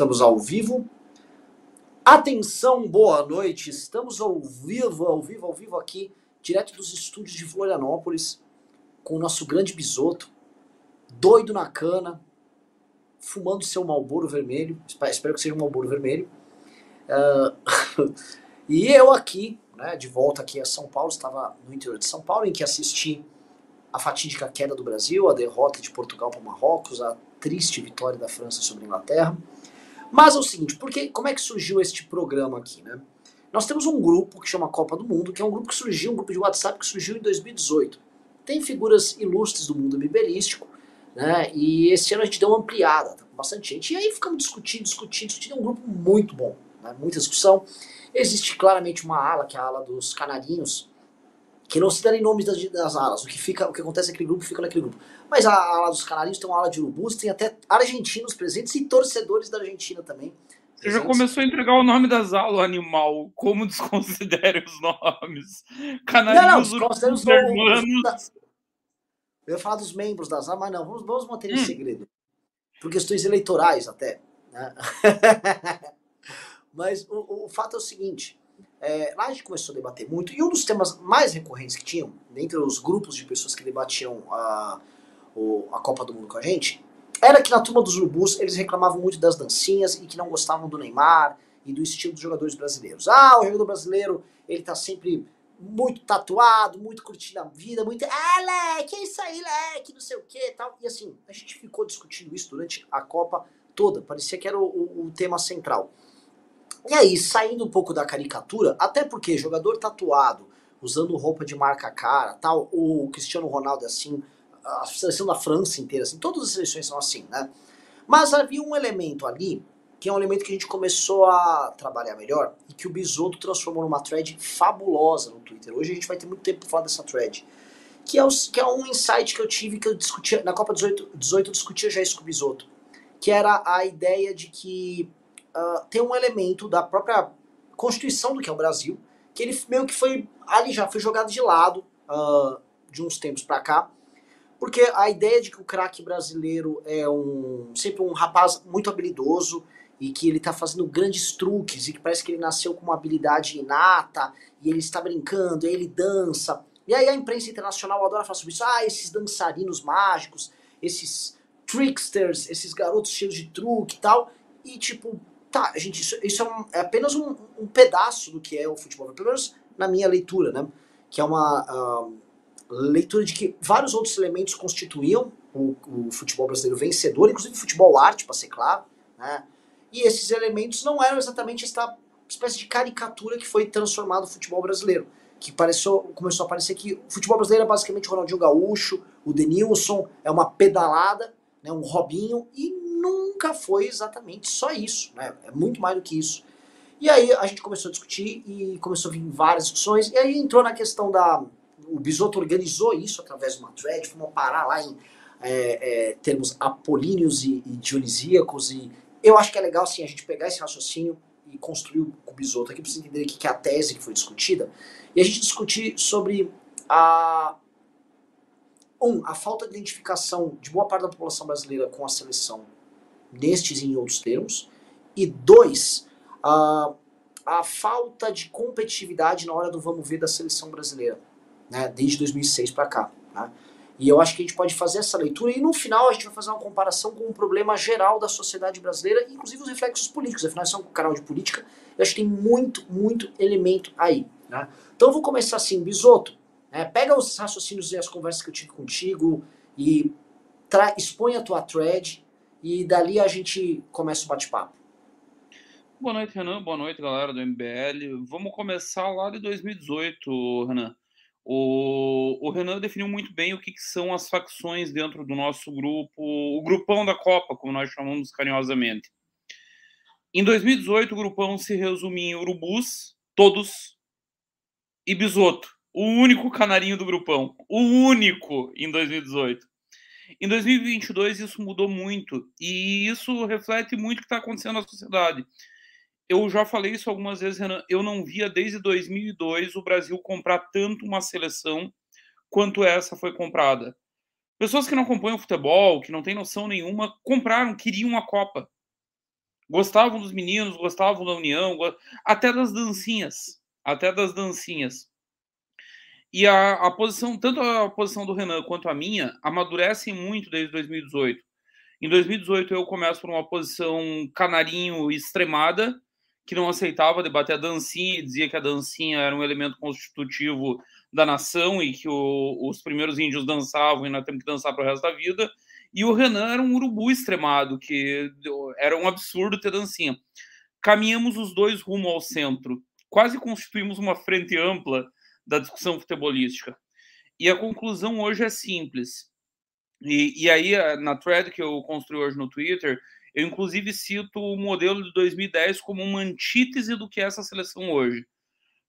Estamos ao vivo. Atenção, boa noite. Estamos ao vivo, ao vivo, ao vivo aqui, direto dos estúdios de Florianópolis, com o nosso grande bisoto, doido na cana, fumando seu Malboro vermelho. Espero que seja um Malboro vermelho. Uh, e eu aqui, né, de volta aqui a São Paulo, estava no interior de São Paulo, em que assisti a fatídica queda do Brasil, a derrota de Portugal para Marrocos, a triste vitória da França sobre a Inglaterra. Mas é o seguinte, porque, como é que surgiu este programa aqui, né? Nós temos um grupo que chama Copa do Mundo, que é um grupo que surgiu, um grupo de WhatsApp que surgiu em 2018. Tem figuras ilustres do mundo biberístico, né? E esse ano a gente deu uma ampliada, tá com bastante gente. E aí ficamos discutindo, discutindo, discutindo. É um grupo muito bom, né? muita discussão. Existe claramente uma ala, que é a ala dos canarinhos, que não se em nomes das, das, alas. O que fica, o que acontece naquele grupo fica naquele grupo. Mas a ala dos canarinhos tem uma ala de urubus, tem até argentinos presentes e torcedores da Argentina também. Você já começou a entregar o nome das alas, animal. Como desconsidere os nomes? Canarinhos, não, não, os. Eu ia falar dos membros das alas, mas não, vamos, vamos manter hum. em segredo. Por questões eleitorais até. Né? mas o, o fato é o seguinte é, lá a gente começou a debater muito, e um dos temas mais recorrentes que tinham, dentre os grupos de pessoas que debatiam a, a Copa do Mundo com a gente, era que na turma dos urubus eles reclamavam muito das dancinhas e que não gostavam do Neymar e do estilo dos jogadores brasileiros. Ah, o jogador brasileiro, ele tá sempre muito tatuado, muito curtindo a vida, muito. Ah, leque, é isso aí, leque, não sei o que tal. E assim, a gente ficou discutindo isso durante a Copa toda, parecia que era o, o, o tema central. E aí, saindo um pouco da caricatura, até porque jogador tatuado, usando roupa de marca cara, tal, o Cristiano Ronaldo é assim, a seleção da França inteira, assim, todas as seleções são assim, né? Mas havia um elemento ali, que é um elemento que a gente começou a trabalhar melhor, e que o Bisoto transformou numa thread fabulosa no Twitter. Hoje a gente vai ter muito tempo para falar dessa thread. Que é, o, que é um insight que eu tive, que eu discutia, na Copa 18, 18 eu discutia já isso com o Bisoto, que era a ideia de que uh, tem um elemento da própria constituição do que é o Brasil, que ele meio que foi ali já foi jogado de lado uh, de uns tempos para cá, porque a ideia de que o craque brasileiro é um sempre um rapaz muito habilidoso e que ele está fazendo grandes truques e que parece que ele nasceu com uma habilidade inata e ele está brincando, e ele dança. E aí a imprensa internacional adora falar sobre isso. Ah, esses dançarinos mágicos, esses tricksters, esses garotos cheios de truque e tal. E tipo, Tá, gente, isso, isso é, um, é, apenas um, um, pedaço do que é o futebol, pelo menos na minha leitura, né? Que é uma uh, leitura de que vários outros elementos constituíam o, o futebol brasileiro vencedor, inclusive futebol arte, para ser claro, né? E esses elementos não eram exatamente esta espécie de caricatura que foi transformado o futebol brasileiro. Que pareceu, começou a parecer que o futebol brasileiro é basicamente o Ronaldinho Gaúcho, o Denilson, é uma pedalada, né, um Robinho, e nunca foi exatamente só isso, né? É muito mais do que isso. E aí a gente começou a discutir e começou a vir várias discussões, e aí entrou na questão da. O Bisoto organizou isso através de uma thread, fomos parar lá em é, é, termos apolíneos e, e, dionisíacos, e eu acho que é legal assim, a gente pegar esse raciocínio e construir o Bisoto aqui para você entender o que é a tese que foi discutida, e a gente discutir sobre a. Um, a falta de identificação de boa parte da população brasileira com a seleção nestes e em outros termos. E dois, a, a falta de competitividade na hora do vamos ver da seleção brasileira, né, desde 2006 para cá. Né? E eu acho que a gente pode fazer essa leitura e no final a gente vai fazer uma comparação com o problema geral da sociedade brasileira, inclusive os reflexos políticos. Afinal, isso é um canal de política. Eu acho que tem muito, muito elemento aí. Né? Então eu vou começar assim, Bisoto. Né, pega os raciocínios e as conversas que eu tive contigo e expõe a tua thread e dali a gente começa o bate-papo. Boa noite, Renan. Boa noite, galera do MBL. Vamos começar lá de 2018, Renan. O, o Renan definiu muito bem o que, que, são as facções dentro do nosso grupo, o grupão da Copa, como nós chamamos carinhosamente. Em 2018, o grupão se resume em urubus, todos, e bisoto. O único canarinho do grupão. O único em 2018. Em 2022 isso mudou muito e isso reflete muito o que está acontecendo na sociedade. Eu já falei isso algumas vezes, Renan. Eu não via desde 2002 o Brasil comprar tanto uma seleção quanto essa foi comprada. Pessoas que não acompanham futebol, que não têm noção nenhuma, compraram, queriam a Copa. Gostavam dos meninos, gostavam da união, até das dancinhas, até das dancinhas. E a, a posição, tanto a posição do Renan quanto a minha, amadurecem muito desde 2018. Em 2018 eu começo por uma posição canarinho extremada, que não aceitava debater a dancinha dizia que a dancinha era um elemento constitutivo da nação e que o, os primeiros índios dançavam e nós temos que dançar para o resto da vida. E o Renan era um urubu extremado, que era um absurdo ter dancinha. Caminhamos os dois rumo ao centro, quase constituímos uma frente ampla da discussão futebolística. E a conclusão hoje é simples. E, e aí, na thread que eu construí hoje no Twitter, eu inclusive cito o modelo de 2010 como uma antítese do que é essa seleção hoje.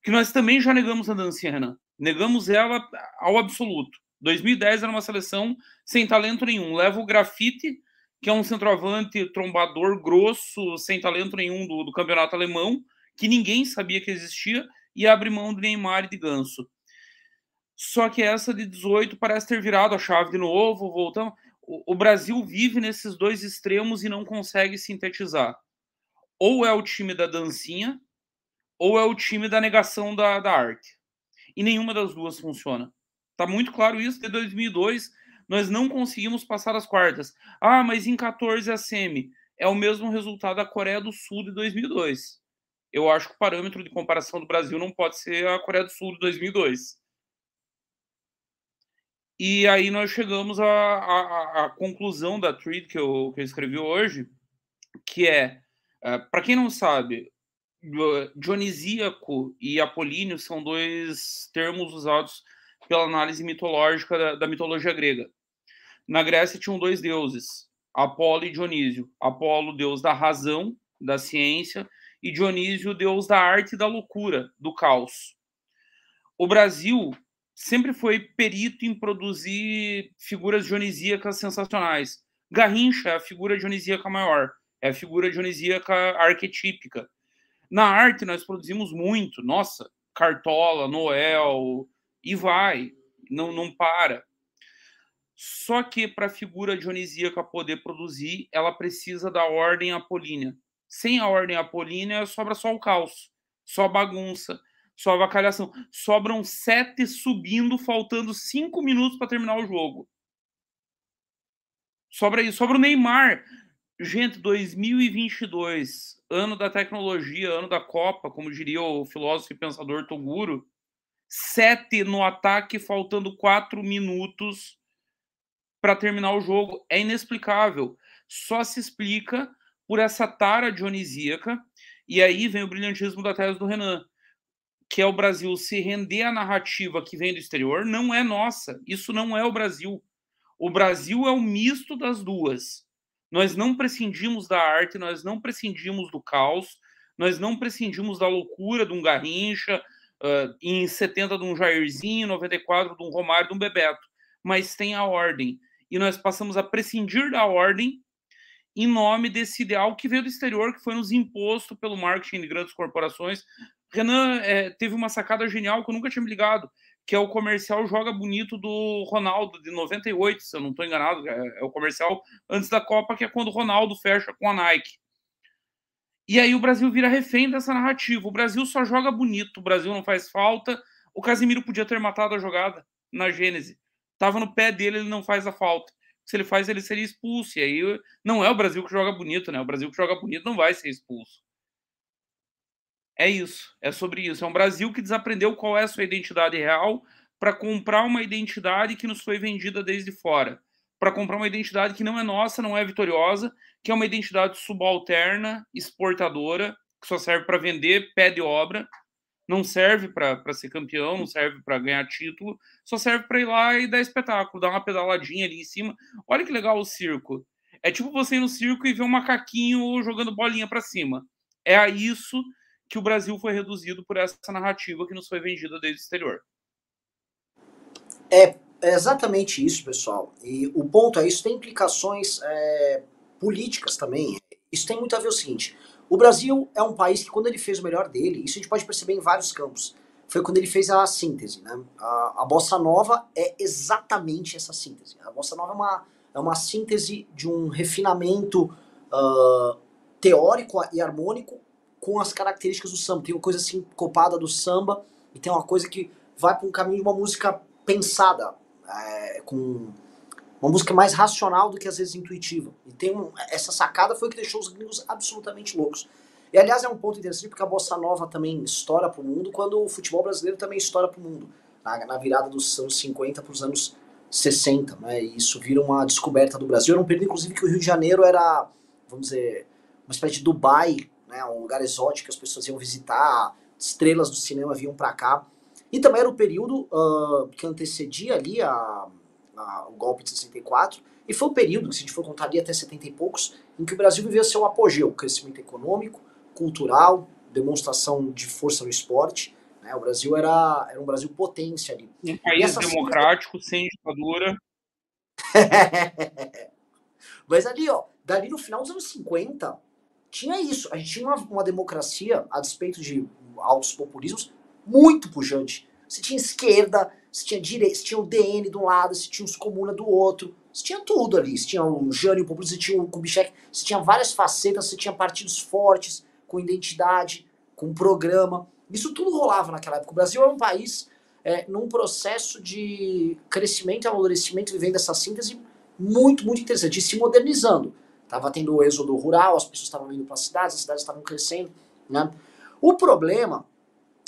Que nós também já negamos a dancinha, Renan. Negamos ela ao absoluto. 2010 era uma seleção sem talento nenhum. Leva o Grafite, que é um centroavante trombador grosso, sem talento nenhum do, do campeonato alemão, que ninguém sabia que existia, e abre mão de Neymar e de Ganso. Só que essa de 18 parece ter virado a chave de novo, voltamos. O, o Brasil vive nesses dois extremos e não consegue sintetizar. Ou é o time da dancinha, ou é o time da negação da, da arte e nenhuma das duas funciona. Tá muito claro isso de 2002, nós não conseguimos passar as quartas. Ah, mas em 14 a semi é o mesmo resultado da Coreia do Sul de 2002. Eu acho que o parâmetro de comparação do Brasil não pode ser a Coreia do Sul de 2002. E aí nós chegamos à, à, à conclusão da tweet que eu, que eu escrevi hoje, que é, é para quem não sabe, Dionisíaco e apolíneo são dois termos usados pela análise mitológica da, da, mitologia grega. Na Grécia tinham dois deuses, Apolo e Dionísio. Apolo, deus da razão, da ciência, e Dionísio, deus da arte e da loucura, do caos. O Brasil sempre foi perito em produzir figuras dionisíacas sensacionais. Garrincha é a figura dionisíaca maior, é a figura dionisíaca arquetípica na arte, nós produzimos muito. Nossa, Cartola, Noel, e vai, não, não para. Só que para a figura dionisíaca poder produzir, ela precisa da ordem apolínea. Sem a ordem apolínea, sobra só o caos, só bagunça, só avacalhação. Sobram sete subindo, faltando cinco minutos para terminar o jogo. Sobra isso, sobra o Neymar. Gente, 2022, ano da tecnologia, ano da Copa, como diria o filósofo e pensador Toguro, sete no ataque, faltando quatro minutos para terminar o jogo. É inexplicável. Só se explica por essa tara dionisíaca. E aí vem o brilhantismo da tese do Renan, que é o Brasil se render à narrativa que vem do exterior, não é nossa. Isso não é o Brasil. O Brasil é o misto das duas. Nós não prescindimos da arte, nós não prescindimos do caos, nós não prescindimos da loucura de um Garrincha, uh, em 70 de um Jairzinho, 94 de um Romário, de um Bebeto, mas tem a ordem. E nós passamos a prescindir da ordem em nome desse ideal que veio do exterior, que foi nos imposto pelo marketing de grandes corporações. Renan é, teve uma sacada genial que eu nunca tinha me ligado que é o comercial Joga Bonito do Ronaldo, de 98, se eu não estou enganado. É, é, o comercial antes da Copa, que é quando o Ronaldo fecha com a Nike. E aí o Brasil vira refém dessa narrativa. O Brasil só joga bonito, o Brasil não faz falta. O Casimiro podia ter matado a jogada na Gênese. Tava no pé dele, ele não faz a falta. Se ele faz, ele seria expulso. E aí não é o Brasil que joga bonito, né? O Brasil que joga bonito não vai ser expulso. É isso, é sobre isso. É um Brasil que desaprendeu qual é a sua identidade real para comprar uma identidade que nos foi vendida desde fora. Para comprar uma identidade que não é nossa, não é vitoriosa, que é uma identidade subalterna, exportadora, que só serve para vender pé de obra, não serve para ser campeão, não serve para ganhar título, só serve para ir lá e dar espetáculo, dar uma pedaladinha ali em cima. Olha que legal o circo. É tipo você ir no circo e ver um macaquinho jogando bolinha para cima. É a isso que o Brasil foi reduzido por essa narrativa que nos foi vendida desde o exterior. É, é exatamente isso, pessoal. E o ponto é, isso tem implicações é, políticas também. Isso tem muito a ver o seguinte, o Brasil é um país que quando ele fez o melhor dele, isso a gente pode perceber em vários campos, foi quando ele fez a síntese. Né? A, a Bossa Nova é exatamente essa síntese. A Bossa Nova é uma, é uma síntese de um refinamento uh, teórico e harmônico com as características do samba. Tem uma coisa assim copada do samba e tem uma coisa que vai para um caminho de uma música pensada, é, com uma música mais racional do que às vezes intuitiva. E tem um, essa sacada foi o que deixou os gringos absolutamente loucos. E aliás é um ponto interessante porque a bossa nova também estoura para o mundo quando o futebol brasileiro também estoura para o mundo. Na, na, virada dos anos 50 para os anos 60, né? E isso vira uma descoberta do Brasil. Era um período inclusive que o Rio de Janeiro era, vamos dizer, uma espécie de Dubai, né? Um lugar exótico que as pessoas iam visitar, estrelas do cinema vinham para cá. E também era o período uh, que antecedia ali a, a, o golpe de 64, e foi o período, se a gente for contar ali até 70 e poucos, em que o Brasil viveu seu apogeu, crescimento econômico, cultural, demonstração de força no esporte. Né? O Brasil era, era um Brasil potência ali. Um país democrático, sem ditadura. Mas ali, ó, dali no final dos anos 50, tinha isso. A gente tinha uma, uma democracia, a despeito de altos populismos, muito pujante. Você tinha esquerda, você tinha direita, você tinha o DN de um lado, você tinha os comuna do outro. Você tinha tudo ali. Você tinha o Jânio Populismo, você tinha o Kubitschek, você tinha várias facetas, você tinha partidos fortes, com identidade, com programa. Isso tudo rolava naquela época. O Brasil era um país é, num processo de crescimento e amadurecimento, vivendo essa síntese muito, muito interessante, e se modernizando. Estava tendo o êxodo rural, as pessoas estavam indo para as cidades, as cidades estavam crescendo. Né? O problema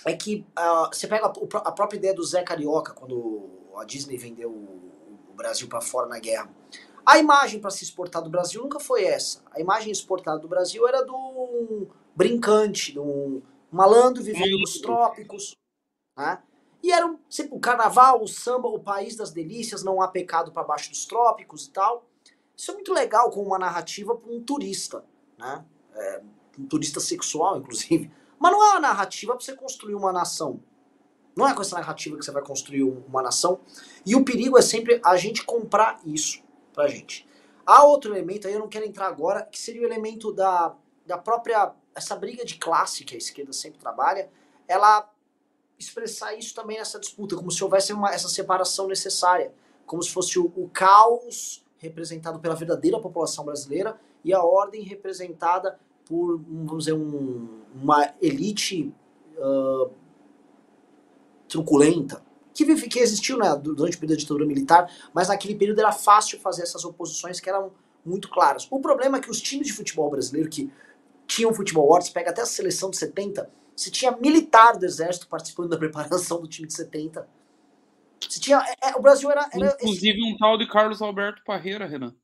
é que uh, você pega a, a, própria ideia do Zé Carioca, quando a Disney vendeu o, o Brasil para fora na guerra. A imagem para se exportar do Brasil nunca foi essa. A imagem exportada do Brasil era do brincante, um malandro vivendo nos trópicos. Né? E era um, o carnaval, o samba, o país das delícias, não há pecado para baixo dos trópicos e tal. Isso é muito legal como uma narrativa para um turista, né? É, um turista sexual, inclusive. Mas não é uma narrativa para você construir uma nação. Não é com essa narrativa que você vai construir uma nação. E o perigo é sempre a gente comprar isso pra gente. Há outro elemento aí, eu não quero entrar agora, que seria o elemento da, da própria essa briga de classe que a esquerda sempre trabalha, ela expressar isso também nessa disputa, como se houvesse uma, essa separação necessária, como se fosse o, o caos representado pela verdadeira população brasileira e a ordem representada por, vamos dizer, um, uma elite uh, truculenta, que, vive, que existiu né, durante o período da ditadura militar, mas naquele período era fácil fazer essas oposições que eram muito claras. O problema é que os times de futebol brasileiro que tinha um futebol wars, pega até a seleção de 70, você tinha militar do exército participando da preparação do time de 70. Você tinha, é, é, o Brasil era, era Inclusive esse... um tal de Carlos Alberto Parreira, Renan.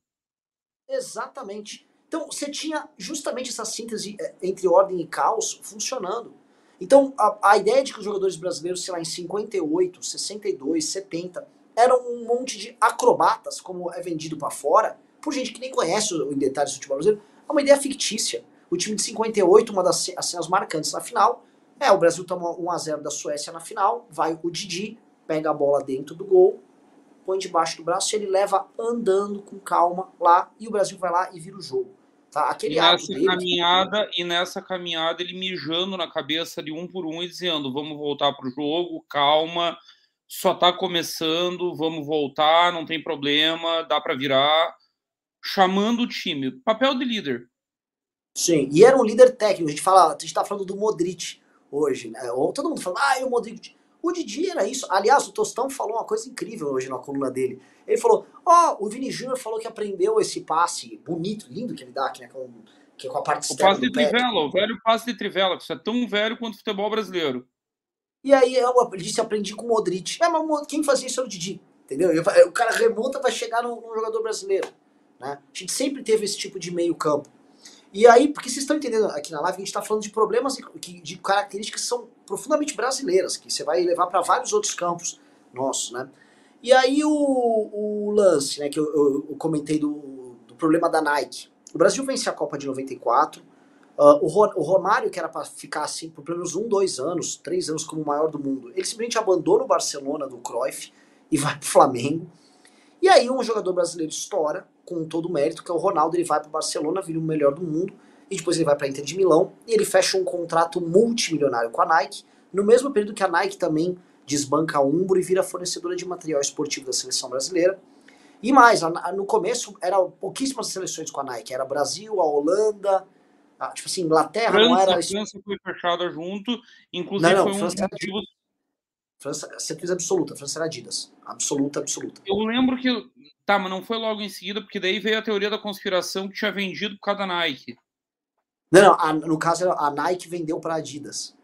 Exatamente. Então você tinha justamente essa síntese é, entre ordem e caos funcionando. Então a, a ideia de que os jogadores brasileiros, sei lá, em 58, 62, 70, eram um monte de acrobatas, como é vendido para fora, por gente que nem conhece em detalhes do futebol brasileiro, é uma ideia fictícia. O time de 58, uma das cenas marcantes na final, é o Brasil toma 1x0 da Suécia na final, vai o Didi, pega a bola dentro do gol, põe debaixo do braço e ele leva andando com calma lá e o Brasil vai lá e vira o jogo. Tá? Aquele e nessa dele, caminhada e nessa caminhada ele mijando na cabeça de um por um e dizendo vamos voltar pro jogo, calma, só tá começando, vamos voltar, não tem problema, dá para virar, chamando o time, papel de líder. Sim, e era um líder técnico. A gente fala, a gente tá falando do Modric hoje, né? Ou todo mundo fala, ah, o Modric. O Didi era isso. Aliás, o Tostão falou uma coisa incrível hoje na coluna dele. Ele falou: Ó, oh, o Vini Júnior falou que aprendeu esse passe bonito, lindo que ele dá aqui, né? Com, que é com a parte O passe de Trivela, o velho passe de Trivela, que isso é tão velho quanto o futebol brasileiro. E aí eu, ele disse: aprendi com o Modric. É, mas quem fazia isso era o Didi, entendeu? O cara remonta vai chegar no, no jogador brasileiro. Né? A gente sempre teve esse tipo de meio-campo. E aí, porque vocês estão entendendo aqui na live, a gente está falando de problemas de, de características que são profundamente brasileiras, que você vai levar para vários outros campos nossos, né? E aí o, o lance, né, que eu, eu, eu comentei do, do, problema da Nike. O Brasil vence a Copa de 94. Uh, ah, o, o Romário, que era para ficar assim por pelo menos um, dois anos, três anos como o maior do mundo, ele simplesmente abandona o Barcelona do Cruyff e vai pro Flamengo. E aí um jogador brasileiro estoura, com todo o mérito, que é o Ronaldo, ele vai para o Barcelona, vira o melhor do mundo, e depois ele vai para a Inter de Milão, e ele fecha um contrato multimilionário com a Nike, no mesmo período que a Nike também desbanca a Umbro e vira fornecedora de material esportivo da seleção brasileira. E mais, no começo eram pouquíssimas seleções com a Nike, era Brasil, a Holanda, Ah, tipo assim, Inglaterra França, não era. A França foi fechada junto, inclusive não, não, foi um França motivos. França, certeza absoluta, França era Adidas. Absoluta, absoluta. Eu lembro que. Tá, mas não foi logo em seguida, porque daí veio a teoria da conspiração que tinha vendido por causa da Nike. Não, não, a, no caso a Nike vendeu para Adidas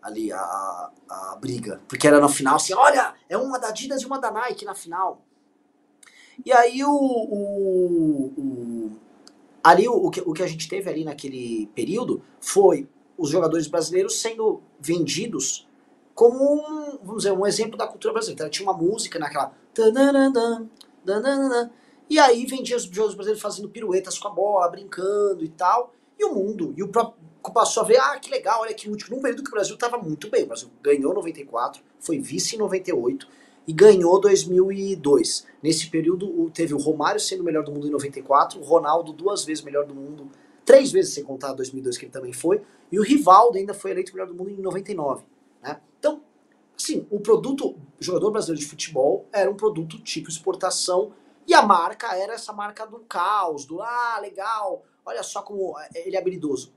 ali a, a briga. Porque era no final assim, olha, é uma da Adidas e uma da Nike na final. E aí o, o, o ali o, o, que, o que a gente teve ali naquele período foi os jogadores brasileiros sendo vendidos como um, vamos dizer, um exemplo da cultura brasileira. Então, tinha uma música naquela e aí vendia os jogadores brasileiros fazendo piruetas com a bola, brincando e tal. E o mundo, e o próprio passou a ver, ah, que legal, olha que útil. Num período que o Brasil estava muito bem. O Brasil ganhou 94, foi vice em 98 e ganhou 2002. Nesse período teve o Romário sendo o melhor do mundo em 94, o Ronaldo duas vezes melhor do mundo, três vezes sem contar 2002 que ele também foi, e o Rivaldo ainda foi eleito melhor do mundo em 99. Né? Então, assim, o produto jogador brasileiro de futebol era um produto tipo exportação e a marca era essa marca do caos, do ah, legal, olha só como é, ele é habilidoso.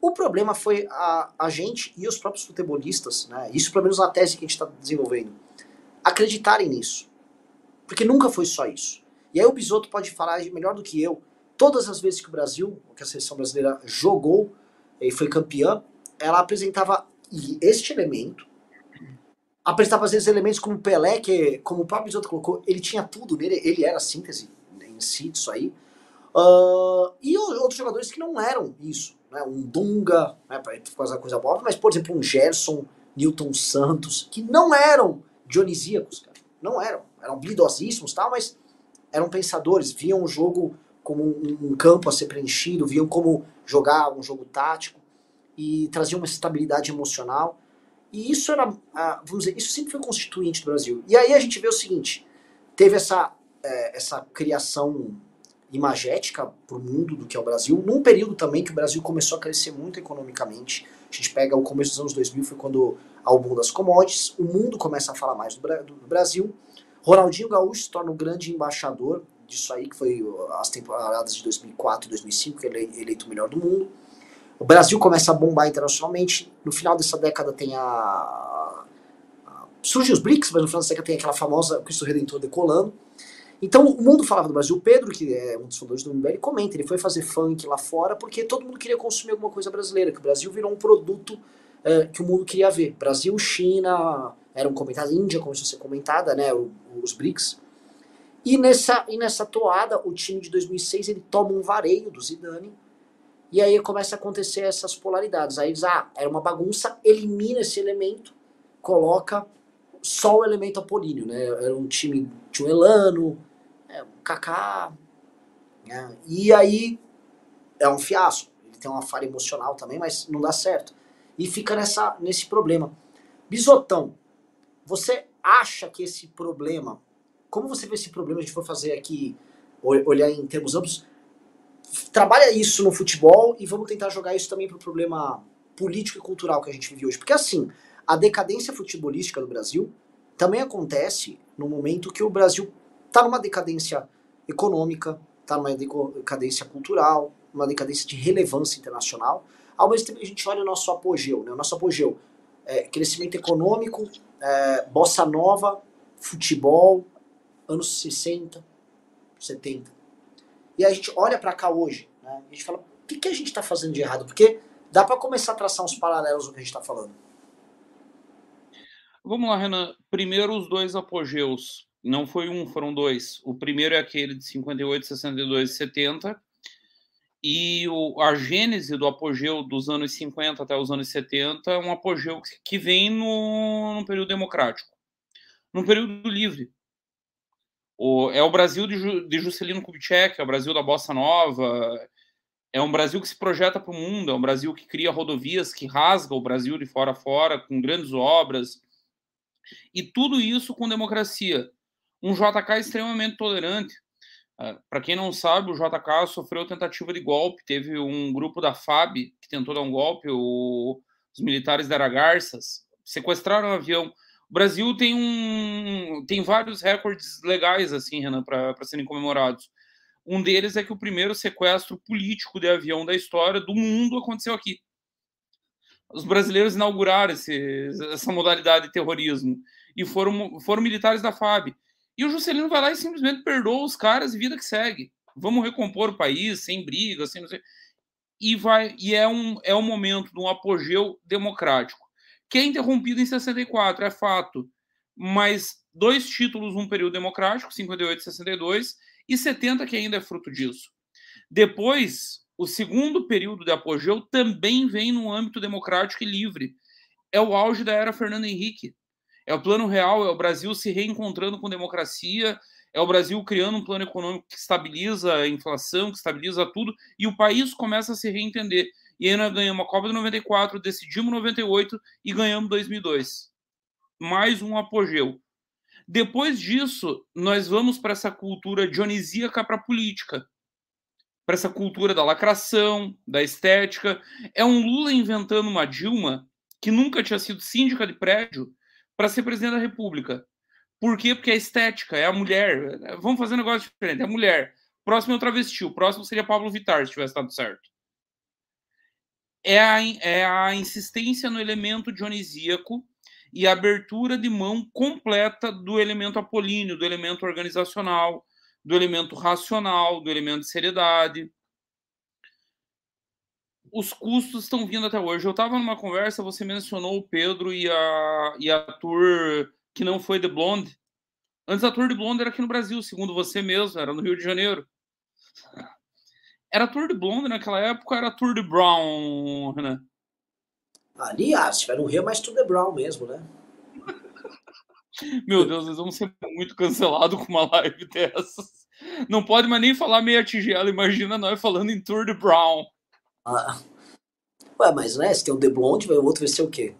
O problema foi a, a gente e os próprios futebolistas, né, isso pelo menos na tese que a gente está desenvolvendo, acreditarem nisso. Porque nunca foi só isso. E aí o Bisoto pode falar melhor do que eu. Todas as vezes que o Brasil, que a seleção brasileira jogou e foi campeã, ela apresentava este elemento, apresentava às vezes elementos como Pelé, que, como o próprio Bisoto colocou, ele tinha tudo nele, ele era a síntese em si disso aí. Uh, e outros jogadores que não eram isso. Né? Um Dunga, né, para fazer coisa boa, mas, por exemplo, um Gerson, Newton Santos, que não eram dionisíacos, cara. Não eram. Eram blidosíssimos, tal, mas eram pensadores, viam o jogo como um, um campo a ser preenchido, viam como jogar um jogo tático e traziam uma estabilidade emocional. E isso era, uh, vamos dizer, isso sempre foi constituinte do Brasil. E aí a gente vê o seguinte: teve essa, é, essa criação imagética para o mundo do que é o Brasil, num período também que o Brasil começou a crescer muito economicamente. A gente pega o começo dos anos 2000, foi quando ao boom das commodities, o mundo começa a falar mais do, Brasil. Ronaldinho Gaúcho se torna o grande embaixador disso aí, que foi as temporadas de 2004 e 2005, que ele é eleito o melhor do mundo. O Brasil começa a bombar internacionalmente. No final dessa década tem a. surge os BRICS, mas no final dessa década tem aquela famosa Cristo Redentor decolando. Então o mundo falava do Brasil. O Pedro, que é um dos fundadores do MBL, comenta, ele foi fazer funk lá fora porque todo mundo queria consumir alguma coisa brasileira, que o Brasil virou um produto uh, que o mundo queria ver. Brasil, China, eram comentados, Índia começou a ser comentada, né, os BRICS. E nessa, e nessa toada, o time de 2006 ele toma um vareio do Zidane, e aí começa a acontecer essas polaridades. Aí eles, ah, era uma bagunça, elimina esse elemento, coloca só o elemento apolíneo, né? Era um time, tinha um Elano, é, Kaká. Né? E aí é um fiasco. Ele tem uma falha emocional também, mas não dá certo. E fica nessa, nesse problema. Bisotão, você acha que esse problema, como você vê esse problema, a gente for fazer aqui, olhar em termos amplos, trabalha isso no futebol e vamos tentar jogar isso também para o problema político e cultural que a gente vive hoje. Porque assim, a decadência futebolística do Brasil também acontece no momento que o Brasil está numa decadência econômica, está numa decadência cultural, uma decadência de relevância internacional. Ao mesmo tempo, a gente olha o nosso apogeu, né? o nosso apogeu é crescimento econômico, é, bossa nova, futebol, anos 60, 70. E a gente olha para cá hoje, né? a gente fala, o que, que a gente está fazendo de errado? Porque dá para começar a traçar uns paralelos do que a gente está falando. Vamos lá, Renan. Primeiro, os dois apogeus não foi um, foram dois. O primeiro é aquele de 58, 62 e 70. E o, a gênese do apogeu dos anos 50 até os anos 70 é um apogeu que vem no, no período democrático, no período livre. O, é o Brasil de, de Juscelino Kubitschek, é o Brasil da Bossa Nova, é um Brasil que se projeta para o mundo, é um Brasil que cria rodovias, que rasga o Brasil de fora a fora, com grandes obras. E tudo isso com democracia um JK extremamente tolerante. Uh, Para quem não sabe, o JK sofreu tentativa de golpe. Teve um grupo da FAB que tentou dar um golpe, o, os militares da Aragarças sequestraram um avião. O Brasil tem um tem vários recordes legais assim, Renan, para serem comemorados. Um deles é que o primeiro sequestro político de avião da história do mundo aconteceu aqui. Os brasileiros inauguraram esse, essa modalidade de terrorismo e foram, foram militares da FAB. E o Juscelino vai lá e simplesmente perdoa os caras e vida que segue. Vamos recompor o país sem briga, sem e vai e é um é um momento de um apogeu democrático que é interrompido em 64, é fato, mas dois títulos num período democrático, 58 e 62, e 70 que ainda é fruto disso. Depois, o segundo período de apogeu também vem no âmbito democrático e livre. É o auge da era Fernando Henrique. É o plano real, é o Brasil se reencontrando com democracia, é o Brasil criando um plano econômico que estabiliza a inflação, que estabiliza tudo, e o país começa a se reentender. E aí nós ganhamos a Copa de 94, decidimos 98 e ganhamos 2002. Mais um apogeu. Depois disso, nós vamos para essa cultura dionisíaca para a política, para essa cultura da lacração, da estética. É um Lula inventando uma Dilma que nunca tinha sido síndica de prédio para ser presidente da República. Por quê? Porque é estética, é a mulher. Vamos fazer um negócio diferente, é a mulher. Próximo é o travesti, o próximo seria Pablo Vittar, se tivesse dado certo. É a, é a insistência no elemento dionisíaco e a abertura de mão completa do elemento apolíneo, do elemento organizacional, do elemento racional, do elemento de seriedade. Os custos estão vindo até hoje. Eu estava numa conversa, você mencionou o Pedro e a, e a Tour que não foi The Blonde. Antes a Tour de Blonde era aqui no Brasil, segundo você mesmo, era no Rio de Janeiro. Era Tour de Blonde naquela época era Tour de Brown, Renan? Aliás, se tiver no Rio, é mais Tour de Brown mesmo, né? Meu Deus, nós vamos ser muito cancelados com uma live dessas. Não pode mais nem falar meia tigela, imagina nós falando em Tour de Brown. Ah. Ué, mas né, se tem o The Blonde, o outro vai ser o quê?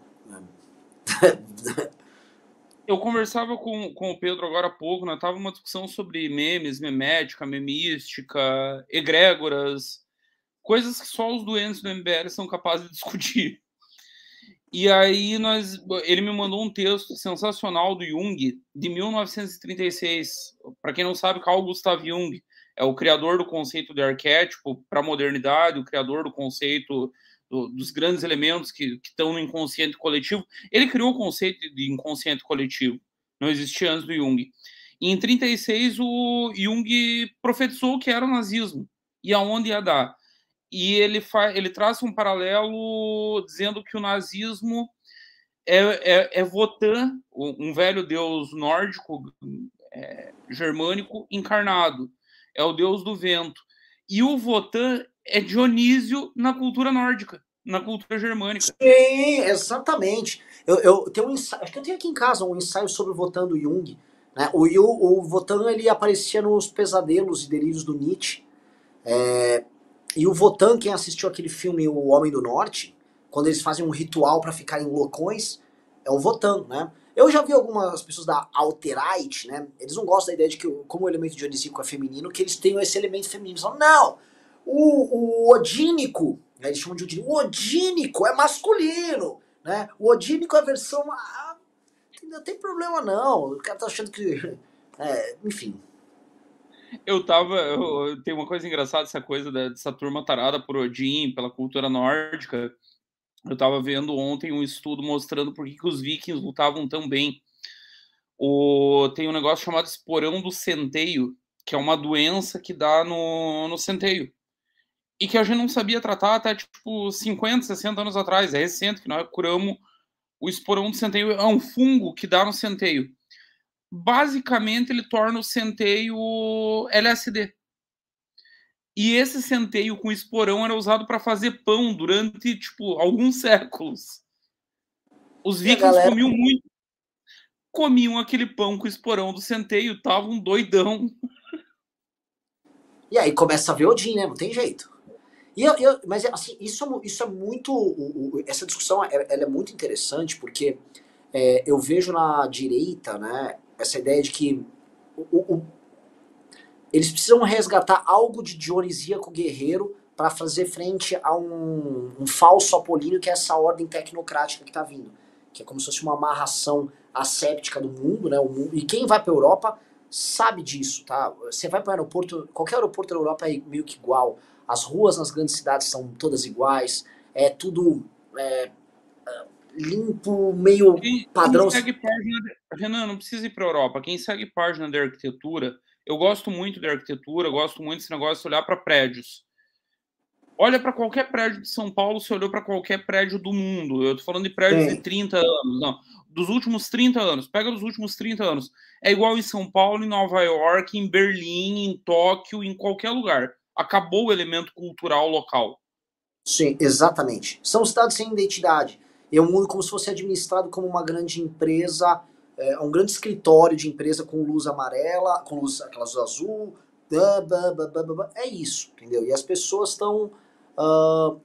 Eu conversava com, com o Pedro agora há pouco, né? Tava uma discussão sobre memes, memética, memística, egrégoras, coisas que só os doentes do MBL são capazes de discutir. E aí nós, ele me mandou um texto sensacional do Jung de 1936. Para quem não sabe, Carl Gustav Jung é o criador do conceito de arquétipo para a modernidade, o criador do conceito do, dos grandes elementos que, estão no inconsciente coletivo. Ele criou o conceito de inconsciente coletivo, não existia antes do Jung. E em 36 o Jung profetizou que era o nazismo e aonde ia dar. E ele, faz, ele traça um paralelo dizendo que o nazismo é, é, é Votan, um velho deus nórdico, é, germânico, encarnado. É o deus do vento. E o Votan é Dionísio na cultura nórdica, na cultura germânica. Sim, exatamente. Eu, eu tenho um ensaio, acho que eu tenho aqui em casa um ensaio sobre Votan do Jung. Né? O, o, o Votan ele aparecia nos pesadelos e delírios do Nietzsche. É, e o Votan, quem assistiu aquele filme O Homem do Norte, quando eles fazem um ritual para ficarem loucões, é o Votan, né? Eu já vi algumas pessoas da Alterite, né? Eles não gostam da ideia de que, como o elemento dionisíaco é feminino, que eles tenham esse elemento feminino. Eles falam, não! O, o odínico, né, eles chamam de odínico, o odínico é masculino, né? O odínico é a versão. Ah, não tem problema não. O cara tá achando que. É, enfim. Eu tava. Eu, tem uma coisa engraçada, essa coisa dessa turma tarada por Odin, pela cultura nórdica. Eu tava vendo ontem um estudo mostrando por que, que os vikings lutavam tão bem. O, tem um negócio chamado esporão do centeio, que é uma doença que dá no, no centeio e que a gente não sabia tratar até tipo 50, 60 anos atrás. É recente que nós curamos o esporão do centeio. É um fungo que dá no centeio. Basicamente, ele torna o centeio LSD. E esse centeio com esporão era usado para fazer pão durante tipo alguns séculos. Os vikings galera... comiam muito. Comiam aquele pão com esporão do centeio, estavam doidão. E aí começa a ver Odin, né? Não tem jeito. E eu, eu, mas assim, isso, é isso é muito. essa discussão é, ela é muito interessante porque é, eu vejo na direita né, essa ideia de que o, o, eles precisam resgatar algo de dionisíaco guerreiro para fazer frente a um, um, falso apolíneo que é essa ordem tecnocrática que está vindo. Que é como se fosse uma amarração asséptica do mundo, né? Mundo, e quem vai para a Europa sabe disso, tá? Você vai para o aeroporto, qualquer aeroporto da Europa é meio que igual. As ruas nas grandes cidades são todas iguais. É tudo é, é limpo, meio quem, padrão. Quem segue página. Renan, não precisa ir para a Europa. Quem segue página de arquitetura, eu gosto muito de arquitetura, gosto muito desse negócio de olhar para prédios. Olha para qualquer prédio de São Paulo, você olhou para qualquer prédio do mundo. Eu tô falando de prédios Sim. de 30 anos, não. Dos últimos 30 anos. Pega dos últimos 30 anos. É igual em São Paulo, em Nova York, em Berlim, em Tóquio, em qualquer lugar. Acabou o elemento cultural local. Sim, exatamente. São cidades sem identidade. É um mundo como se fosse administrado como uma grande empresa, é, um grande escritório de empresa com luz amarela, com luz, aquela luz azul. É isso, entendeu? E as pessoas estão Uh,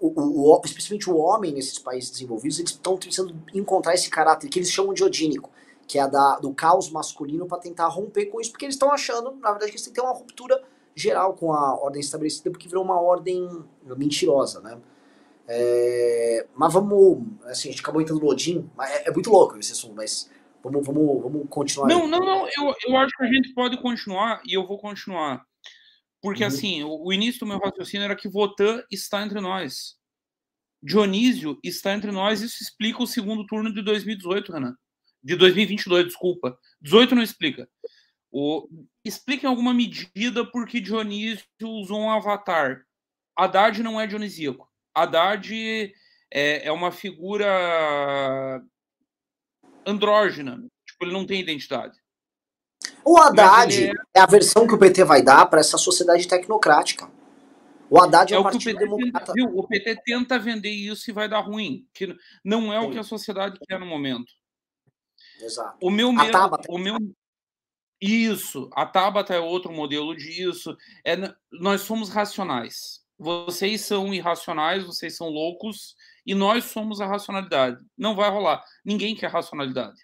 o, o, especialmente o homem nesses países desenvolvidos, eles estão tentando encontrar esse caráter que eles chamam de odínico, que é da, do caos masculino para tentar romper com isso, porque eles estão achando, na verdade, que eles têm que ter uma ruptura geral com a ordem estabelecida, porque virou uma ordem mentirosa, né? É, mas vamos, assim, a gente acabou entrando no Odin, mas é, é, muito louco esse assunto, mas vamos, vamos, vamos continuar. Não, aí. não, não, eu, eu acho que a gente pode continuar e eu vou continuar. Porque, uhum. assim, o, o, início do meu raciocínio era que Votan está entre nós. Dionísio está entre nós. Isso explica o segundo turno de 2018, Renan. De 2022, desculpa. 18 não explica. O, explica em alguma medida porque Dionísio usou um avatar. Haddad não é dionisíaco. Haddad é, é uma figura andrógena. Tipo, ele não tem identidade. O Haddad é... é... a versão que o PT vai dar para essa sociedade tecnocrática. O Haddad é, é o Partido Democrata. Tenta, o PT tenta vender isso e vai dar ruim, que não é Sim. o que a sociedade quer no momento. Exato. O meu medo, o meu isso, a Tabata é outro modelo disso. É, nós somos racionais. Vocês são irracionais, vocês são loucos e nós somos a racionalidade. Não vai rolar. Ninguém quer racionalidade.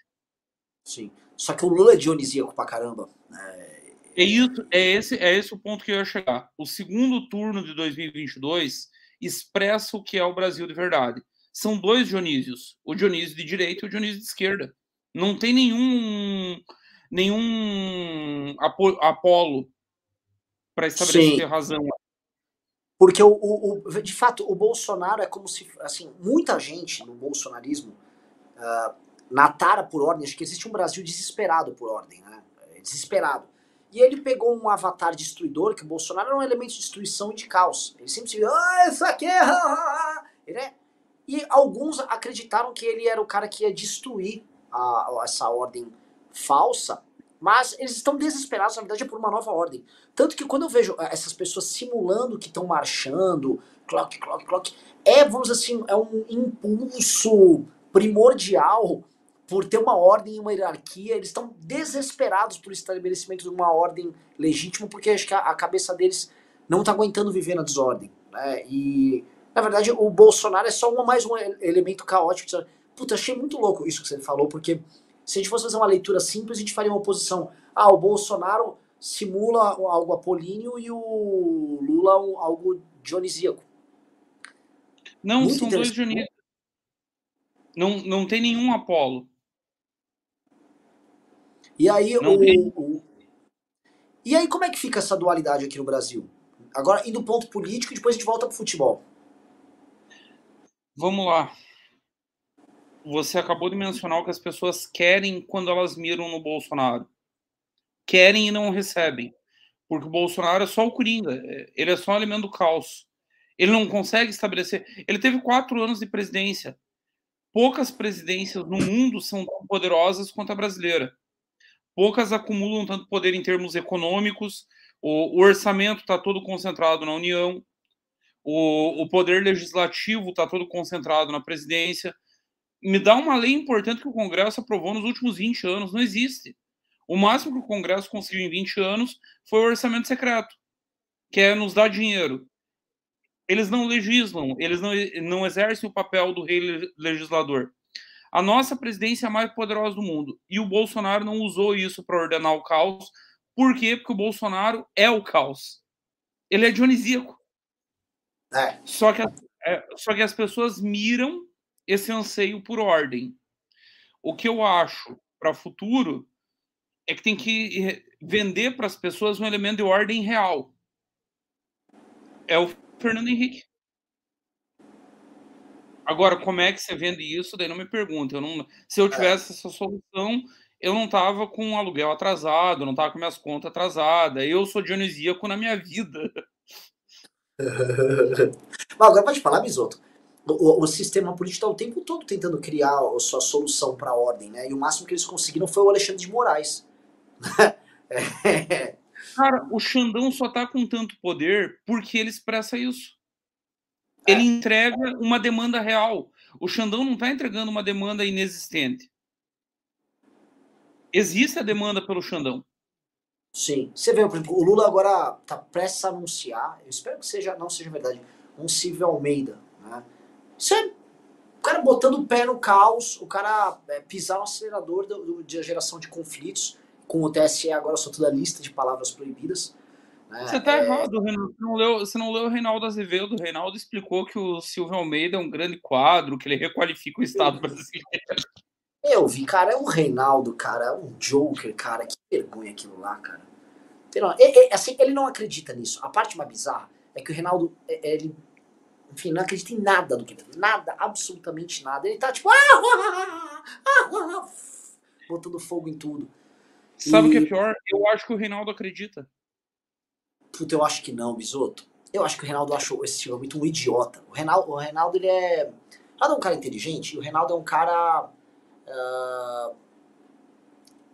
Sim. Só que o Lula é dionisíaco pra caramba. É... É, isso, é, esse, é esse o ponto que eu ia chegar. O segundo turno de 2022 expressa o que é o Brasil de verdade. São dois Dionísios, o Dionísio de direita e o Dionísio de esquerda. Não tem nenhum nenhum apolo para estabelecer Sim. razão. Porque o, o, o, de fato o Bolsonaro é como se assim muita gente no bolsonarismo uh, na tara por ordem, acho que existe um Brasil desesperado por ordem, né? É, desesperado. E ele pegou um avatar destruidor, que o Bolsonaro era um elemento de destruição e de caos. Ele sempre se ah, isso aqui é... Ele é... E alguns acreditaram que ele era o cara que ia destruir a, essa ordem falsa, mas eles estão desesperados, na verdade, por uma nova ordem. Tanto que quando eu vejo eh, essas pessoas simulando que estão marchando, clock, clock, clock, é, vamos assim, é um impulso primordial por ter uma ordem e uma hierarquia, eles estão desesperados por estabelecimento de uma ordem legítima, porque acho que a, a cabeça deles não está aguentando viver na desordem. Né? E, na verdade, o Bolsonaro é só uma, mais um elemento caótico. Puta, achei muito louco isso que você falou, porque se a gente fosse fazer uma leitura simples, a gente faria uma oposição. Ah, o Bolsonaro simula algo apolíneo e o Lula um, algo dionisíaco. Não, muito são dois dionísicos. Não, não tem nenhum Apolo. E aí, o, o, e aí, como é que fica essa dualidade aqui no Brasil? Agora, indo ponto político e depois a gente volta pro futebol. Vamos lá. Você acabou de mencionar o que as pessoas querem quando elas miram no Bolsonaro. Querem e não recebem. Porque o Bolsonaro é só o Coringa. Ele é só um elemento do caos. Ele não consegue estabelecer. Ele teve quatro anos de presidência. Poucas presidências no mundo são tão poderosas quanto a brasileira poucas acumulam tanto poder em termos econômicos, o, o orçamento está todo concentrado na União, o, o poder legislativo está todo concentrado na presidência. Me dá uma lei importante que o Congresso aprovou nos últimos 20 anos, não existe. O máximo que o Congresso conseguiu em 20 anos foi o orçamento secreto, que é nos dar dinheiro. Eles não legislam, eles não, não exercem o papel do rei legislador. A nossa presidência é a mais poderosa do mundo. E o Bolsonaro não usou isso para ordenar o caos. Por quê? Porque o Bolsonaro é o caos. Ele é dionisíaco. É. Só, que, é, só que as pessoas miram esse anseio por ordem. O que eu acho para o futuro é que tem que vender para as pessoas um elemento de ordem real. É o Fernando Henrique. Agora, como é que você vende isso? Daí não me pergunta. Eu não, se eu é. tivesse essa solução, eu não tava com o aluguel atrasado, não tava com minhas contas atrasadas. Eu sou dionisíaco na minha vida. Mas agora pode falar, Bisoto. O, o, sistema político está o tempo todo tentando criar a sua solução para a ordem, né? E o máximo que eles conseguiram foi o Alexandre de Moraes. Cara, o Xandão só tá com tanto poder porque ele expressa isso. É. Ele entrega uma demanda real. O Xandão não está entregando uma demanda inexistente. Existe a demanda pelo Xandão. Sim. Você vê, por exemplo, o Lula agora está prestes a anunciar, eu espero que seja, não seja verdade, um Silvio Almeida. Isso é o cara botando o pé no caos, o cara é, pisar no acelerador do, do, de geração de conflitos. Com o TSE agora só toda a lista de palavras proibidas. Né? Você tá é... errado, Renato. Você não, leu, você não leu o Reinaldo Azevedo. O Reinaldo explicou que o Silvio Almeida é um grande quadro, que ele requalifica o Estado brasileiro. Eu vi, cara, é um Reinaldo, cara, é um Joker, cara, que vergonha aquilo lá, cara. Ele, assim, ele não acredita nisso. A parte mais bizarra é que o Reinaldo, é, ele, enfim, não acredita em nada do que ele tá Nada, absolutamente nada. Ele tá tipo, ah, ah, ah, botando fogo em tudo. Sabe o que é pior? Eu acho que o Reinaldo acredita. Puta, eu acho que não, Bisoto. Eu acho que o Reinaldo achou esse muito um idiota. O Reinaldo, o Reinaldo ele é. Reinaldo é um cara inteligente e o Reinaldo é um cara Uh,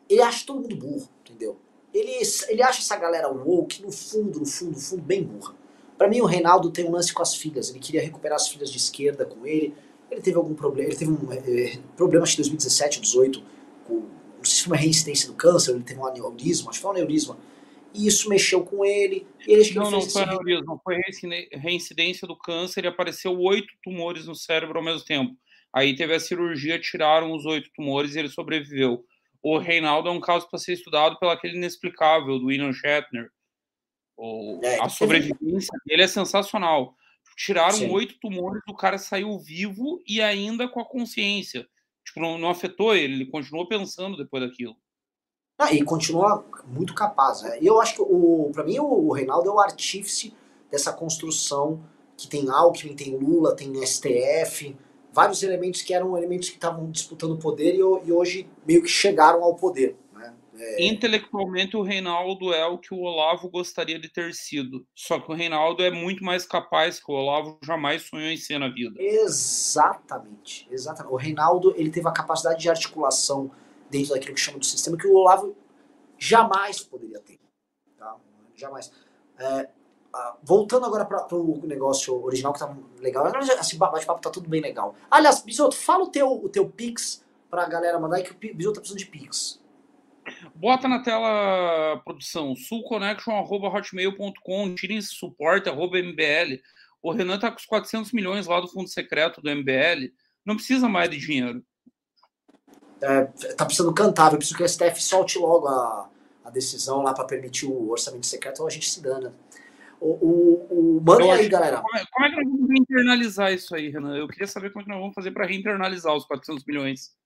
ele acha todo mundo burro, entendeu? Ele, ele acha essa galera woke, no fundo, no fundo, no fundo, bem burra. Para mim, o Reinaldo tem um lance com as filhas. Ele queria recuperar as filhas de esquerda com ele. Ele teve algum problema. Ele teve um é, problema, acho que em 2017, 2018, com. Não sei se foi uma reincidência do câncer, ele teve um aneurisma, acho que foi um aneurisma. E isso mexeu com ele. ele não, não foi aneurisma, foi reincidência do câncer e apareceu oito tumores no cérebro ao mesmo tempo. Aí teve a cirurgia, tiraram os oito tumores e ele sobreviveu. O Reinaldo é um caso para ser estudado pelo aquele inexplicável do William Shatner. O, é, a sobrevivência dele é sensacional. Tiraram oito tumores, o cara saiu vivo e ainda com a consciência. Tipo, não, não afetou ele, ele continuou pensando depois daquilo. Ah, e continua muito capaz. Né? E eu acho que, o, para mim, o, o Reinaldo é o artífice dessa construção que tem Alckmin, tem Lula, tem STF, vários elementos que eram elementos que estavam disputando poder e, e, hoje meio que chegaram ao poder. É... Intelectualmente, o Reinaldo é o que o Olavo gostaria de ter sido. Só que o Reinaldo é muito mais capaz que o Olavo jamais sonhou em ser na vida. Exatamente. exatamente. O Reinaldo ele teve a capacidade de articulação dentro daquilo que chama do sistema que o Olavo jamais poderia ter. Tá? Jamais. É, voltando agora para o negócio original que tá legal. Esse bate-papo tá tudo bem legal. Aliás, Bisoto, fala o teu, o teu Pix pra galera mandar aí que o Bisoto tá precisando de Pix. Bota na tela, produção, sulconnection.hotmail.com, tirem esse suporte, arroba MBL. O Renan tá com os 400 milhões lá do fundo secreto do MBL. Não precisa mais de dinheiro. É, tá precisando cantar, eu preciso que a STF solte logo a, a decisão lá para permitir o orçamento secreto, ou a gente se dana. O, o, o mandem aí, galera. Como é, como é, que nós vamos reinternalizar isso aí, Renan? Eu queria saber como é que nós vamos fazer para reinternalizar os 400 milhões.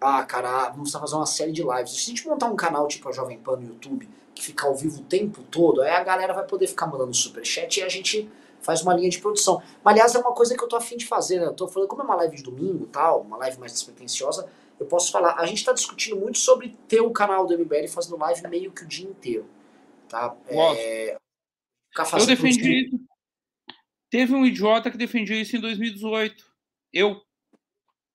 Ah, cara, vamos fazer uma série de lives. Se a gente montar um canal tipo a Jovem Pan no YouTube, que fica ao vivo o tempo todo, aí a galera vai poder ficar mandando superchat e a gente faz uma linha de produção. Mas, aliás, é uma coisa que eu tô afim de fazer, né? Eu tô falando, como é uma live de domingo tal, uma live mais despretensiosa, eu posso falar. A gente tá discutindo muito sobre ter o canal do MBL fazendo live meio que o dia inteiro. Tá? É, eu defendi isso. Teve um idiota que defendia isso em 2018. Eu.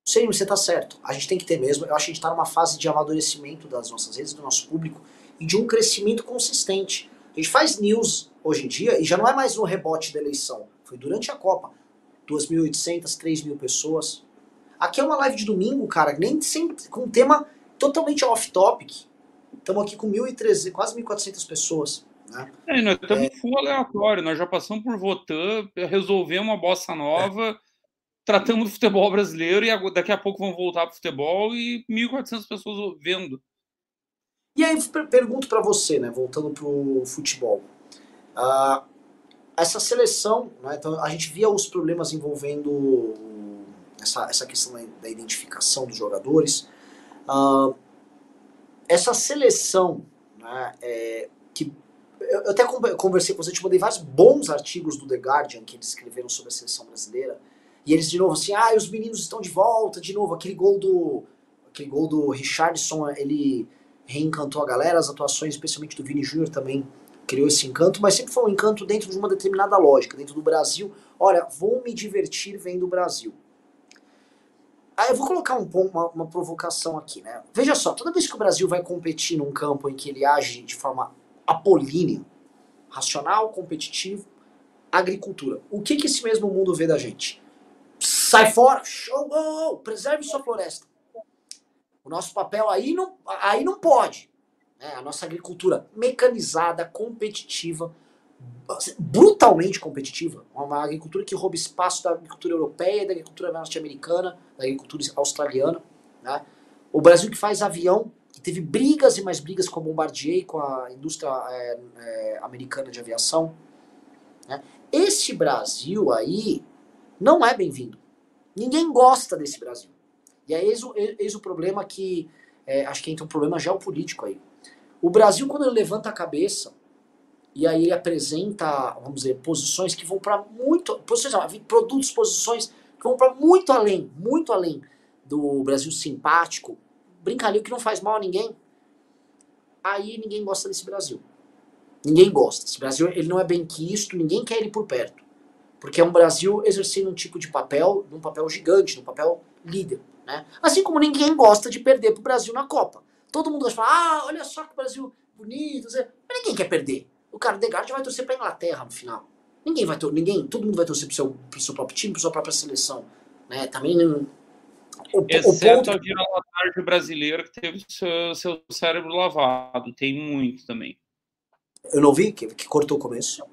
Sim, você tá certo. A gente tem que ter mesmo. Eu acho que a gente tá numa fase de amadurecimento das nossas redes, do nosso público, e de um crescimento consistente. A gente faz news hoje em dia e já não é mais no rebote da eleição. Foi durante a Copa. 2.800, 3.000 pessoas. Aqui é uma live de domingo, cara, nem sem, com um tema totalmente off-topic. Estamos aqui com 1.300, quase 1.400 pessoas. Né? É, nós estamos é... full aleatório, nós já passamos por Votan, resolvemos uma bossa nova, é. Tratamos do futebol brasileiro e daqui a pouco vão voltar para o futebol e 1.400 pessoas vendo. E aí pergunto para você, né, voltando para o futebol. Uh, essa seleção, né, então a gente via os problemas envolvendo essa, essa questão da identificação dos jogadores. Uh, essa seleção, né, é, que eu até conversei com você, te mandei vários bons artigos do The Guardian que eles escreveram sobre a seleção brasileira. E eles de novo assim, ah, os meninos estão de volta, de novo, aquele gol do aquele gol do Richardson, ele reencantou a galera, as atuações, especialmente do Vini Júnior também criou esse encanto, mas sempre foi um encanto dentro de uma determinada lógica, dentro do Brasil. Olha, vou me divertir vendo o Brasil. Aí eu vou colocar um uma, uma, provocação aqui, né? Veja só, toda vez que o Brasil vai competir num campo em que ele age de forma apolínea, racional, competitivo, agricultura, o que que esse mesmo mundo vê da gente? Sai fora, show, oh, oh, preserve sua floresta. O nosso papel aí não, aí não pode. Né? A nossa agricultura mecanizada, competitiva, brutalmente competitiva. Uma agricultura que rouba espaço da agricultura europeia, da agricultura norte-americana, da agricultura australiana. Né? O Brasil que faz avião, que teve brigas e mais brigas com a Bombardier e com a indústria é, é, americana de aviação. Né? Esse Brasil aí não é bem-vindo. Ninguém gosta desse Brasil. E aí eis o, eis o problema que. É, acho que entra um problema geopolítico aí. O Brasil, quando ele levanta a cabeça e aí apresenta, vamos dizer, posições que vão para muito. Posições, produtos, posições que vão para muito além, muito além do Brasil simpático, brincalhão que não faz mal a ninguém. Aí ninguém gosta desse Brasil. Ninguém gosta. Esse Brasil ele não é bem quisto, ninguém quer ele por perto. Porque é um Brasil exercendo um tipo de papel, um papel gigante, um papel líder. Né? Assim como ninguém gosta de perder para o Brasil na Copa. Todo mundo gosta de falar, ah, olha só que Brasil bonito. Mas ninguém quer perder. O cara Degard vai torcer para Inglaterra no final. Ninguém vai torcer, ninguém, todo mundo vai torcer pro seu, pro seu próprio time, pro sua própria seleção. Né? Também não. O, Exceto o ponto... a vira-latagem brasileira que teve seu, seu cérebro lavado. Tem muito também. Eu não vi, que, que cortou o começo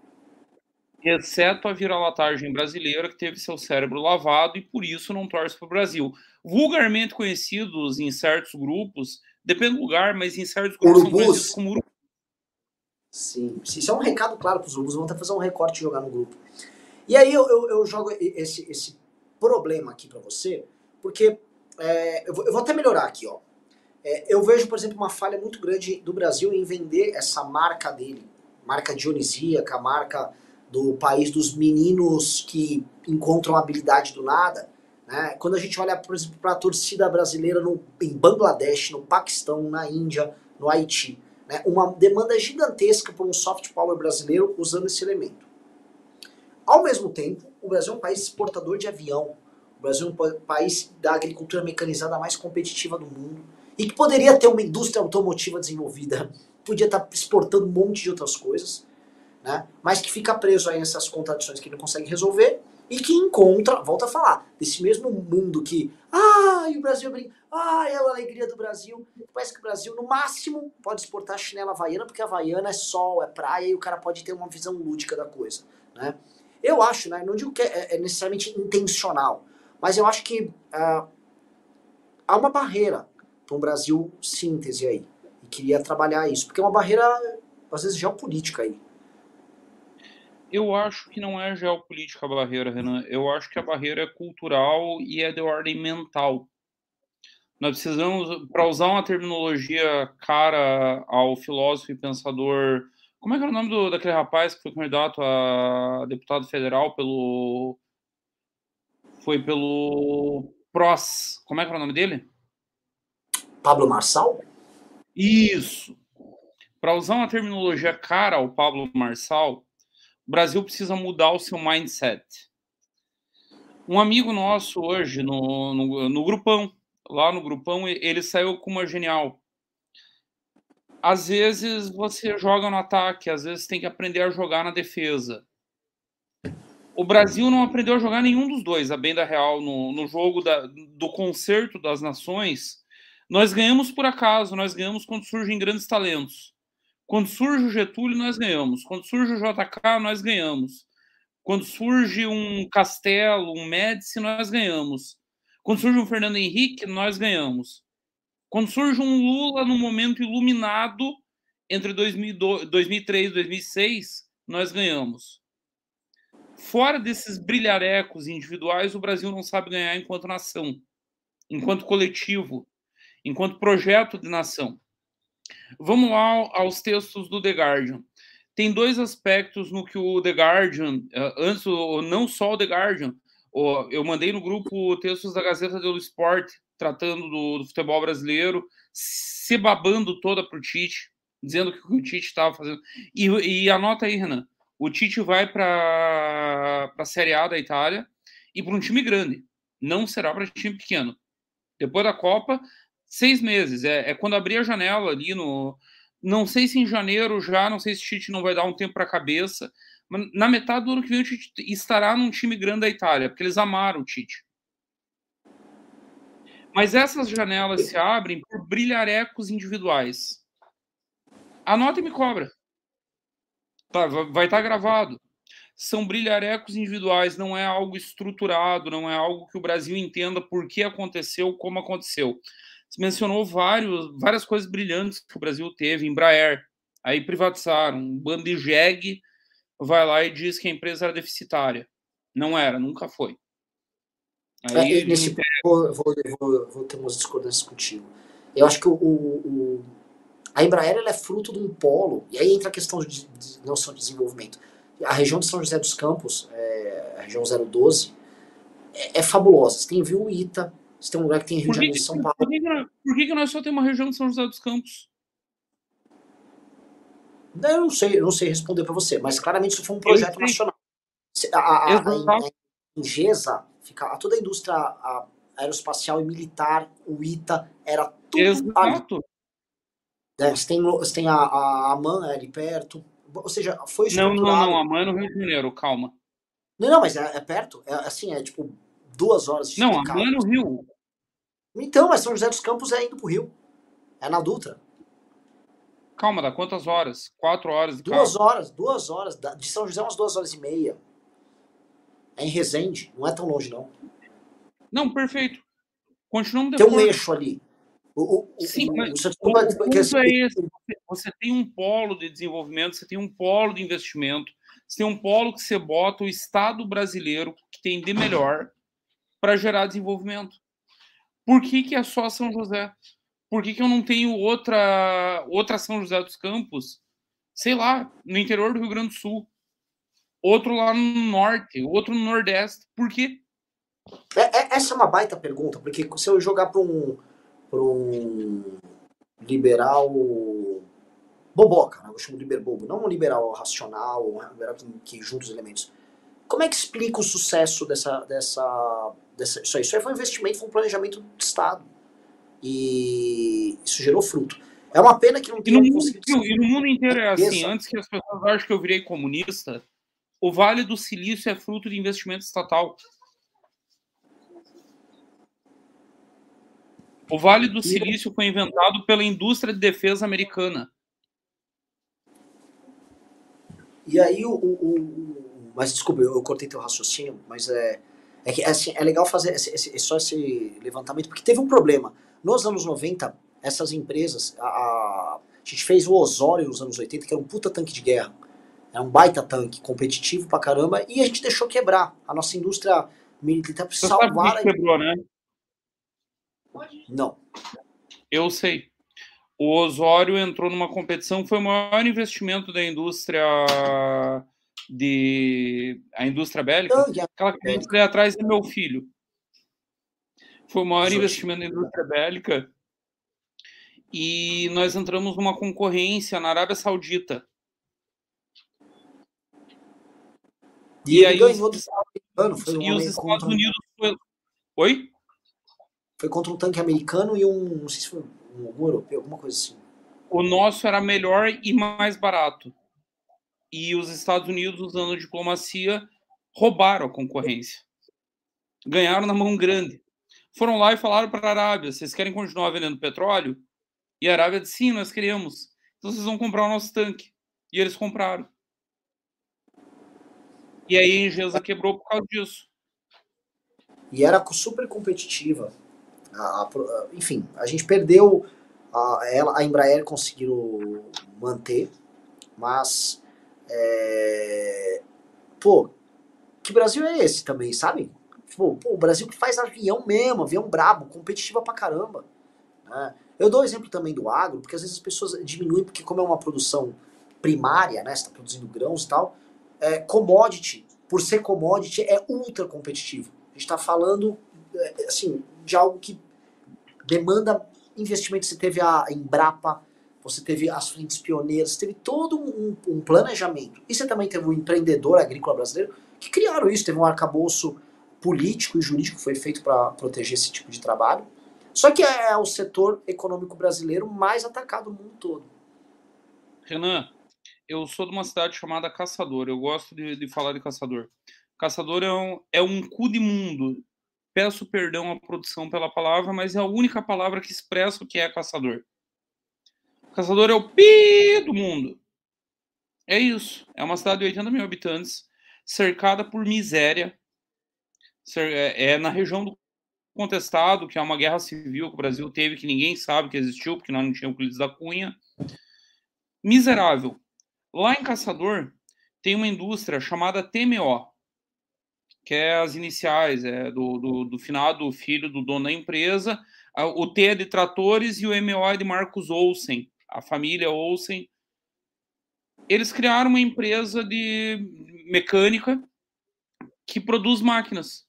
exceto a vira-latagem brasileira, que teve seu cérebro lavado e por isso não torce para o Brasil. Vulgarmente conhecidos em certos grupos, depende do lugar, mas em certos grupos urubus. são conhecidos como urubus. Sim, isso é um recado claro para os urubus, vão até fazer um recorte e jogar no grupo. E aí eu, eu, eu jogo esse, esse problema aqui para você, porque é, eu, vou, eu, vou, até melhorar aqui, ó. É, eu vejo, por exemplo, uma falha muito grande do Brasil em vender essa marca dele, marca dionisíaca, marca do país dos meninos que encontram habilidade do nada. Né? Quando a gente olha, por exemplo, para a torcida brasileira no, em Bangladesh, no Paquistão, na Índia, no Haiti, né? uma demanda gigantesca por um soft power brasileiro usando esse elemento. Ao mesmo tempo, o Brasil é um país exportador de avião. O Brasil é um país da agricultura mecanizada mais competitiva do mundo e que poderia ter uma indústria automotiva desenvolvida, podia estar exportando um monte de outras coisas né? mas que fica preso a essas contradições que não consegue resolver e que encontra, volta a falar, desse mesmo mundo que, ah, o Brasil brinca, ah, é a alegria do Brasil. Parece que o Brasil, no máximo, pode exportar chinela havaiana, porque a havaiana é sol, é praia, e o cara pode ter uma visão lúdica da coisa. Né? Eu acho, né, não digo que é, é necessariamente intencional, mas eu acho que uh, há uma barreira para um Brasil síntese aí. E queria trabalhar isso, porque é uma barreira, às vezes, geopolítica aí. Eu acho que não é geopolítica a barreira, Renan. Eu acho que a barreira é cultural e é de ordem mental. Nós precisamos, para usar uma terminologia cara ao filósofo e pensador. Como é que era o nome do, daquele rapaz que foi candidato a deputado federal pelo. Foi pelo PROS. Como é que era o nome dele? Pablo Marçal? Isso. Para usar uma terminologia cara ao Pablo Marçal, o Brasil precisa mudar o seu mindset. Um amigo nosso hoje, no, no, no grupão, lá no grupão, ele saiu com uma genial. Às vezes você joga no ataque, às vezes tem que aprender a jogar na defesa. O Brasil não aprendeu a jogar nenhum dos dois, a bem da real, no, no jogo da, do concerto das nações. Nós ganhamos por acaso, nós ganhamos quando surgem grandes talentos. Quando surge o Getúlio, nós ganhamos. Quando surge o JK, nós ganhamos. Quando surge um Castelo, um Médici, nós ganhamos. Quando surge um Fernando Henrique, nós ganhamos. Quando surge um Lula no momento iluminado entre 2002, 2003 e 2006, nós ganhamos. Fora desses brilharecos individuais, o Brasil não sabe ganhar enquanto nação, enquanto coletivo, enquanto projeto de nação. Vamos lá aos textos do The Guardian. Tem dois aspectos no que o The Guardian, eh, antes, não só o The Guardian, eu mandei no grupo textos da Gazeta dello Sport tratando do, do futebol brasileiro, se babando toda pro Tite, dizendo que o Tite estava fazendo. E, e anota aí, Renan, o Tite vai para a Série A da Itália e para um time grande. Não será para time pequeno. Depois da Copa, seis meses. É, é, quando abrir a janela ali no. Não sei se em janeiro já, não sei se o Tite não vai dar um tempo para a cabeça. Mas na metade do ano que vem o Tite estará num time grande da Itália, porque eles amaram o Tite. Mas essas janelas se abrem por brilharecos individuais. Anota e me cobra. Tá, vai estar tá gravado. São brilharecos individuais, não é algo estruturado, não é algo que o Brasil entenda por que aconteceu, como aconteceu. Você mencionou vários, várias coisas brilhantes que o Brasil teve, Embraer, aí privatizaram, um bando de jegue vai lá e diz que a empresa era deficitária. Não era, nunca foi. Aí, é, nesse ponto, vou, vou, vou, vou, ter umas discordâncias contigo. Eu acho que o, o, a Embraer ela é fruto de um polo, e aí entra a questão de, de noção de desenvolvimento. A região de São José dos Campos, é, a região 012, é, é fabulosa. Você tem Viu Ita, você tem um lugar que tem Rio de Janeiro e São Paulo. Por, que, por que, nós só temos uma região de São José dos Campos? Eu não sei, eu não sei responder para você, mas claramente isso foi um projeto nacional. A, a, a, a, Ingesa, fica, toda a indústria a, aeroespacial e militar, o ITA, era tudo Exato. É, você tem, você tem a, a AMAN ali perto. Ou seja, foi estruturado... Não, não, não. AMAN no Rio de Janeiro, calma. Não, não, mas é, é perto. É, assim, é tipo duas horas de Não, AMAN é no Rio. Então, mas São José dos Campos é indo pro Rio. É na Dutra. Calma, dá quantas horas? Quatro horas de Duas carro. horas, duas horas. De São José, umas duas horas e meia. É em Resende, não é tão longe, não. Não, perfeito. Continuamos depois. Tem um eixo ali. O, o, Sim, o, mas o, o, o ponto é esse. Você tem um polo de desenvolvimento, você tem um polo de investimento, você tem um polo que você bota o Estado brasileiro que tem de melhor para gerar desenvolvimento. Por que, que é só São José? Por que, que eu não tenho outra, outra São José dos Campos? Sei lá, no interior do Rio Grande do Sul. Outro lá no norte, outro no nordeste. Por quê? É, é, essa é uma baita pergunta, porque se eu jogar para um um liberal boboca, né? eu chamo de liberal bobo, não um liberal racional, um liberal que, que junta os elementos. Como é que explica o sucesso dessa, dessa isso aí? Isso aí foi um investimento, foi um planejamento do Estado. E isso gerou fruto. É uma pena que não tenha conseguido... E no mundo inteiro é assim, antes que as pessoas achem que eu virei comunista, o Vale do Silício é fruto de investimento estatal. O Vale do Silício foi inventado pela indústria de defesa americana. E aí o, o, o mas desculpa, eu, eu, cortei teu raciocínio, mas é é que assim, é legal fazer esse, esse, só esse levantamento porque teve um problema. Nos anos 90, essas empresas, a, a, a gente fez o Osório nos anos 80, que era um puta tanque de guerra. É um baita tanque, competitivo pra caramba, e a gente deixou quebrar. A nossa indústria militar para salvar a... quebrou, né? Não. Eu sei. O Osório entrou numa competição, foi o maior investimento da indústria de a indústria bélica. Aquela que ali atrás é meu filho. Foi o maior investimento da indústria bélica. E nós entramos numa concorrência na Arábia Saudita. E, e aí, ganhou os, foi e os Estados Unidos. Foi... Oi? Foi contra um tanque americano e um. Não sei se foi um, europeu, alguma coisa assim. O nosso era melhor e mais barato. E os Estados Unidos, usando diplomacia, roubaram a concorrência. Ganharam na mão grande. Foram lá e falaram para a Arábia: vocês querem continuar vendendo petróleo? E a Arábia disse: sim, nós queremos. Então vocês vão comprar o nosso tanque. E eles compraram. E aí a Engesa quebrou por causa disso. E era super competitiva. A, a, enfim, a gente perdeu, a, ela, a Embraer conseguiu manter, mas é, pô, que Brasil é esse também, sabe? Pô, pô, o Brasil que faz avião mesmo, avião brabo, competitiva pra caramba. Né? Eu dou o exemplo também do agro, porque às vezes as pessoas diminuem, porque como é uma produção primária, né, você está produzindo grãos e tal, é, commodity, por ser commodity, é ultra competitivo. A gente está falando, é, assim, de algo que demanda investimento. Você teve a Embrapa, você teve as frentes pioneiras, teve todo um, um, planejamento. E você também teve um empreendedor agrícola brasileiro que criaram isso, teve um arcabouço político e jurídico que foi feito para proteger esse tipo de trabalho. Só que é o setor econômico brasileiro mais atacado no mundo todo. Renan, eu sou de uma cidade chamada Caçador. Eu gosto de, de falar de Caçador. Caçador é um, é um cu de mundo. Peço perdão à produção pela palavra, mas é a única palavra que expressa o que é caçador. Caçador é o pi do mundo. É isso. É uma cidade de 80 mil habitantes, cercada por miséria. É, é na região do contestado, que é uma guerra civil que o Brasil teve, que ninguém sabe que existiu, porque nós não tínhamos Euclides da Cunha. Miserável. Lá em Caçador, tem uma indústria chamada TMO, que é as iniciais é, do, do, do finado filho do dono da empresa. O T é de tratores e o MO é de Marcos Olsen, a família Olsen. Eles criaram uma empresa de mecânica que produz máquinas.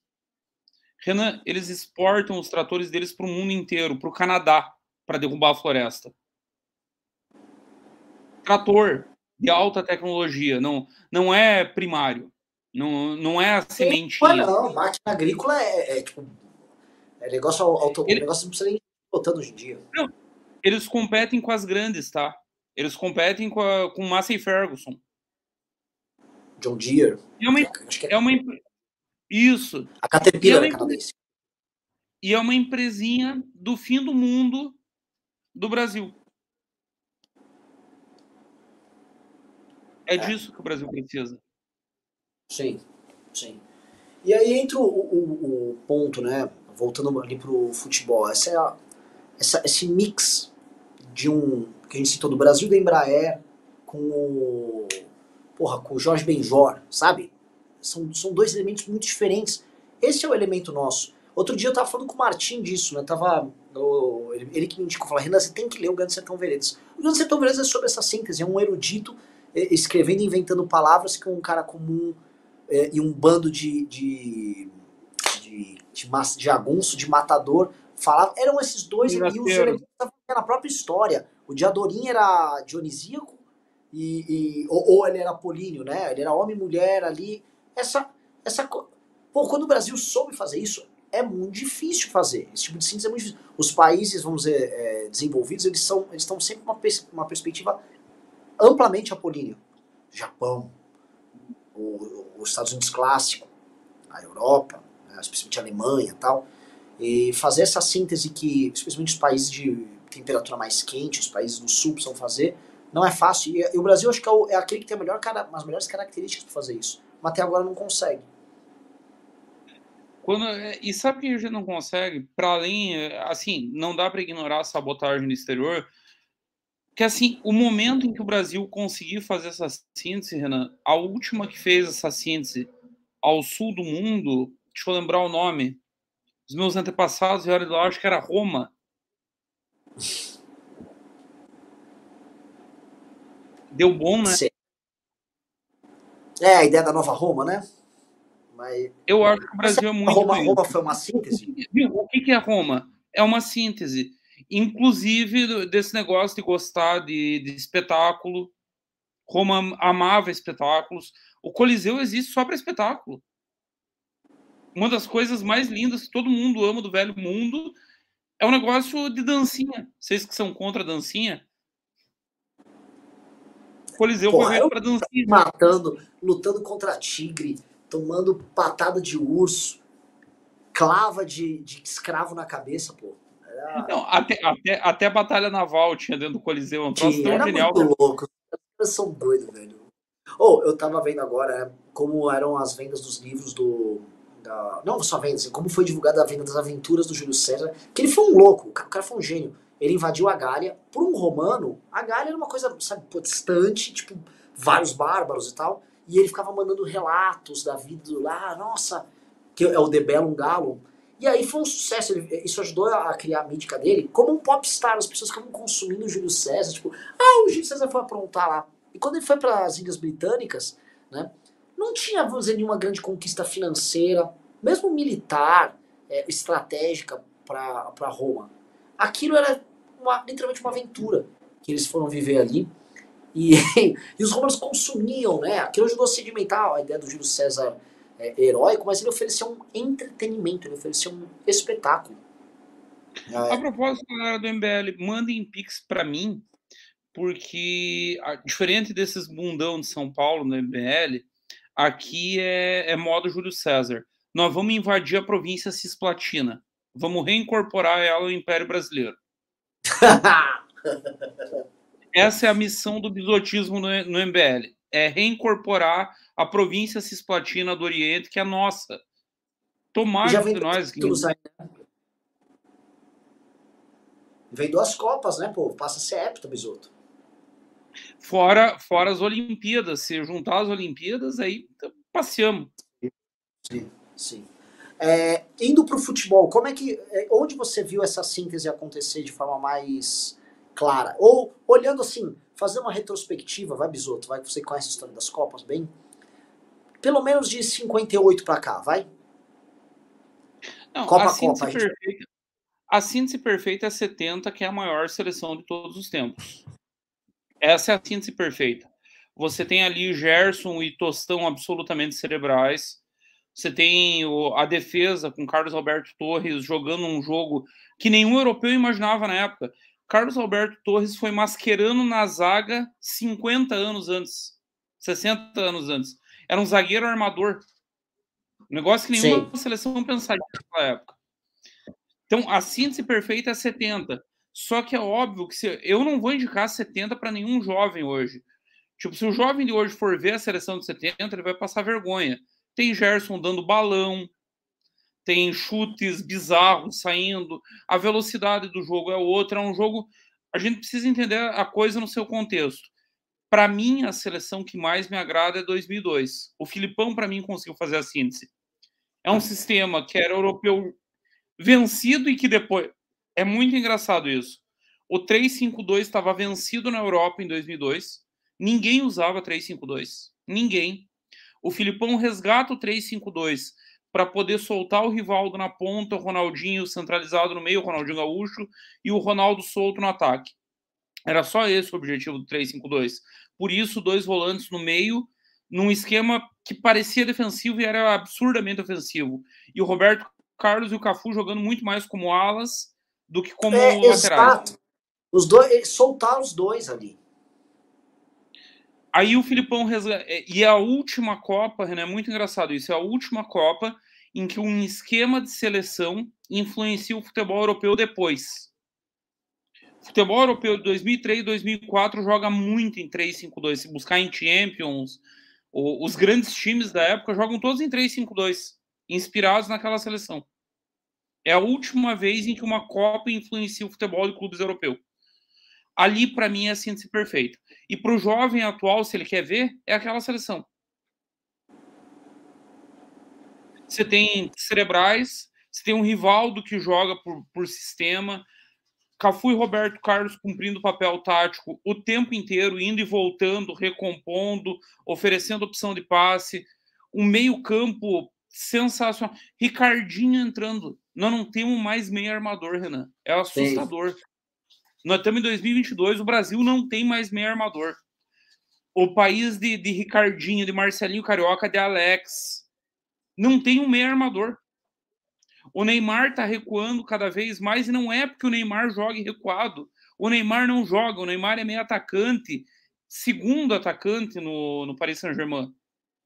Renan, eles exportam os tratores deles para o mundo inteiro, para o Canadá, para derrubar a floresta. Trator de alta tecnologia, não, não é primário, não, não é a semente. Não, não, máquina agrícola é, é tipo. É negócio auto, Ele... negócio não precisa nem botando hoje em dia. Não, eles competem com as grandes, tá? Eles competem com, a, com Massey Ferguson. John Deere. É uma, é, é uma, isso. A Caterpillar é, é canadense. E é uma empresinha do fim do mundo do Brasil. É, é. disso que o Brasil precisa. Sim, sim. E aí entra o, o, o ponto, né? Voltando ali pro futebol. Essa é essa, esse mix de um. que a gente citou do Brasil da Embraer com o. Porra, com o Jorge Benjor, sabe? São, são dois elementos muito diferentes. Esse é o elemento nosso. Outro dia eu tava falando com o Martim disso, né? Tava, o, ele, ele, que me indicou, falou, Renan, você tem que ler o Grande Sertão Veredas. O Grande Sertão Veredas é sobre essa síntese, é um erudito é, escrevendo e inventando palavras que um cara comum é, e um bando de, de, de, de, de jagunço, de matador, falava. Eram esses dois e os elementos na própria história. O Diadorim era dionisíaco e, e ou, ou, ele era apolíneo, né? Ele era homem e mulher ali essa, essa Pô, quando o Brasil soube fazer isso, é muito difícil fazer. Esse tipo de síntese é muito difícil. Os países, vamos dizer, é, desenvolvidos, eles, são, eles estão sempre com uma, pers uma perspectiva amplamente apolínea. Japão, o, os Estados Unidos clássico, a Europa, né, especialmente a Alemanha tal. E fazer essa síntese que, especialmente os países de temperatura mais quente, os países do sul precisam fazer, não é fácil. E, o Brasil acho que é, o, é aquele que tem melhor, as melhores características para fazer isso mas até agora não consegue. Quando, é, e sabe que a gente não consegue? Para além, é, assim, não dá para ignorar a sabotagem no exterior. Que assim, o momento em que o Brasil conseguiu fazer essa síntese, Renan, a última que fez essa síntese ao sul do mundo, deixa eu lembrar o nome. Os meus antepassados vieram de lá, acho que era Roma. Deu bom, né? Sim. É, a ideia da nova Roma, né? Mas, eu acho que o Brasil é muito. Roma, Roma foi uma síntese? O que é Roma? É uma síntese. Inclusive desse negócio de gostar de, de espetáculo. Roma amava espetáculos. O Coliseu existe só para espetáculo. Uma das coisas mais lindas que todo mundo ama do velho mundo é o negócio de dancinha. Vocês que são contra a dancinha, Coliseu Porra, correndo pra dancinha. Matando, lutando contra tigre, tomando patada de urso, clava de, de escravo na cabeça, pô. Era... Não, até, até, até a batalha naval tinha dentro do Coliseu, um troço tão genial. Muito louco. Os caras são doidos, velho. Ou oh, eu tava vendo agora né, como eram as vendas dos livros do. Da, não só vendas, como foi divulgada a venda das aventuras do Júlio César, que ele foi um louco, o cara, foi um gênio ele invadiu a Gália. Por um romano, a Gália era uma coisa, sabe, distante, tipo, vários bárbaros e tal. E ele ficava mandando relatos da vida lá, nossa, que é o De Bellum Gallum. E aí foi um sucesso, ele, isso ajudou a criar a mítica dele como um popstar. As pessoas ficavam consumindo o Júlio César, tipo, ah, o Júlio César foi aprontar lá. E quando ele foi para as Ilhas Britânicas, né, não tinha, vamos dizer, nenhuma grande conquista financeira, mesmo militar, é, estratégica para Roma. Aquilo era uma, literalmente uma aventura que eles foram viver ali. E, e os romanos consumiam, né? Aquilo ajudou a sedimentar a ideia do Júlio César é, heróico, mas ele oferecia um entretenimento, ele oferecia um espetáculo. A propósito, galera do MBL, mandem Pix para mim, porque diferente desses bundão de São Paulo no MBL, aqui é, é modo Júlio César. Nós vamos invadir a província cisplatina. Vamos reincorporar ela ao Império Brasileiro. Essa é a missão do bisotismo no, no MBL é reincorporar a província cisplatina do Oriente, que é nossa. Tomar de nós. Que... Aí, né? Vem duas Copas, né, pô? Passa a ser hepta, Bisoto. Fora, fora as Olimpíadas. Se juntar as Olimpíadas, aí passeamos. Sim, sim. É, indo para o futebol, como é que. É, onde você viu essa síntese acontecer de forma mais clara? Ou olhando assim, fazer uma retrospectiva, vai Bisoto, vai que você conhece a história das Copas bem. Pelo menos de 58 para cá, vai? Não, Copa a Copa. Perfeita, a síntese perfeita é 70, que é a maior seleção de todos os tempos. Essa é a síntese perfeita. Você tem ali Gerson e Tostão absolutamente cerebrais. Você tem a defesa com Carlos Alberto Torres jogando um jogo que nenhum europeu imaginava na época. Carlos Alberto Torres foi masquerando na zaga 50 anos antes, 60 anos antes. Era um zagueiro armador. Um negócio que nenhuma Sim. seleção pensaria naquela época. Então, a síntese perfeita é 70. Só que é óbvio que se, eu não vou indicar 70 para nenhum jovem hoje. Tipo, se o jovem de hoje for ver a seleção de 70, ele vai passar vergonha. Tem Gerson dando balão, tem chutes bizarros saindo, a velocidade do jogo é outra, é um jogo. A gente precisa entender a coisa no seu contexto. Para mim, a seleção que mais me agrada é 2002. O Filipão, para mim, conseguiu fazer a síntese. É um sistema que era europeu vencido e que depois. É muito engraçado isso. O 352 estava vencido na Europa em 2002. Ninguém usava 352. Ninguém. O Filipão resgata o 352 para poder soltar o Rivaldo na ponta, o Ronaldinho centralizado no meio, o Ronaldinho Gaúcho, e o Ronaldo solto no ataque. Era só esse o objetivo do 3-5-2. Por isso, dois volantes no meio, num esquema que parecia defensivo e era absurdamente ofensivo. E o Roberto Carlos e o Cafu jogando muito mais como alas do que como é, laterais. Exato. Os dois, soltar os dois ali. Aí o Filipão é, e a última Copa, Renan, é muito engraçado isso, é a última Copa em que um esquema de seleção influencia o futebol europeu depois. O futebol europeu de 2003 e 2004 joga muito em 3-5-2. Se buscar em Champions, os grandes times da época jogam todos em 3-5-2, inspirados naquela seleção. É a última vez em que uma Copa influencia o futebol de clubes europeu. Ali, para mim, é a síntese perfeita. E para o jovem atual, se ele quer ver, é aquela seleção. Você tem cerebrais, você tem um Rivaldo que joga por, por sistema, Cafu e Roberto Carlos cumprindo o papel tático o tempo inteiro, indo e voltando, recompondo, oferecendo opção de passe, um meio-campo sensacional. Ricardinho entrando. Nós não temos mais meio armador, Renan. É assustador. Sim. Nós estamos em 2022, o Brasil não tem mais meio armador. O país de, de Ricardinho, de Marcelinho Carioca, de Alex. Não tem um meio armador. O Neymar está recuando cada vez mais e não é porque o Neymar joga recuado. O Neymar não joga, o Neymar é meio atacante, segundo atacante no, no Paris Saint-Germain.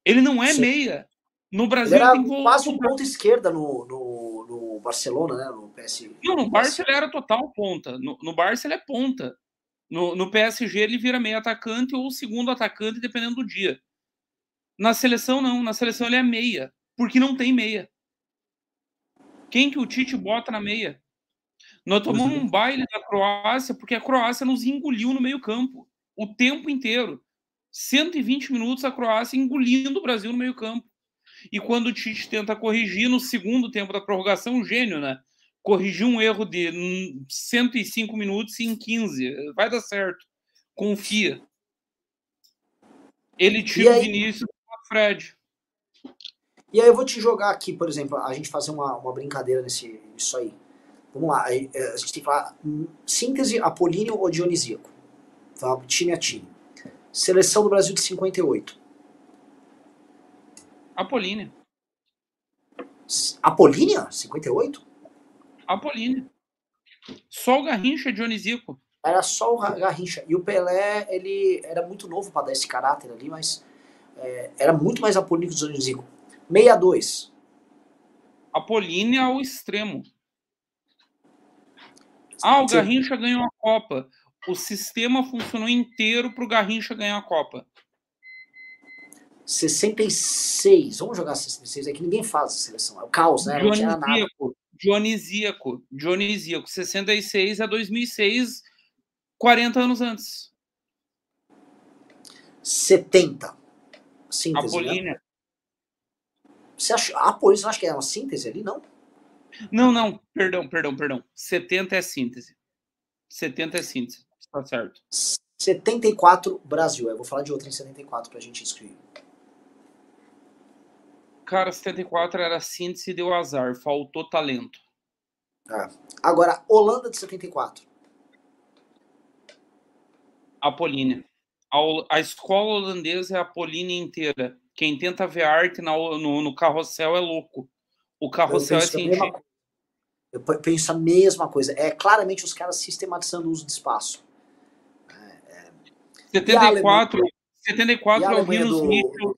Ele não é Sim. meia. No Brasil ele era tem quase um ponto esquerda no, no, no, Barcelona, né? No PSG. Não, no Barça ele era total ponta. No, no Barça ele é ponta. No, no PSG ele vira meio atacante ou segundo atacante, dependendo do dia. Na seleção, não. Na seleção ele é meia. Porque não tem meia. Quem que o Tite bota na meia? Nós tomamos um baile da Croácia porque a Croácia nos engoliu no meio-campo o tempo inteiro. 120 minutos a Croácia engolindo o Brasil no meio-campo. E quando o Tite tenta corrigir no segundo tempo da prorrogação, um gênio, né? Corrigir um erro de 105 minutos em 15. Vai dar certo. Confia. Ele tira o Vinícius do Fred. E aí eu vou te jogar aqui, por exemplo, a gente fazer uma, uma brincadeira nesse, nisso aí. Vamos lá, a gente tem que falar hum, síntese apolíneo ou dionisíaco. Tá? Time a time. Seleção do Brasil de 58. Apolínea. Apolínea? 58? Apolínea. Só o Garrincha dionisíaco. Era só o Garrincha. E o Pelé, ele era muito novo para dar esse caráter ali, mas é, era muito mais apolíneo que o dionisíaco. 62. Apolínea ao extremo. Ah, o Garrincha ganhou a Copa. O sistema funcionou inteiro para o Garrincha ganhar a Copa. 66. Vamos jogar 66 aqui. Ninguém faz a seleção. É o caos, né? Dionisíaco. Dionisíaco. Dionisíaco. 66 a 2006, 40 anos antes. 70. Síntese, Apolínea. Né? Você acha, a polícia acha que é uma síntese ali, não? Não, não, perdão, perdão, perdão. 70 é síntese. 70 é síntese, está certo. 74, Brasil. Eu vou falar de outra em 74 pra gente escrever. Cara, 74 era síntese e deu azar, faltou talento. É. Agora, Holanda de 74. Apolínea. A, a escola holandesa é a Apolínea inteira. Quem tenta ver arte no, no, no carrossel é louco. O carrossel é científico. Eu penso a mesma coisa. É claramente os caras sistematizando o uso de espaço. É, é... 74, 74 é o do... Mitchell.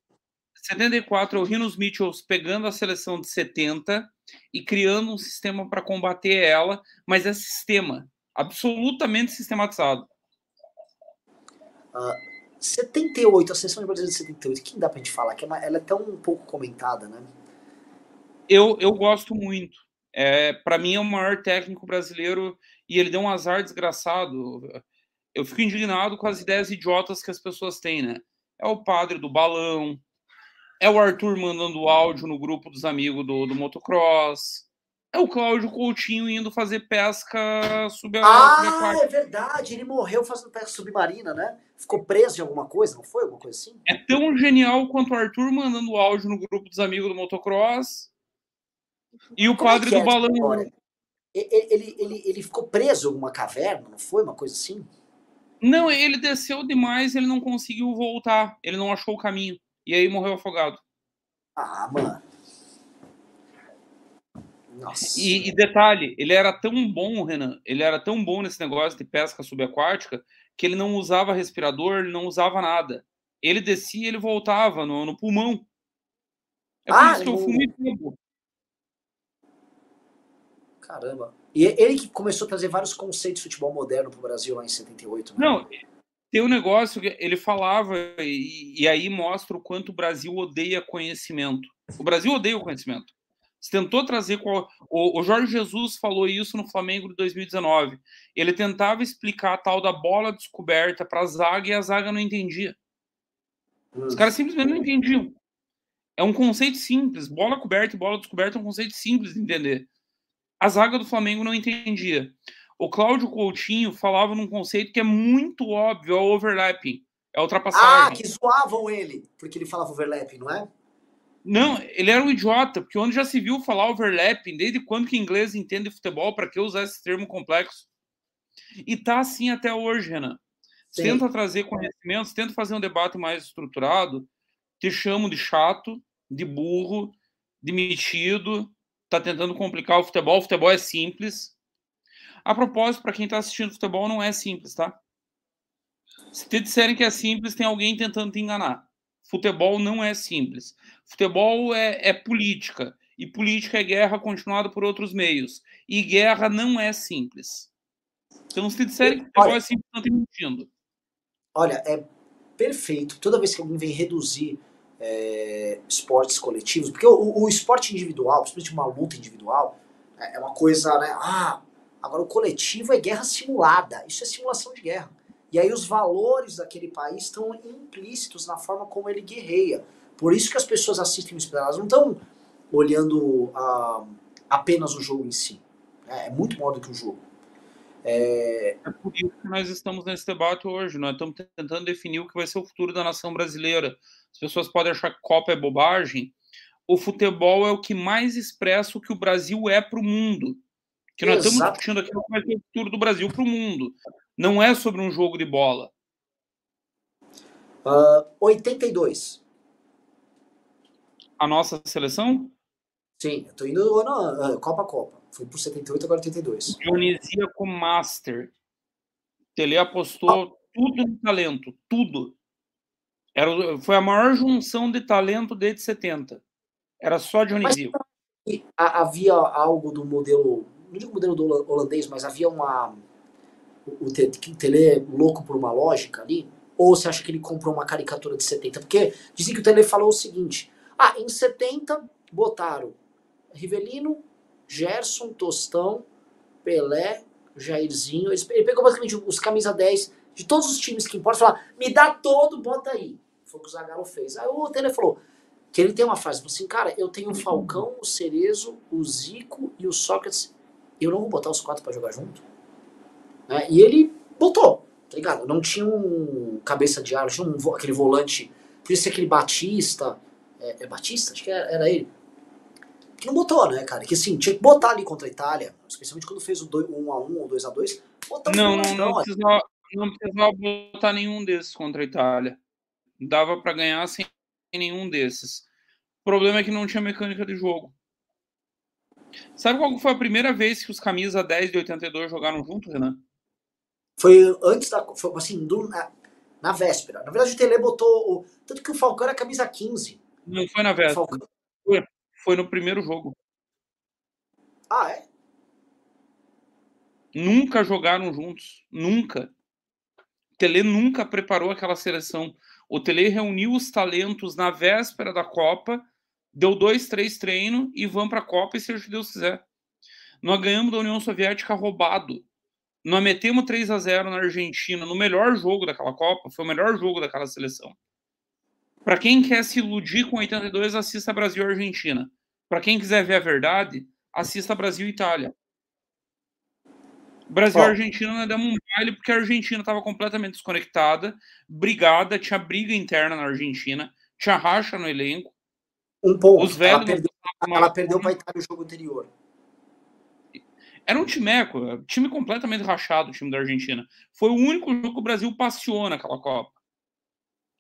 74 é o Rinos Mitchells pegando a seleção de 70 e criando um sistema para combater ela, mas é sistema, absolutamente sistematizado. Uh, 78, a seleção de brasileira de 78, quem dá pra gente falar? Que é ela é tão um pouco comentada, né? Eu, eu gosto muito. É, para mim é o maior técnico brasileiro e ele deu um azar desgraçado. Eu fico indignado com as ideias idiotas que as pessoas têm, né? É o padre do balão, é o Arthur mandando áudio no grupo dos amigos do, do motocross, é o Cláudio Coutinho indo fazer pesca sub Ah, é verdade. Ele morreu fazendo pesca submarina, né? Ficou preso em alguma coisa, não foi? Alguma coisa assim? É tão genial quanto o Arthur mandando áudio no grupo dos amigos do motocross. E o Como é padre é do balão. Ele, ele, ele, ele ficou preso em alguma caverna, não foi? Uma coisa assim? Não, ele desceu demais, ele não conseguiu voltar. Ele não achou o caminho. E aí morreu afogado. Ah, mano. E, e, detalhe, ele era tão bom, Renan, ele era tão bom nesse negócio de pesca subaquática que ele não usava respirador, ele não usava nada. Ele descia e ele voltava no, no pulmão. É por ah, isso que eu. Caramba. E ele que começou a trazer vários conceitos de futebol moderno para o Brasil lá em 78. Né? Não, tem um negócio que ele falava, e, e aí mostra o quanto o Brasil odeia conhecimento. O Brasil odeia o conhecimento. Você tentou trazer qual. O, o, Jorge Jesus falou isso no Flamengo de 2019. Ele tentava explicar a tal da bola descoberta para a zaga e a zaga não entendia. Os caras simplesmente não entendiam. É um conceito simples. Bola coberta e bola descoberta é um conceito simples de entender. A zaga do Flamengo não entendia. O Cláudio Coutinho falava num conceito que é muito óbvio, é o overlapping. É a ultrapassagem. Ah, que zoavam ele, porque ele falava overlapping, não é? Não, ele era um idiota, porque onde já se viu falar overlapping, desde quando que inglês entende futebol, para que usar esse termo complexo? E tá assim até hoje, Renan. Sim. Tenta trazer conhecimentos, tenta fazer um debate mais estruturado, te chamo de chato, de burro, de metido, tá tentando complicar o futebol. O futebol é simples. A propósito, para quem está assistindo futebol, não é simples, tá? Se te disserem que é simples, tem alguém tentando te enganar. Futebol não é simples. Futebol é, é política. E política é guerra continuada por outros meios. E guerra não é simples. Então, se disserem que futebol olha, é simples, não tem mentindo. Olha, é perfeito. Toda vez que alguém vem reduzir é, esportes coletivos, porque o, o, esporte individual, principalmente uma luta individual, é, é uma coisa, né? Ah, agora o coletivo é guerra simulada. Isso é simulação de guerra. E aí os valores daquele país estão implícitos na forma como ele guerreia. Por isso que as pessoas assistem o Split, elas não estão olhando a, apenas o jogo em si. É, é muito maior do que o jogo. É... é... por isso que nós estamos nesse debate hoje. Nós estamos tentando definir o que vai ser o futuro da nação brasileira. As pessoas podem achar que Copa é bobagem. O futebol é o que mais expressa o que o Brasil é para o mundo. Que nós Exato. estamos discutindo aqui vai ser o futuro do Brasil para o mundo. Não é sobre um jogo de bola. Uh, 82. A nossa seleção? Sim, eu tô indo ano, uh, Copa Copa. Fui por 78, agora 82. Dionisia com Master. Tele apostou ah. tudo no talento, tudo. Era, foi a maior junção de talento desde 70. Era só Dionisio. Mas, havia algo do modelo, não digo modelo do holandês, mas havia uma. O, Tele louco por uma lógica ali? Ou você acha que ele comprou uma caricatura de 70? Porque dizem que o Tele falou o seguinte: ah, em 70 botaram Rivelino, Gerson, Tostão, Pelé, Jairzinho. Ele pegou basicamente os camisa 10 de todos os times que importam e falou: me dá todo, bota aí. Foi o que o Zagallo fez. Aí o Tele falou que ele tem uma frase assim: cara, eu tenho o Falcão, o Cerezo, o Zico e o Sócrates. Eu não vou botar os quatro para jogar junto. Né? E ele botou, tá ligado? Não tinha um cabeça de ar, tinha um, aquele volante. Por isso aquele Batista. É, é Batista? Acho que era, era ele que não botou, né, cara? Que assim, tinha que botar ali contra a Itália, especialmente quando fez o 1x1 ou 2x2. Não, não, não, precisava, não precisava botar nenhum desses contra a Itália. Dava para ganhar sem nenhum desses. O problema é que não tinha mecânica de jogo. Sabe qual foi a primeira vez que os camisas 10 de 82 jogaram junto, Renan? Foi antes da. Foi assim, do, na, na, véspera. Na verdade, o Tele botou. O, tanto que o Falcão era camisa 15. Não foi na véspera. Foi, foi no primeiro jogo. Ah, é? Nunca jogaram juntos. Nunca. O Tele nunca preparou aquela seleção. O Tele reuniu os talentos na véspera da Copa, deu dois, três treinos e vão para a Copa e seja o que Deus quiser. Nós ganhamos da União Soviética roubado. Nós metemos 3 a 0 na Argentina, no melhor jogo daquela Copa, foi o melhor jogo daquela seleção. Para quem quer se iludir com 82, assista Brasil e Argentina. Para quem quiser ver a verdade, assista Brasil e Itália. Brasil e oh. Argentina nós demos um baile porque a Argentina estava completamente desconectada, brigada, tinha briga interna na Argentina, tinha racha no elenco. Um ponto. Os velhos ela perdeu, ela perdeu para a Itália o jogo anterior. Era um timeco, time completamente rachado, o time da Argentina. Foi o único jogo que o Brasil passeou naquela Copa.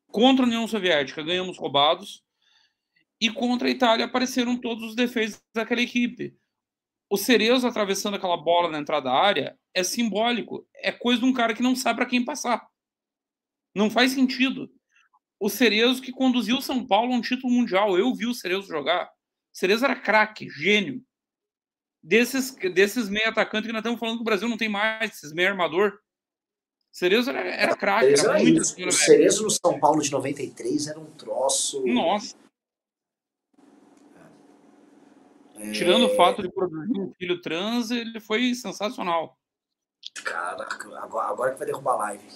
Contra a União Soviética, ganhamos roubados. E contra a Itália apareceram todos os defeitos daquela equipe. O Cerezo atravessando aquela bola na entrada da área é simbólico. É coisa de um cara que não sabe para quem passar. Não faz sentido. O Cerezo que conduziu o São Paulo a um título mundial. Eu vi o Cerezo jogar. O Cerezo era craque, gênio. Desses, desses meio atacantes que nós estamos falando que o Brasil não tem mais, esses meio armador. Cerezo era, era craque. Era muito o Cerezo no São Paulo de 93 era um troço. Nossa. Tirando o fato de produzir um filho trans, ele foi sensacional. Caraca, agora, agora que vai derrubar a live.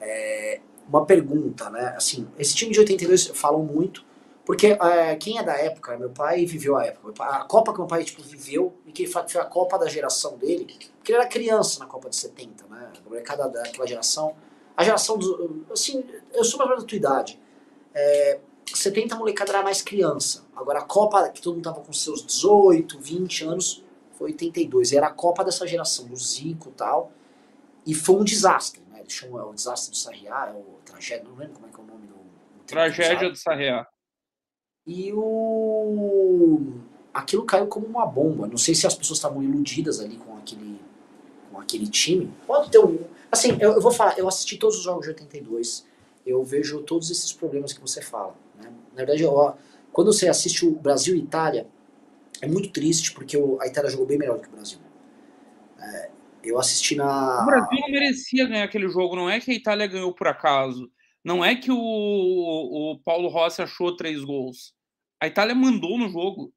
É, uma pergunta, né? Assim, esse time de 82 falam muito, porque é, quem é da época, meu pai viveu a época. A Copa que meu pai tipo, viveu, e que foi a Copa da geração dele, porque ele era criança na Copa de 70, né? A molecada daquela geração. A geração do. Assim, eu sou mais menos da tua idade. É, 70 a molecada era mais criança. Agora a Copa, que todo mundo tava com seus 18, 20 anos, foi 82. E era a Copa dessa geração, do Zico e tal. E foi um desastre, Eles chamam, é o desastre do Sarriá, é o tragédia, não lembro como é que é o nome do. do tragédia do Sarriá. E o. Aquilo caiu como uma bomba. Não sei se as pessoas estavam iludidas ali com aquele, com aquele time. Pode ter um. Assim, eu, eu vou falar, eu assisti todos os jogos de 82. Eu vejo todos esses problemas que você fala. Né? Na verdade, ó, quando você assiste o Brasil e Itália, é muito triste porque o, a Itália jogou bem melhor do que o Brasil. É, eu assisti na. O Brasil não merecia ganhar aquele jogo, não é que a Itália ganhou por acaso. Não é que o, o Paulo Rossi achou três gols. A Itália mandou no jogo.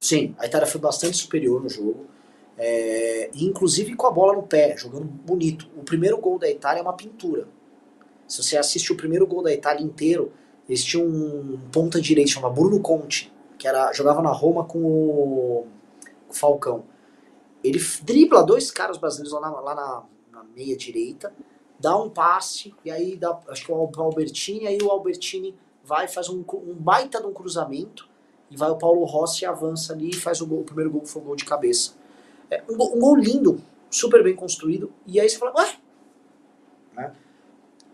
Sim, a Itália foi bastante superior no jogo. É, inclusive com a bola no pé, jogando bonito. O primeiro gol da Itália é uma pintura. Se você assiste o primeiro gol da Itália inteiro, eles tinham um ponta direito chamado Bruno Conte, que era, jogava na Roma com o, com o Falcão. Ele dribla dois caras brasileiros lá na, lá na, na meia direita, dá um passe, e aí dá, acho que o Albertini, aí o Albertini vai faz um, um baita de um cruzamento, e vai o Paulo Rossi avança ali e faz o, gol, o primeiro gol que foi o gol de cabeça. É, um, um, gol lindo, super bem construído, e aí você fala, ué? Né?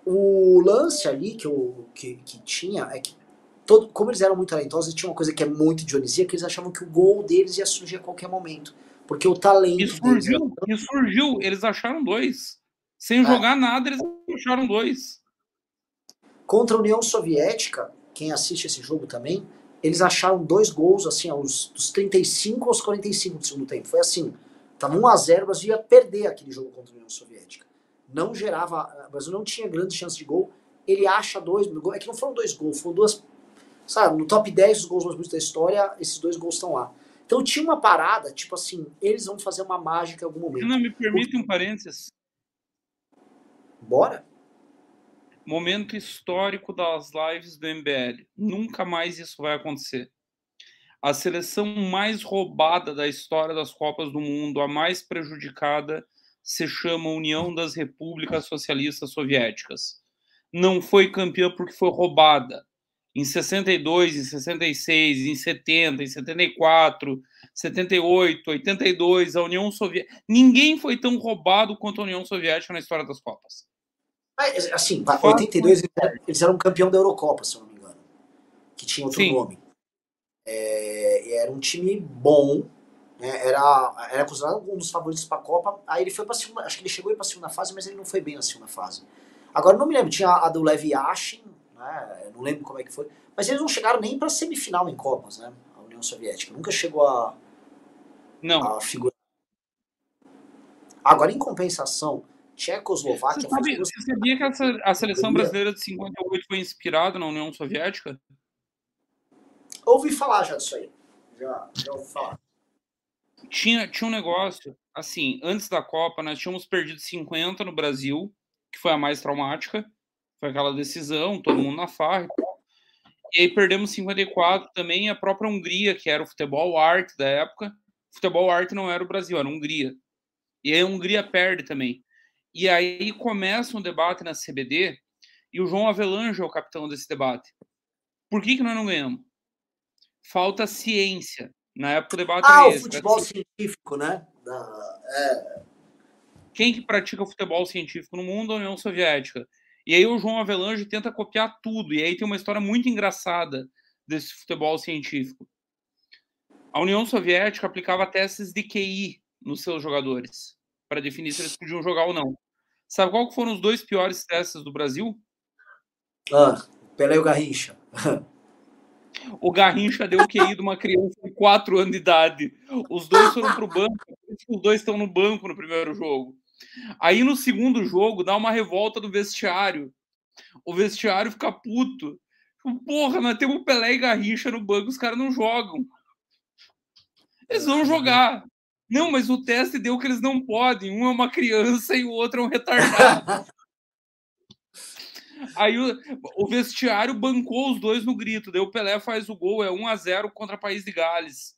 O lance ali que, eu, que, que tinha é que, todo, como eles eram muito talentosos, tinha uma coisa que é muito dionisíaca, que eles achavam que o gol deles ia surgir a qualquer momento. Porque o talento. E surgiu, deles... e surgiu eles acharam dois. Sem é. jogar nada, eles acharam dois. Contra a União Soviética, quem assiste esse jogo também, eles acharam dois gols, assim, aos, dos 35 aos 45 do segundo tempo. Foi assim, tava 1x0, o Brasil ia perder aquele jogo contra a União Soviética. Não gerava, o Brasil não tinha grande chance de gol. Ele acha dois, é que não foram dois gols, foram duas, sabe, no top 10 dos gols mais bonitos da história, esses dois gols estão lá. Então tinha uma parada, tipo assim, eles vão fazer uma mágica em algum momento. Não me permite um parênteses. Bora? Momento histórico das lives do MBL. Nunca mais isso vai acontecer. A seleção mais roubada da história das Copas do Mundo, a mais prejudicada, se chama União das Repúblicas Socialistas Soviéticas. Não foi campeã porque foi roubada em 62, em 66, em 70, em 74, 78, 82, a União Soviética. Ninguém foi tão roubado quanto a União Soviética na história das Copas. Mas, assim, em 82 eles eram campeão da Eurocopa, se eu não me engano. Que tinha outro Sim. nome. É, era um time bom, né, era, era considerado um dos favoritos para a Copa. Aí ele foi para segunda, acho que ele chegou para a segunda fase, mas ele não foi bem na segunda fase. Agora não me lembro, tinha a do Levi Yashin, né? não lembro como é que foi. Mas eles não chegaram nem para semifinal em Copas, né? A União Soviética. Nunca chegou a, não. a figurar. Agora, em compensação, Tchecoslováquia. Você, sabe, você sabia que essa, a seleção brasileira de 58 foi inspirada na União Soviética? Ouvi falar já disso aí. Já, já ouvi falar. Tinha, tinha um negócio, assim, antes da Copa, nós tínhamos perdido 50 no Brasil, que foi a mais traumática. Foi aquela decisão, todo mundo na farra e tal. E aí perdemos 54 também, a própria Hungria, que era o futebol arte da época. futebol arte não era o Brasil, era a Hungria. E aí a Hungria perde também. E aí começa um debate na CBD, e o João Avelange é o capitão desse debate. Por que, que nós não ganhamos? Falta ciência. Na época o debate ah, o esse, futebol científico, né? Da, é... Quem que pratica futebol científico no mundo? A União Soviética. E aí o João Avelange tenta copiar tudo. E aí tem uma história muito engraçada desse futebol científico. A União Soviética aplicava testes de QI nos seus jogadores para definir se eles podiam jogar ou não. Sabe qual foram os dois piores testes do Brasil? Ah, Pelé e o Garrincha. o Garrincha deu o QI de uma criança de 4 anos de idade. Os dois foram para o banco. Os dois estão no banco no primeiro jogo. Aí no segundo jogo dá uma revolta do vestiário. O vestiário fica puto. Porra, nós temos o Pelé e Garrincha no banco, os caras não jogam. Eles vão jogar. Não, mas o teste deu que eles não podem. Um é uma criança e o outro é um retardado. Aí o, o, vestiário bancou os dois no grito. Daí o Pelé faz o gol, é 1 a 0 contra o País de Gales.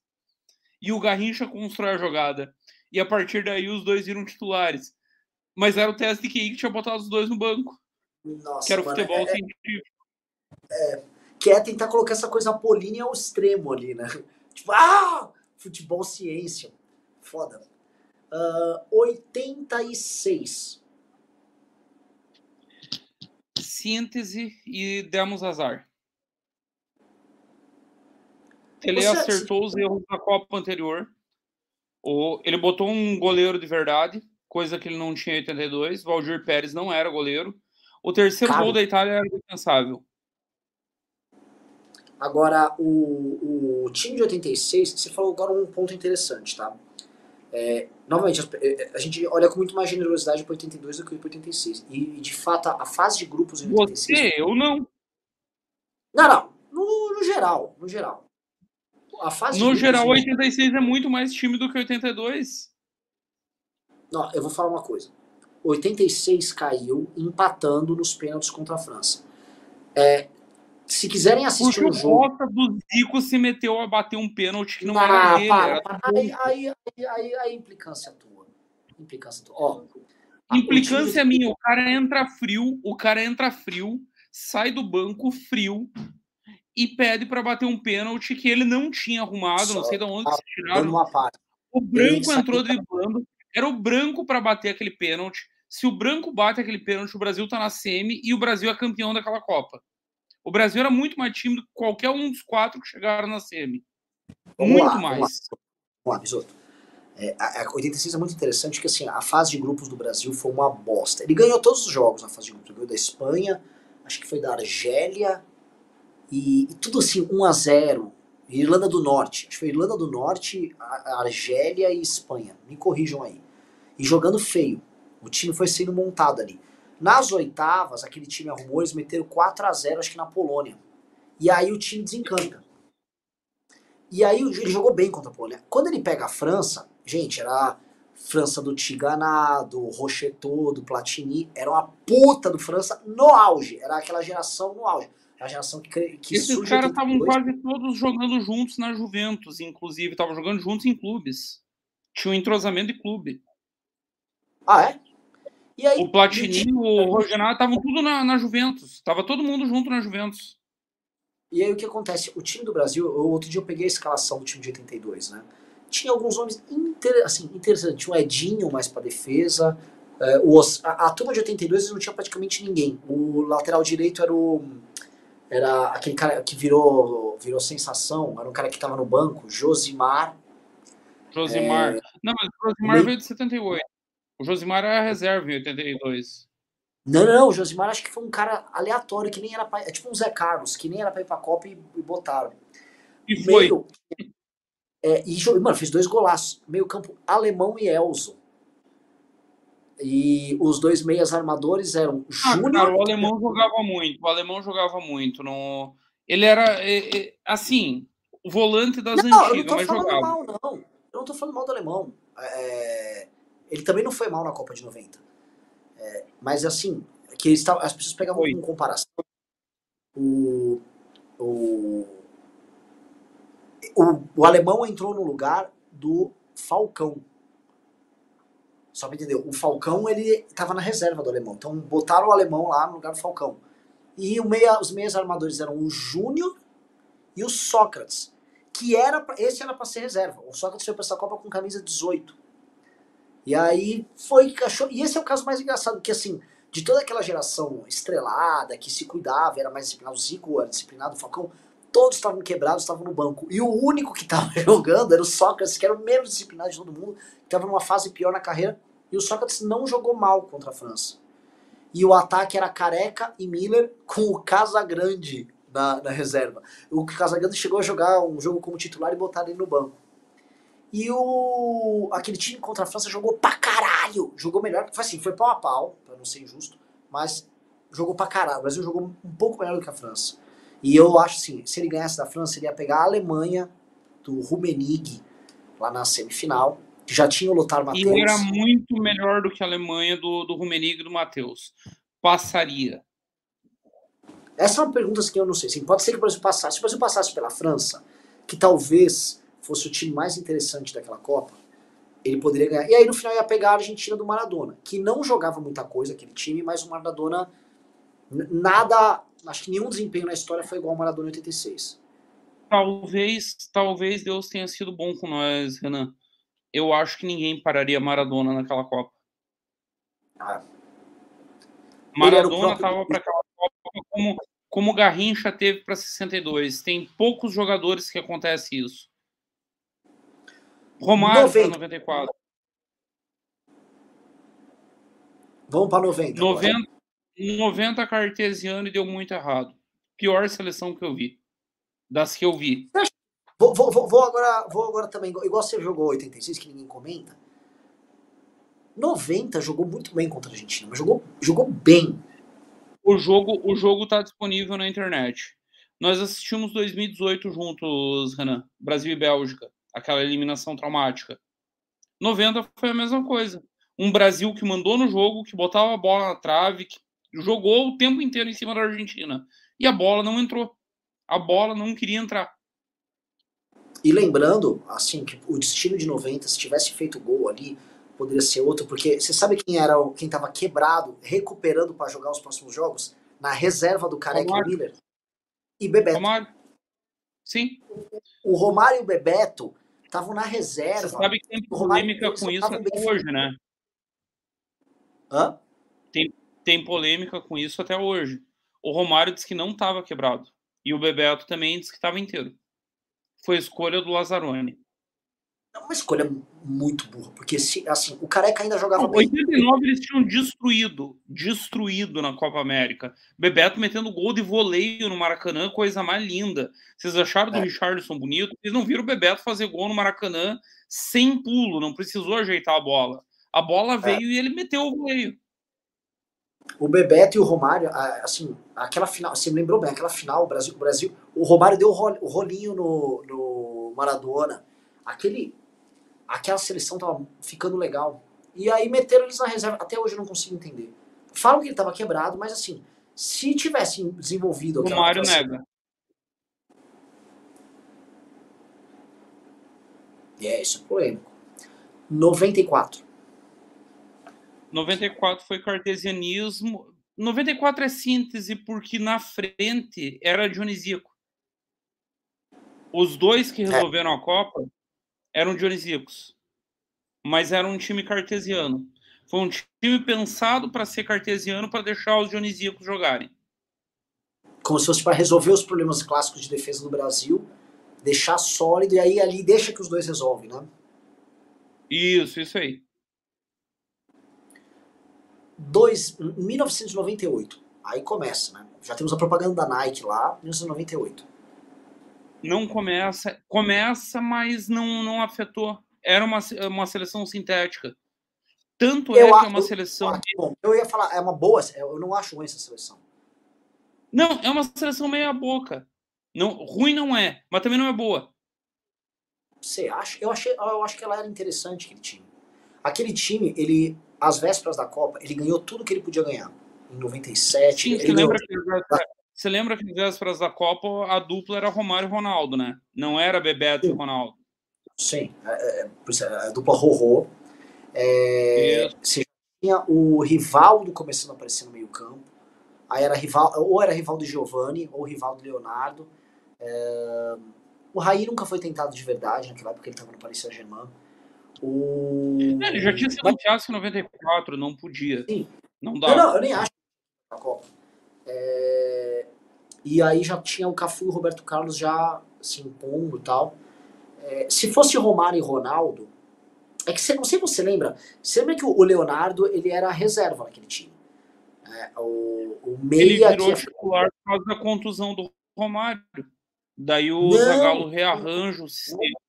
E o Garrincha constrói a jogada. E a partir daí os dois viram titulares. Mas era o teste de QI que tinha botado os dois no banco. Nossa, que era o mano, futebol é, científico. É, que é tentar colocar essa coisa apolínea ao extremo ali, né? Tipo, ah, futebol ciência. Foda. Uh, 86. Síntese e demos azar. Ele Você acertou os erros da Copa anterior. Ele botou um goleiro de verdade coisa que ele não tinha em 82. Valdir Pérez não era goleiro. O terceiro Cara, gol da Itália era defensável. Agora, o, o time de 86, você falou agora um ponto interessante, tá? É, novamente, a, é, a, gente olha com muito mais generosidade para 82 do que para 86. E, de fato, a, a, fase de grupos em 86. Você, eu não. Não, não. No, no geral, no geral. A fase no geral, 86 é muito mais time do que 82. Não, eu vou falar uma coisa. 86 caiu empatando nos pênaltis contra a França. É, Se quiserem assistir o um jogo. O do Zico se meteu a bater um pênalti que não ah, era dele. Para, para. Aí, aí, aí, aí, aí, implicância tua. Implicância tua. Ó, implicância minha, o cara entra frio, o cara entra frio, sai do banco frio e pede para bater um pênalti que ele não tinha arrumado, Só não sei de onde se tiraram. O branco entrou driblando, era o branco para bater aquele pênalti. Se o branco bate aquele pênalti, o Brasil tá na semi e o Brasil é campeão daquela Copa. O Brasil era muito mais tímido que qualquer um dos quatro que chegaram na semi. Vamos muito lá, mais. Vamos lá, vamos lá Bisoto. É, a, a 86 é muito interessante porque assim, a fase de grupos do Brasil foi uma bosta. Ele ganhou todos os jogos na fase de grupos. Ele ganhou da Espanha, acho que foi da Argélia, e, e tudo assim, 1 a 0 Irlanda do Norte. Acho que foi Irlanda do Norte, Argélia e Espanha. Me corrijam aí. E jogando feio. O time foi sendo montado ali. Nas oitavas, aquele time arrumou, eles meteram 4 a 0 acho que na Polônia. E aí o time desencanta. E aí ele jogou bem contra a Polônia. Quando ele pega a França, gente, era França do Tigana, do Rocheteau, do Platini, era uma puta do França no auge. Era aquela geração no auge. A geração que, que Esses caras estavam quase todos jogando juntos na Juventus, inclusive. Estavam jogando juntos em clubes. Tinha um entrosamento de clube. Ah, é? E aí, o Platini e o Rogenato estavam tudo na, na Juventus. Tava todo mundo junto na Juventus. E aí o que acontece? O time do Brasil, outro dia eu peguei a escalação do time de 82, né? Tinha alguns nomes inter, assim, interessantes. Tinha o Edinho mais para defesa. É, o, a, a, turma de 82 não tinha praticamente ninguém. O lateral direito era o. Era aquele cara que virou, virou sensação. Era um cara que estava no banco, Josimar. Josimar. É, não, mas o Josimar veio de 78. O Josimar era reserva em 82. Não, não, o Josimar acho que foi um cara aleatório, que nem era pra, É tipo um Zé Carlos, que nem era pra ir pra Copa e, e botaram. E foi. Meio, é, e, mano, fez dois golaços. Meio campo alemão e Elzo. E os dois meias armadores eram ah, Júnior. o alemão jogava muito. O alemão jogava muito. No... Ele era, assim, o volante das não, antigas, jogava. Eu não tô falando mal, não. Eu não tô falando mal do alemão. É, ele também não foi mal na Copa de 90. É, mas assim, que eles as pessoas pegavam Oi. como comparação o, o, o, o alemão entrou no lugar do Falcão. Só pra entender, o Falcão ele tava na reserva do alemão. Então botaram o alemão lá no lugar do Falcão. E meia, os meias armadores eram o Júnior e o Sócrates. Que era pra, esse era para ser reserva. O Sócrates foi para essa Copa com camisa 18. E aí foi achou. E esse é o caso mais engraçado, que assim, de toda aquela geração estrelada, que se cuidava, era mais disciplinado, o Zico era disciplinado, o Falcão, todos estavam quebrados, estavam no banco. E o único que estava jogando era o Sócrates, que era o menos disciplinado de todo mundo, que estava numa fase pior na carreira. E o Sócrates não jogou mal contra a França. E o ataque era Careca e Miller com o Casagrande na, na reserva. O Casagrande chegou a jogar um jogo como titular e botar ele no banco. E o aquele time contra a França jogou pra caralho. Jogou melhor, foi assim, foi pau a pau, pra não ser injusto, mas jogou pra caralho. O Brasil jogou um pouco melhor do que a França. E eu acho assim, se ele ganhasse da França, ele ia pegar a Alemanha do Rummenigge lá na semifinal, que já tinha o Lothar Matheus. E era muito melhor do que a Alemanha do, do Rummenigge e do Matheus. Passaria. Essa é uma pergunta que eu não sei. Assim, pode ser que o Brasil passasse. Se o Brasil passasse pela França, que talvez fosse o time mais interessante daquela Copa, ele poderia ganhar. E aí no final ia pegar a Argentina do Maradona, que não jogava muita coisa aquele time, mas o Maradona nada, acho que nenhum desempenho na história foi igual ao Maradona em 86. Talvez, talvez Deus tenha sido bom com nós, Renan. Eu acho que ninguém pararia Maradona naquela Copa. Ah. Maradona estava para aquela Copa como como Garrincha teve para 62. Tem poucos jogadores que acontece isso. Romário para 94. Vamos para 90. 90, 90 cartesiano e deu muito errado. Pior seleção que eu vi. Das que eu vi. Vou, vou, vou, agora, vou agora também, igual você jogou 86, que ninguém comenta. 90 jogou muito bem contra a Argentina, mas jogou, jogou bem. O jogo o jogo tá disponível na internet. Nós assistimos 2018 juntos, Renan, Brasil e Bélgica aquela eliminação traumática. 90 foi a mesma coisa. Um Brasil que mandou no jogo, que botava a bola na trave, que jogou o tempo inteiro em cima da Argentina. e a bola não entrou. A bola não queria entrar. E lembrando, assim, que o destino de 90, se tivesse feito gol ali, poderia ser outro, porque você sabe quem era quem estava quebrado, recuperando para jogar os próximos jogos? Na reserva do Careca Romário. Miller? E Bebeto. Romário. Sim. O Romário e o Bebeto estavam na reserva. Você sabe que tem polêmica com isso até hoje, né? Hã? Tem, tem polêmica com isso até hoje. O Romário disse que não estava quebrado. E o Bebeto também disse que estava inteiro foi a escolha do Lazzaroni. É uma escolha muito burra, porque se, assim, o Careca ainda jogava Não, bem. 89 eles tinham destruído, destruído na Copa América. Bebeto metendo gol de voleio no Maracanã, coisa mais linda. Vocês acharam do é. Richardson bonito? Vocês não viram o Bebeto fazer gol no Maracanã sem pulo, não precisou ajeitar a bola. A bola é. veio e ele meteu o voleio. O Bebeto e o Romário, assim, aquela final, você me lembrou bem, aquela final, o Brasil, o Brasil, o Romário deu o rolinho no, no Maradona. Aquele, aquela seleção tava ficando legal. E aí meteram eles na reserva. Até hoje eu não consigo entender. Falam que ele tava quebrado, mas assim, se tivesse desenvolvido O Romário nega. É, isso é polêmico. 94. 94 foi cartesianismo. 94 é síntese porque na frente era dionisíaco. Os dois que é. resolveram a Copa eram dionisíacos, mas era um time cartesiano. Foi um time pensado para ser cartesiano para deixar os dionisíacos jogarem. Como se fosse para resolver os problemas clássicos de defesa do Brasil, deixar sólido e aí ali deixa que os dois resolvem, né? Isso, isso aí dois, 1998. Aí começa, né? Já temos a propaganda da Nike lá, 1998. Não começa, começa, mas não, não afetou. Era uma, uma seleção sintética. Tanto eu é que é uma seleção. Ah, bom, eu ia falar, é uma boa, eu não acho ruim essa seleção. Não, é uma seleção meia boca. Não, ruim não é, mas também não é boa. Você acha? Eu achei, eu acho que ela era interessante aquele time. Aquele time, ele às vésperas da Copa, ele ganhou tudo que ele podia ganhar. Em 97. Sim, você, lembra que, você lembra que às vésperas da Copa a dupla era Romário e Ronaldo, né? Não era Bebeto Sim. e Ronaldo. Sim, é, é, é a dupla Rorô. É, você tinha o Rivaldo começando a aparecer no meio campo. Aí era rival, ou era Rivaldo Giovanni, ou Rivaldo Leonardo. É, o Raí nunca foi tentado de verdade naquela época, ele estava no Paris Saint-Germain. O... É, ele já tinha sido Mas... fiasco em 94, não podia. Sim. Não dá. Não, não, eu nem acho a Copa. É... E aí já tinha o Cafu e o Roberto Carlos já se impondo e tal. É... Se fosse Romário e Ronaldo, é que você, não sei se você lembra, você lembra que o Leonardo ele era reserva naquele time. É, o, o meia ele virou que... titular por causa da contusão do Romário. Daí o Zagallo rearranja o sistema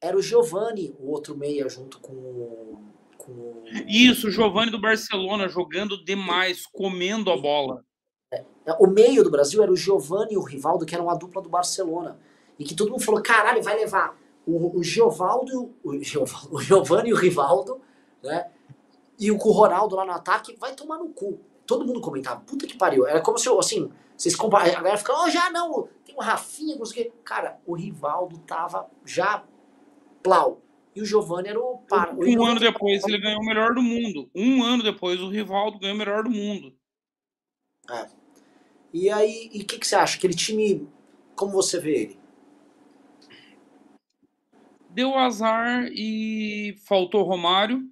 era o Giovani, o outro meia, junto com, com Isso, o Giovani do Barcelona jogando demais, comendo a bola. É, o meio do Brasil era o Giovani e o Rivaldo, que eram a dupla do Barcelona. E que todo mundo falou: caralho, vai levar o, o Giovaldo, o, Giovaldo, o Giovani e o Rivaldo, né? E o Ronaldo lá no ataque, vai tomar no cu. Todo mundo comentava, puta que pariu. Era como se, assim, vocês comparam. A galera fica, oh, já não, tem o Rafinha, não sei o quê. Cara, o Rivaldo tava já Plau. E o Giovanni era o para. Um ano depois ele ganhou o melhor do mundo. Um ano depois o Rivaldo ganhou o melhor do mundo. É. E aí, o que, que você acha? Aquele time, como você vê ele? Deu azar e faltou Romário.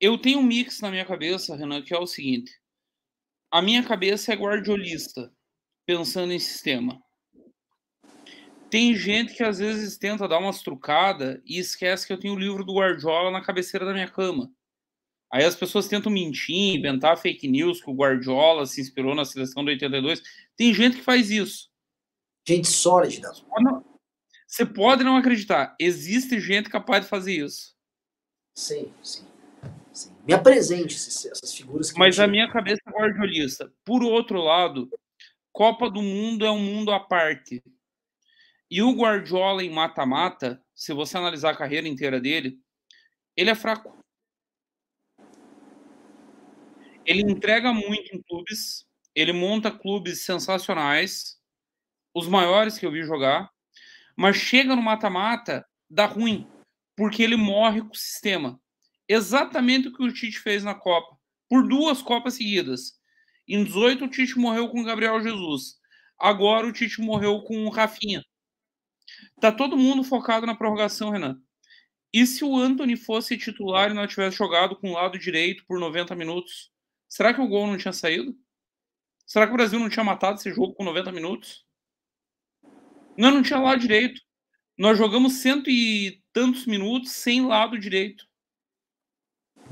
Eu tenho um mix na minha cabeça, Renan, que é o seguinte. A minha cabeça é guardiolista, pensando em sistema. Tem gente que às vezes tenta dar umas trucadas e esquece que eu tenho o livro do Guardiola na cabeceira da minha cama. Aí as pessoas tentam mentir, inventar fake news que o Guardiola se inspirou na seleção do 82. Tem gente que faz isso. Gente sólida. Você pode não acreditar. Existe gente capaz de fazer isso. Sim, sim. sim. Me apresente essas figuras. Mas a minha cabeça é guardiolista. Por outro lado, Copa do Mundo é um mundo à parte. E o Guardiola em mata-mata, se você analisar a carreira inteira dele, ele é fraco. Ele entrega muito em clubes, ele monta clubes sensacionais, os maiores que eu vi jogar, mas chega no mata-mata, dá ruim, porque ele morre com o sistema. Exatamente o que o Tite fez na Copa, por duas Copas seguidas. Em 18, o Tite morreu com o Gabriel Jesus. Agora, o Tite morreu com o Rafinha. Tá todo mundo focado na prorrogação, Renan. E se o Anthony fosse titular e não tivesse jogado com o lado direito por 90 minutos? Será que o gol não tinha saído? Será que o Brasil não tinha matado esse jogo com 90 minutos? Não, não tinha lado direito. Nós jogamos cento e tantos minutos sem lado direito.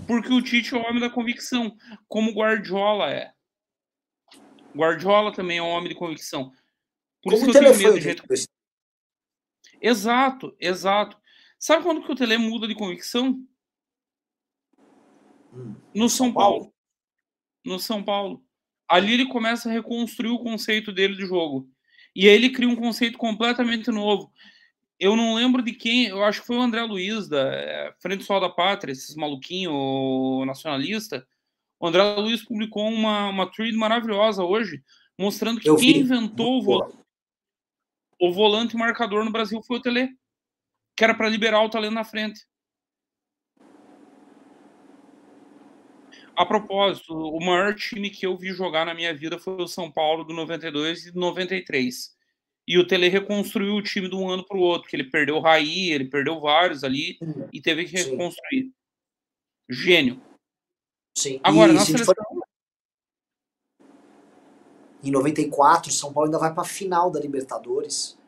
Porque o Tite é o homem da convicção, como o Guardiola é. Guardiola também é um homem de convicção. Por como isso que eu tenho medo de gente... Exato, exato. Sabe quando que o Tele muda de convicção? Hum, no São Paulo. Paulo. No São Paulo. Ali ele começa a reconstruir o conceito dele de jogo. E aí ele cria um conceito completamente novo. Eu não lembro de quem, eu acho que foi o André Luiz, da é, Frente Sol da Pátria, esses maluquinho nacionalista. O André Luiz publicou uma, uma thread maravilhosa hoje, mostrando que eu quem vi. inventou o, vo o volante marcador no Brasil foi o Tele que era para liberar o talento na frente. A propósito, o maior time que eu vi jogar na minha vida foi o São Paulo do 92 e 93. E o Tele reconstruiu o time de um ano para o outro, que ele perdeu o Raí, ele perdeu vários ali e teve que reconstruir. Sim. Gênio. Sim. Agora, e, na seleção... Em 94, São Paulo ainda vai para a final da Libertadores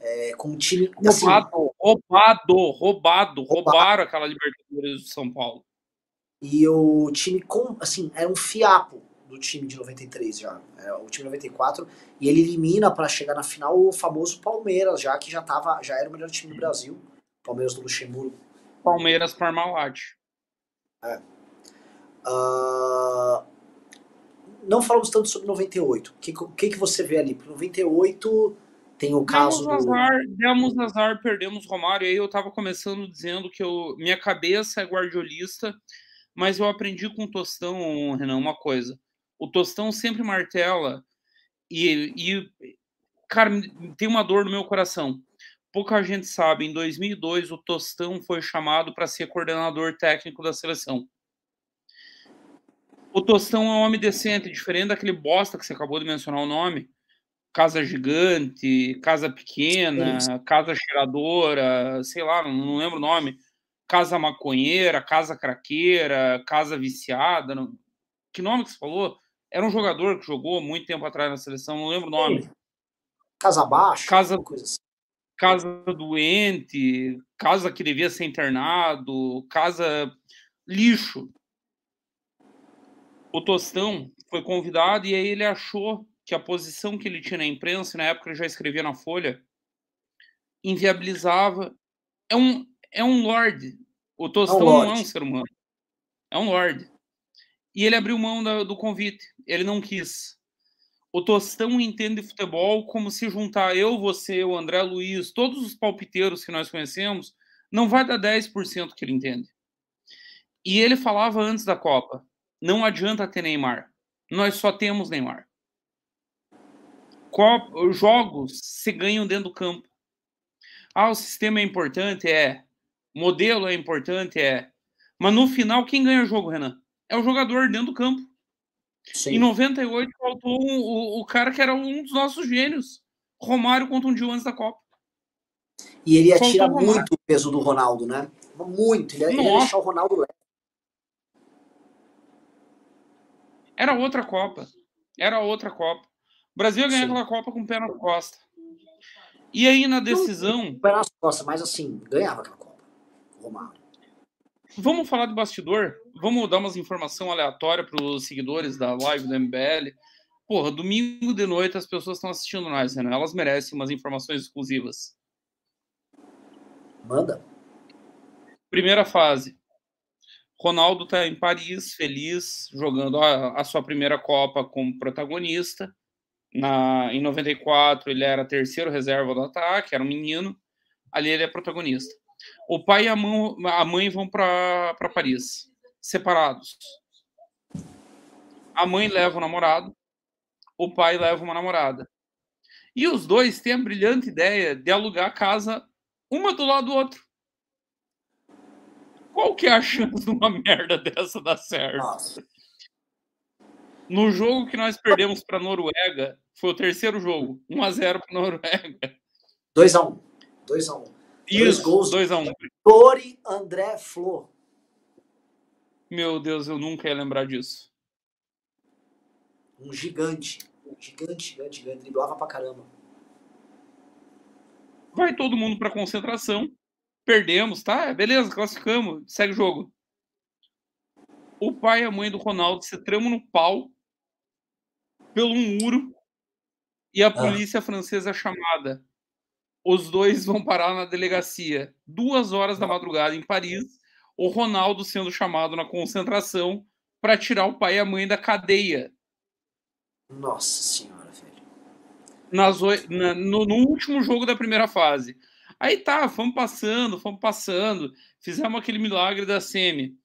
é, com um time. Assim, roubado, roubado, roubado, roubaram aquela Libertadores do São Paulo. E o time, com, assim, era um fiapo do time de 93 já. É, o time 94. E ele elimina para chegar na final o famoso Palmeiras, já que já, tava, já era o melhor time do Brasil. Palmeiras do Luxemburgo. Palmeiras Parmalat. É. Uh, não falamos tanto sobre 98. O que, que, que você vê ali? 98 tem o caso. Demos azar, do... demos azar, perdemos Romário. Aí eu estava começando dizendo que eu, minha cabeça é guardiolista, mas eu aprendi com o Tostão, Renan, uma coisa. O Tostão sempre martela e, e cara, tem uma dor no meu coração. Pouca gente sabe, em 2002 o Tostão foi chamado para ser coordenador técnico da seleção. O Tostão é um homem decente, diferente daquele bosta que você acabou de mencionar o nome casa gigante, casa pequena, casa cheiradora, sei lá, não, lembro o nome, casa maconheira, casa craqueira, casa viciada, não... que nome que você falou? Era um jogador que jogou muito tempo atrás na seleção, não lembro o nome. Casa baixa, casa, coisa assim. casa doente, casa que devia ser internado, casa lixo. O Tostão foi convidado e aí ele achou que a posição que ele tinha na imprensa, na época ele já escrevia na Folha, inviabilizava. É um, é um lord. O Tostão é um não é um ser humano. É um lord. E ele abriu mão da, do convite. Ele não quis. O Tostão entende futebol como se juntar eu, você, o André Luiz, todos os palpiteiros que nós conhecemos, não vai dar 10% que ele entende. E ele falava antes da Copa: não adianta ter Neymar. Nós só temos Neymar jogos se ganham dentro do campo. Ah, o sistema é importante? É. Modelo é importante? É. Mas no final, quem ganha o jogo, Renan? É o jogador dentro do campo. Sim. Em 98, faltou um, o, o cara que era um dos nossos gênios. Romário contra um dia antes da Copa. E ele tirar muito o peso do Ronaldo, né? Muito. Ele ele ia deixar o Ronaldo leve. Era outra Copa. Era outra Copa. O Brasil ia ganhar aquela Copa com o pé na costa. E aí na decisão. Com o pé nas costas, mas assim, ganhava aquela Copa. Romário. Vamos falar de bastidor? Vamos dar umas informações aleatórias para os seguidores da live do MBL. Porra, domingo de noite as pessoas estão assistindo nós, né? Elas merecem umas informações exclusivas. Manda. Primeira fase. Ronaldo está em Paris, feliz, jogando a, a, sua primeira Copa como protagonista. Na, em 94, ele era terceiro reserva do ataque, era um menino. Ali ele é protagonista. O pai e a mãe, a mãe vão para Paris, separados. A mãe leva o namorado, o pai leva uma namorada. E os dois têm a brilhante ideia de alugar a casa uma do lado do outro. Qual que é a chance de uma merda dessa dar certo? Nossa. No jogo que nós perdemos para Noruega, foi o terceiro jogo, 1 a 0 para Noruega. 2 a 1. 2 a 1. Isso, Dois gols 2 a 1. Tori André Flor. Meu Deus, eu nunca ia lembrar disso. Um gigante. Gigante, gigante, gigante. Driblava pra caramba. Vai todo mundo pra concentração. Perdemos, tá? Beleza, classificamos. Segue o jogo. O pai e a mãe do Ronaldo se tramam no pau pelo muro e a ah. polícia ah. francesa é chamada. Os dois vão parar na delegacia. Duas horas da madrugada em Paris. O Ronaldo sendo chamado na concentração para tirar o pai e a mãe da cadeia. Nossa senhora, velho. Nas, na, no, no último jogo da primeira fase. Aí tá, fomos passando, fomos passando, fizemos aquele milagre da semi.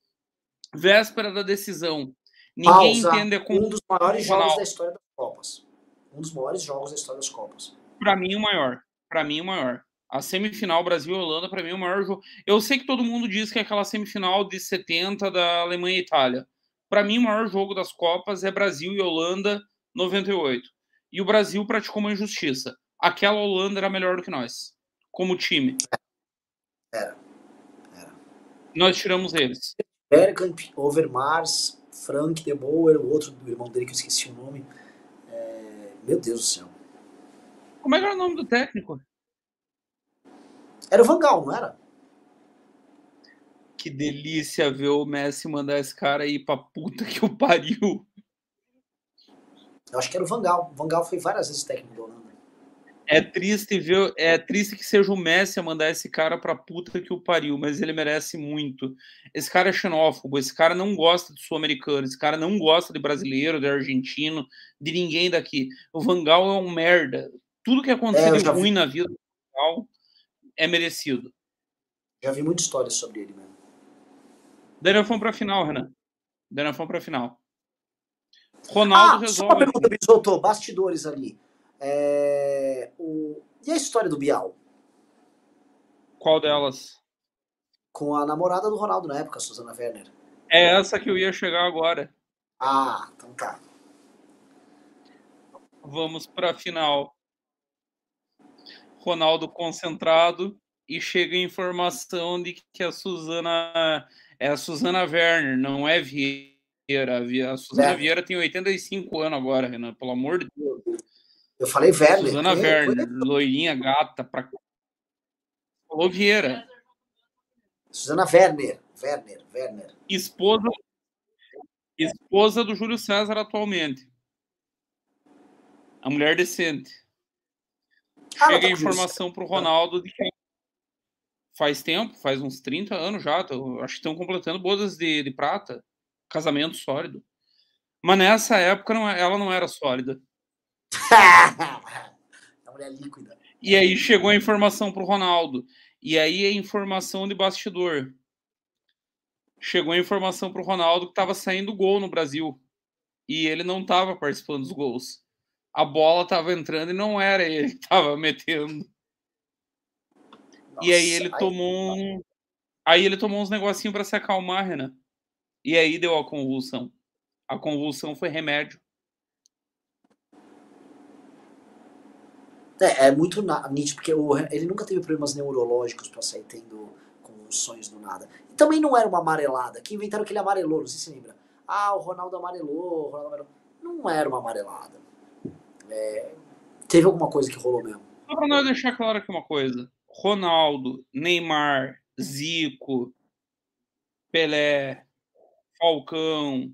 Véspera da decisão. Ninguém Pausa. entende como. Um dos maiores jogos da história das Copas. Um dos maiores jogos da história das Copas. Para mim, o maior. Para mim, o maior. A semifinal Brasil e Holanda, para mim, é o maior jogo. Eu sei que todo mundo diz que é aquela semifinal de 70 da Alemanha e Itália. Para mim, o maior jogo das Copas é Brasil e Holanda 98. E o Brasil praticou uma injustiça. Aquela Holanda era melhor do que nós como time. Era. Era. Nós tiramos eles. Bergkamp, Overmars, Frank de Boer, o outro do irmão dele que eu esqueci o nome. É... Meu Deus do céu. Como é que era o nome do técnico? Era o Vangal, não era? Que delícia ver o Messi mandar esse cara ir pra puta que o pariu. Eu acho que era o Vangal. O Vangal foi várias vezes técnico do Holanda. É triste ver, é triste que seja o Messi a mandar esse cara pra puta que o pariu, mas ele merece muito. Esse cara é xenófobo, esse cara não gosta de sul-americano, esse cara não gosta de brasileiro, de argentino, de ninguém daqui. O Vangal é um merda. Tudo que aconteceu é, ruim vi... na vida do Vangal é merecido. Já vi muita história sobre ele mesmo. Daí nós fomos pra final, Renan. Daí nós fomos pra final. Ronaldo ah, resolve. Só uma pergunta, Bisotto, bastidores ali. É, o... E a história do Bial? Qual delas? Com a namorada do Ronaldo na época, Susana Werner. É essa que eu ia chegar agora. Ah, então tá. Vamos para a final. Ronaldo concentrado e chega a informação de que a Suzana é a Suzana Werner, não é Vieira. A Suzana é. Vieira tem 85 anos agora, Renan, pelo amor de Deus. Eu falei Werner. Suzana Werner, loirinha, gata, pra. Falou Vieira. Suzana Werner. Werner, Werner. Esposa, esposa do Júlio César atualmente. A mulher decente. Ah, Chega a informação pro Ronaldo de que faz tempo, faz uns 30 anos já, tô, acho que estão completando bodas de, de prata, casamento sólido. Mas nessa época não, é, ela não era sólida. a mulher líquida. E aí chegou a informação pro Ronaldo. E aí a informação de bastidor. Chegou a informação pro Ronaldo que estava saindo gol no Brasil. E ele não estava participando dos gols. A bola estava entrando e não era ele que estava metendo. Nossa, e aí ele tomou um... Aí ele tomou uns negocinhos para se acalmar, Renan. E aí deu a convulsão. A convulsão foi remédio. É, é muito nítido, porque o, ele nunca teve problemas neurológicos para sair tendo convulsões do nada. E também não era uma amarelada, que inventaram que ele amarelou, não sei se você lembra. Ah, o Ronaldo amarelou, o Ronaldo amarelou. Não era uma amarelada. É, teve alguma coisa que rolou mesmo. Só pra nós deixar claro aqui uma coisa. Ronaldo, Neymar, Zico, Pelé, Falcão,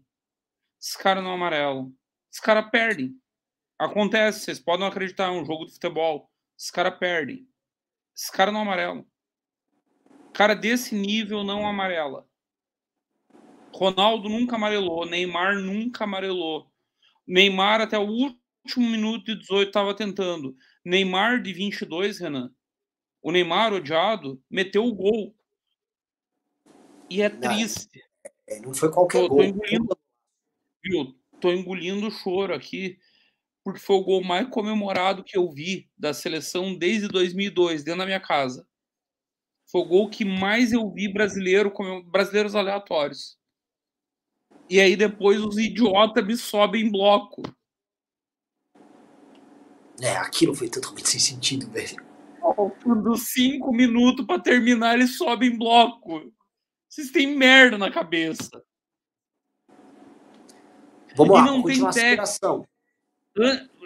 esses caras não amarelo. Esses caras perdem. Acontece, vocês podem acreditar, é um jogo de futebol. Os caras perdem. Esse cara não amarela. Cara desse nível não amarela. Ronaldo nunca amarelou, Neymar nunca amarelou. Neymar até o último minuto de 18 estava tentando. Neymar de 22, Renan. O Neymar odiado meteu o gol. E é triste. Não, não foi qualquer tô, gol. Tô engolindo, viu? Tô engolindo o choro aqui porque foi o gol mais comemorado que eu vi da seleção desde 2002, dentro da minha casa. Foi o gol que mais eu vi brasileiro, brasileiros aleatórios. E aí depois os idiotas me sobem em bloco. É, aquilo foi totalmente sem sentido, velho. Faltando cinco minutos para terminar, ele sobe em bloco. Vocês têm merda na cabeça. Vamos e lá, não tem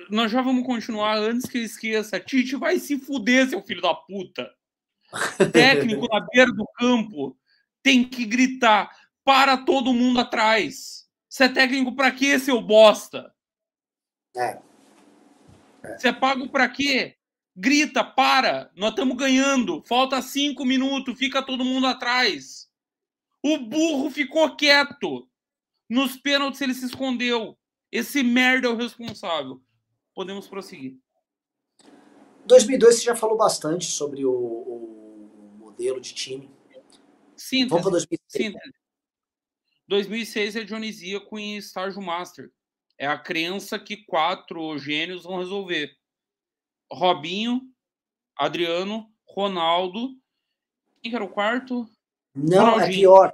Nós já vamos continuar antes que eu esqueça. Tite vai se fuder, seu filho da puta. Técnico na beira do campo tem que gritar para todo mundo atrás. Você é técnico para quê, seu bosta? É. Você é pago para quê? Grita, para, nós estamos ganhando. Falta cinco minutos, fica todo mundo atrás. O burro ficou quieto. Nos pênaltis ele se escondeu. Esse merda é o responsável. Podemos prosseguir. 2002 você já falou bastante sobre o, o modelo de time. Sim. Vamos para 2006. 2006 é Dionisíaco em estágio master. É a crença que quatro gênios vão resolver. Robinho, Adriano, Ronaldo. Quem era o quarto? Não, é Ronaldinho. é pior.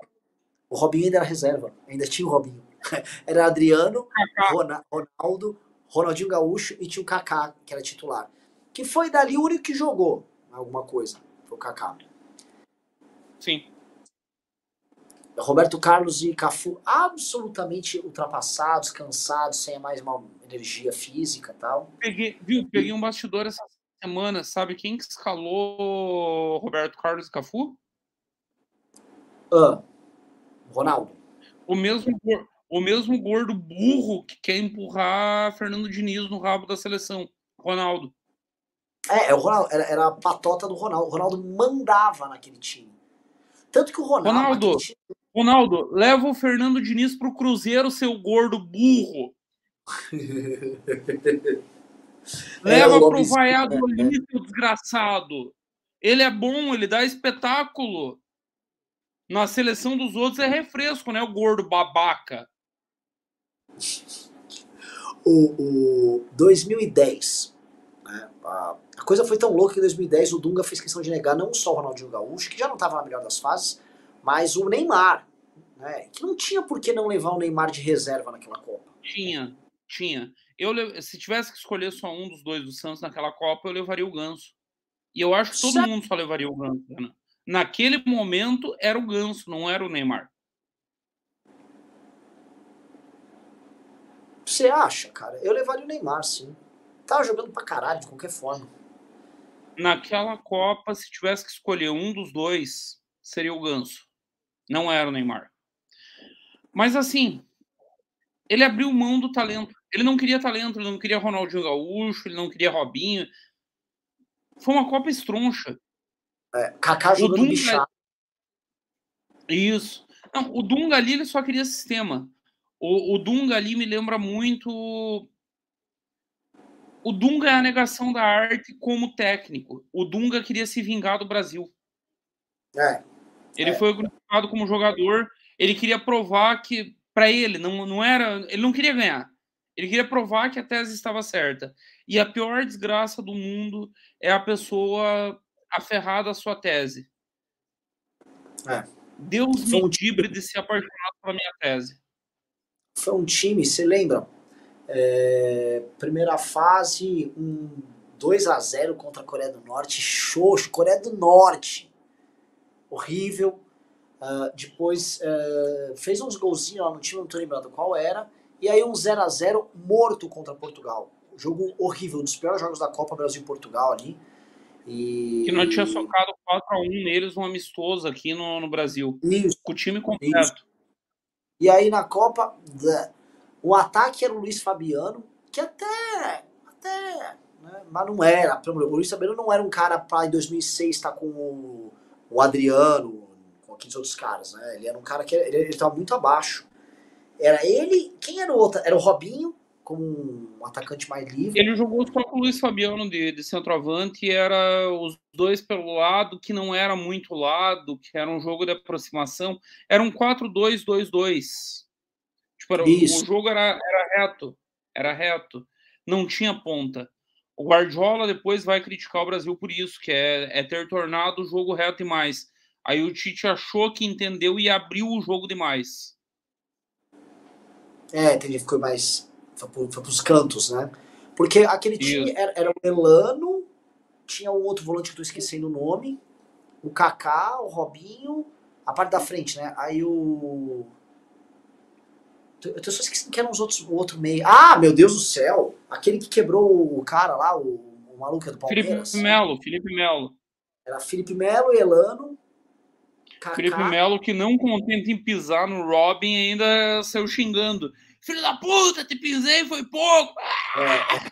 O Robinho ainda era reserva. Ainda tinha o Robinho. Era Adriano, Ronaldo, Ronaldinho Gaúcho e tinha o Kaká, que era titular. Que foi dali o único que jogou alguma coisa. Foi o Kaká. Sim. Roberto Carlos e Cafu absolutamente ultrapassados, cansados, sem mais uma energia física e tal. Peguei, viu, peguei um bastidor essa semana, sabe quem que escalou Roberto Carlos e Cafu? Ah, Ronaldo. O mesmo, o mesmo gordo burro que quer empurrar Fernando Diniz no rabo da seleção, Ronaldo. É, é o Ronaldo, era, era a patota do Ronaldo. O Ronaldo mandava naquele time. Tanto que o Ronaldo. Ronaldo, time... Ronaldo, leva o Fernando Diniz pro Cruzeiro, seu gordo burro. leva é, pro vaiado né? seu desgraçado. Ele é bom, ele dá espetáculo. Na seleção dos outros é refresco, né? O gordo babaca. O, o 2010, né? A, a coisa foi tão louca que em 2010 o Dunga fez questão de negar não só o Ronaldinho Gaúcho, que já não estava na melhor das fases, mas o Neymar, né? Que não tinha por que não levar o Neymar de reserva naquela Copa. Tinha, tinha. Eu, se tivesse que escolher só um dos dois do Santos naquela Copa, eu levaria o Ganso. E eu acho que todo certo. mundo só levaria o Ganso, né? Naquele momento era o Ganso, não era o Neymar. Você acha, cara? Eu levaria o Neymar, sim. Tava jogando pra caralho, de qualquer forma. Naquela Copa, se tivesse que escolher um dos dois, seria o Ganso. Não era o Neymar. Mas assim, ele abriu mão do talento. Ele não queria talento, ele não queria Ronaldinho Gaúcho, ele não queria Robinho. Foi uma Copa estroncha. É, Kaká jogando Dunga... Isso. Não, o Dunga ali ele só queria sistema. O, o Dunga ali me lembra muito. O Dunga é a negação da arte como técnico. O Dunga queria se vingar do Brasil. É. Ele é. foi agrupado como jogador. Ele queria provar que, para ele, não, não era. Ele não queria ganhar. Ele queria provar que a tese estava certa. E a pior desgraça do mundo é a pessoa aferrada à sua tese. É. Deus me um... livre de ser apaixonado pela minha tese. Foi um time, você lembra? É, primeira fase, um 2 a 0 contra a Coreia do Norte, xoxo, Coreia do Norte horrível. Uh, depois uh, fez uns golzinhos lá no time, não tô lembrando qual era. E aí um 0 a 0 morto contra Portugal. Jogo horrível, um dos piores jogos da Copa Brasil e Portugal ali. E... Que não tinha socado 4x1 neles, um amistoso aqui no, no Brasil. Isso. Com o time completo. Isso. E aí na Copa, o ataque era o Luiz Fabiano, que até. até né, mas não era. O Luiz Fabiano não era um cara para em 2006 estar tá com o o Adriano, com aqueles outros caras, né? Ele era um cara que ele, ele tava muito abaixo. Era ele. Quem era o outro? Era o Robinho, como um atacante mais livre. Ele jogou só com o Luiz Fabiano de, de centroavante e era os dois pelo lado, que não era muito lado, que era um jogo de aproximação. Era um 4-2-2-2. Tipo, era, o jogo era, era reto. Era reto. não tinha ponta. O Guardiola depois vai criticar o Brasil por isso, que é, é ter tornado o jogo reto e mais. Aí o Tite achou que entendeu e abriu o jogo demais. É, entendi, ficou mais. Foi, para os cantos, né? Porque aquele time era, era, o Elano, tinha um outro volante que eu tô esquecendo o nome, o Kaká, o Robinho, a parte da frente, né? Aí o. Eu tô só esquecendo que eram os outros, o outro meio. Ah, meu Deus do céu! Aquele que quebrou o cara lá, o, o maluco do Palmeiras. Felipe Melo, Felipe Melo. Era Felipe Melo, Elano. Kaká. Felipe Melo, que não contente em pisar no Robin, ainda saiu xingando. Filho da puta, te pisei, foi pouco! É.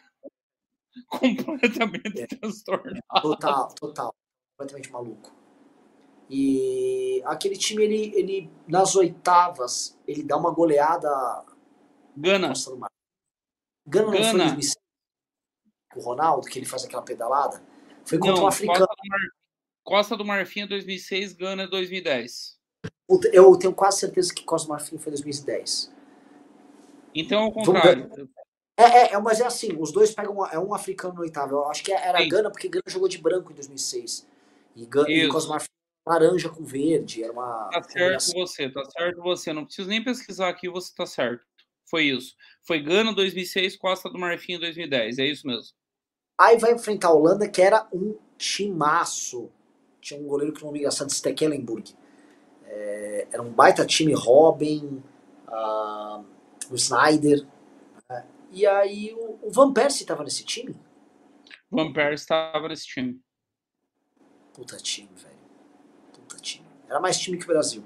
Completamente é. transtornado. Total, total. Completamente maluco. E aquele time, ele, ele nas oitavas, ele dá uma goleada. Gana. Nossa, Gana não Gana. foi 2006? O Ronaldo, que ele faz aquela pedalada? Foi contra não, um africano. Costa do, Mar... Costa do Marfim 2006, Gana 2010. Eu tenho quase certeza que Costa do Marfim foi 2010. Então, ao contrário. É, é, é, mas é assim, os dois pegam. É um africano no oitavo. Eu acho que era Sim. Gana, porque Gana jogou de branco em 2006. E, Gana, e Costa do Marfim laranja com verde. Era uma. Tá certo você, tá certo você. Não preciso nem pesquisar aqui, você tá certo. Foi isso. Foi Gana 2006, Costa do Marfim 2010. É isso mesmo. Aí vai enfrentar a Holanda, que era um timaço. Tinha um goleiro que não me engraçado, Stekelenburg. É, era um baita time, Robin, uh, o Snyder. Uh, e aí o, o Van Persie estava nesse time? Van Persie estava nesse time. Puta time, velho time. Era mais time que o Brasil.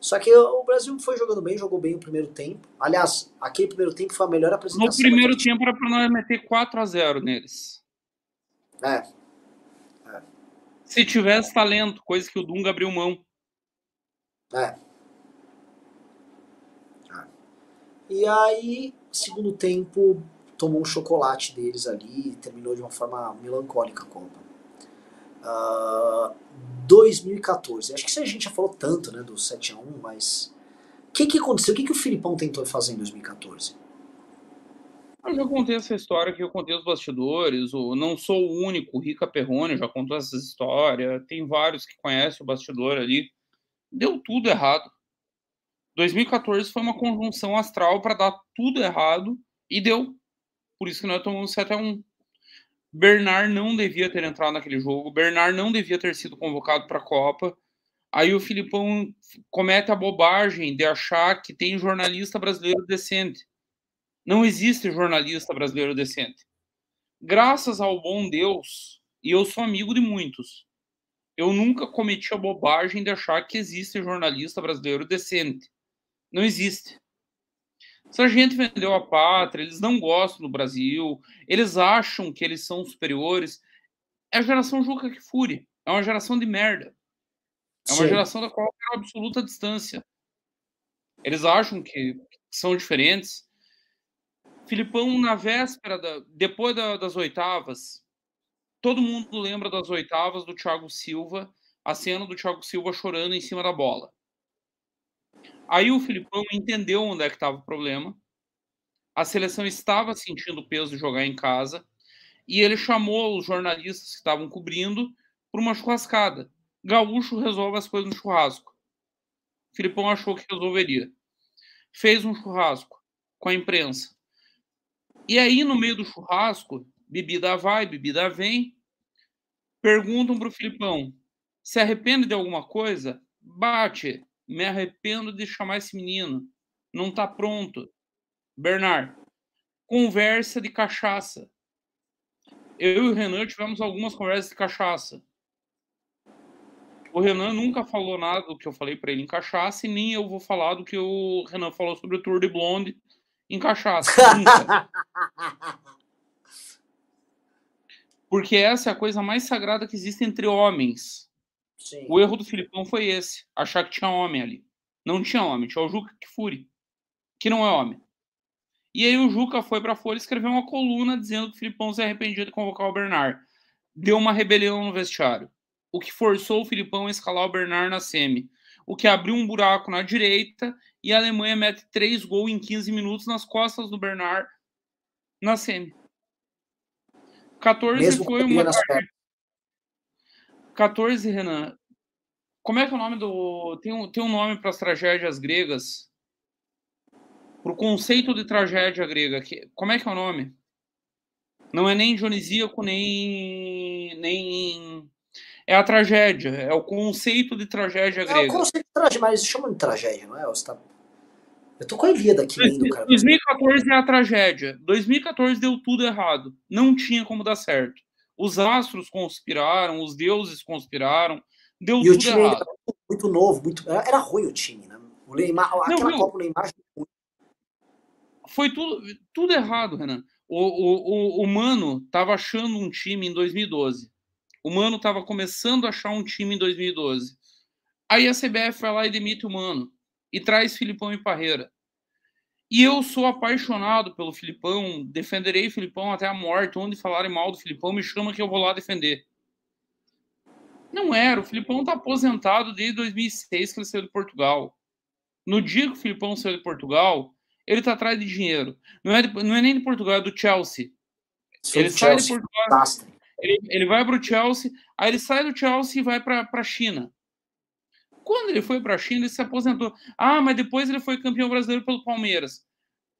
Só que o Brasil foi jogando bem, jogou bem o primeiro tempo. Aliás, aquele primeiro tempo foi a melhor apresentação. No primeiro tempo era para nós meter 4 a 0 neles. É. é. Se tivesse talento, coisa que o Dunga abriu mão. É. E aí, segundo tempo, tomou um chocolate deles ali terminou de uma forma melancólica a Copa. Uh, 2014. Acho que a gente já falou tanto né, do 7 a 1 mas. O que, que aconteceu? O que, que o Filipão tentou fazer em 2014? Eu já contei essa história que eu contei os bastidores. O não sou o único, o Rica Perrone já contou essa história. Tem vários que conhecem o bastidor ali. Deu tudo errado. 2014 foi uma conjunção astral para dar tudo errado e deu. Por isso que nós tomamos 7 a 1 Bernard não devia ter entrado naquele jogo, Bernard não devia ter sido convocado para a Copa. Aí o Filipão comete a bobagem de achar que tem jornalista brasileiro decente. Não existe jornalista brasileiro decente. Graças ao bom Deus, e eu sou amigo de muitos, eu nunca cometi a bobagem de achar que existe jornalista brasileiro decente. Não existe. Essa gente vendeu a pátria, eles não gostam do Brasil, eles acham que eles são superiores. É a geração Juca que fure. É uma geração de merda. É uma Sim. geração da qual quero absoluta distância. Eles acham que são diferentes. Filipão, na véspera, da, depois da, das oitavas, todo mundo lembra das oitavas do Thiago Silva, a cena do Thiago Silva chorando em cima da bola. Aí o Filipão entendeu onde é que estava o problema. A seleção estava sentindo o peso de jogar em casa e ele chamou os jornalistas que estavam cobrindo para uma churrascada. Gaúcho resolve as coisas no churrasco. O Filipão achou que resolveria. Fez um churrasco com a imprensa. E aí, no meio do churrasco, bebida vai, bebida vem. Perguntam para o Filipão: se arrepende de alguma coisa? Bate me arrependo de chamar esse menino. Não tá pronto. Bernard, conversa de cachaça. Eu e o Renan tivemos algumas conversas de cachaça. O Renan nunca falou nada do que eu falei para ele em cachaça, e nem eu vou falar do que o Renan falou sobre o Tour de Blonde em cachaça. Porque essa é a coisa mais sagrada que existe entre homens. Sim. O erro do Filipão foi esse, achar que tinha homem ali. Não tinha homem, tinha o Juca Kifuri, que não é homem. E aí o Juca foi para a Folha escrever uma coluna dizendo que o Filipão se arrependia de convocar o Bernard. Deu uma rebelião no vestiário. O que forçou o Filipão a escalar o Bernard na semi. O que abriu um buraco na direita e a Alemanha mete três gols em 15 minutos nas costas do Bernard Na semi. 14 Mesmo foi uma. 14, Renan. Como é que é o nome do. Tem um, tem um nome para as tragédias gregas? Para o conceito de tragédia grega. Que... Como é que é o nome? Não é nem dionisíaco, nem. nem. É a tragédia. É o conceito de tragédia grega. É o conceito de tragédia, mas chama de tragédia, não é? Você tá... Eu tô com a Ilíada aqui lendo, cara. 2014 é a tragédia. 2014 deu tudo errado. Não tinha como dar certo. Os astros conspiraram, os deuses conspiraram. Deu e tudo o time errado. Era muito novo, muito. Era, ruim o time, né? O Neymar, aquela não, Copa o Neymar foi tudo, tudo errado, Renan. O, o, o, o Mano estava achando um time em 2012. O Mano estava começando a achar um time em 2012. Aí a CBF vai lá e demite o Mano e traz Filipão e Parreira. E eu sou apaixonado pelo Filipão, defenderei o Filipão até a morte. Onde falarem mal do Filipão, me chama que eu vou lá defender. Não era, o Filipão está aposentado desde 2006 que ele saiu de Portugal. No dia que o Filipão saiu de Portugal, ele está atrás de dinheiro. Não é, de, não é nem de Portugal, é do Chelsea. ele sai Chelsea. de Portugal, ele, ele vai para o Chelsea, aí ele sai do Chelsea e vai para a China. Quando ele foi para a China, ele se aposentou. Ah, mas depois ele foi campeão brasileiro pelo Palmeiras.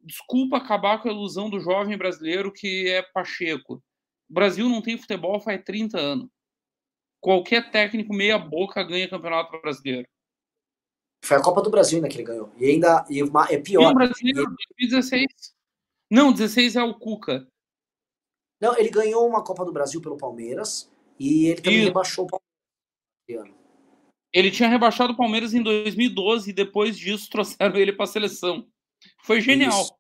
Desculpa acabar com a ilusão do jovem brasileiro que é Pacheco. O Brasil não tem futebol faz 30 anos. Qualquer técnico meia boca ganha campeonato brasileiro. Foi a Copa do Brasil ainda que ele ganhou. E ainda e é pior. E o brasileiro, 2016. Não, 16 é o Cuca. Não, ele ganhou uma Copa do Brasil pelo Palmeiras e ele também e... rebaixou o Palmeiras. Ele tinha rebaixado o Palmeiras em 2012 e depois disso trouxeram ele para a seleção. Foi genial. Isso.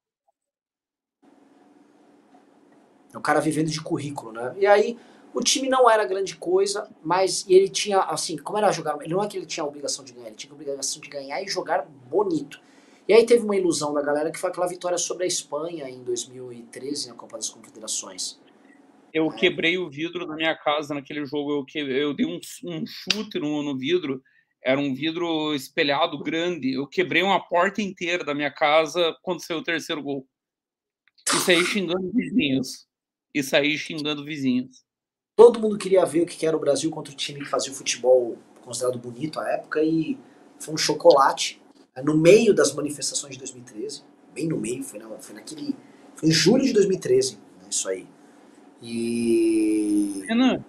É o cara vivendo de currículo, né? E aí, o time não era grande coisa, mas ele tinha, assim, como era jogar. Ele não é que ele tinha a obrigação de ganhar, ele tinha a obrigação de ganhar e jogar bonito. E aí teve uma ilusão da galera que foi aquela vitória sobre a Espanha em 2013 na Copa das Confederações. Eu quebrei o vidro da minha casa naquele jogo. Eu, que, eu dei um, um chute no, no vidro. Era um vidro espelhado grande. Eu quebrei uma porta inteira da minha casa quando saiu o terceiro gol. E saí xingando vizinhos. E saí xingando vizinhos. Todo mundo queria ver o que era o Brasil contra o time que fazia o futebol considerado bonito à época. E foi um chocolate. Né, no meio das manifestações de 2013. Bem no meio. Foi, na, foi naquele. Foi em julho de 2013. Né, isso aí. E. Renan,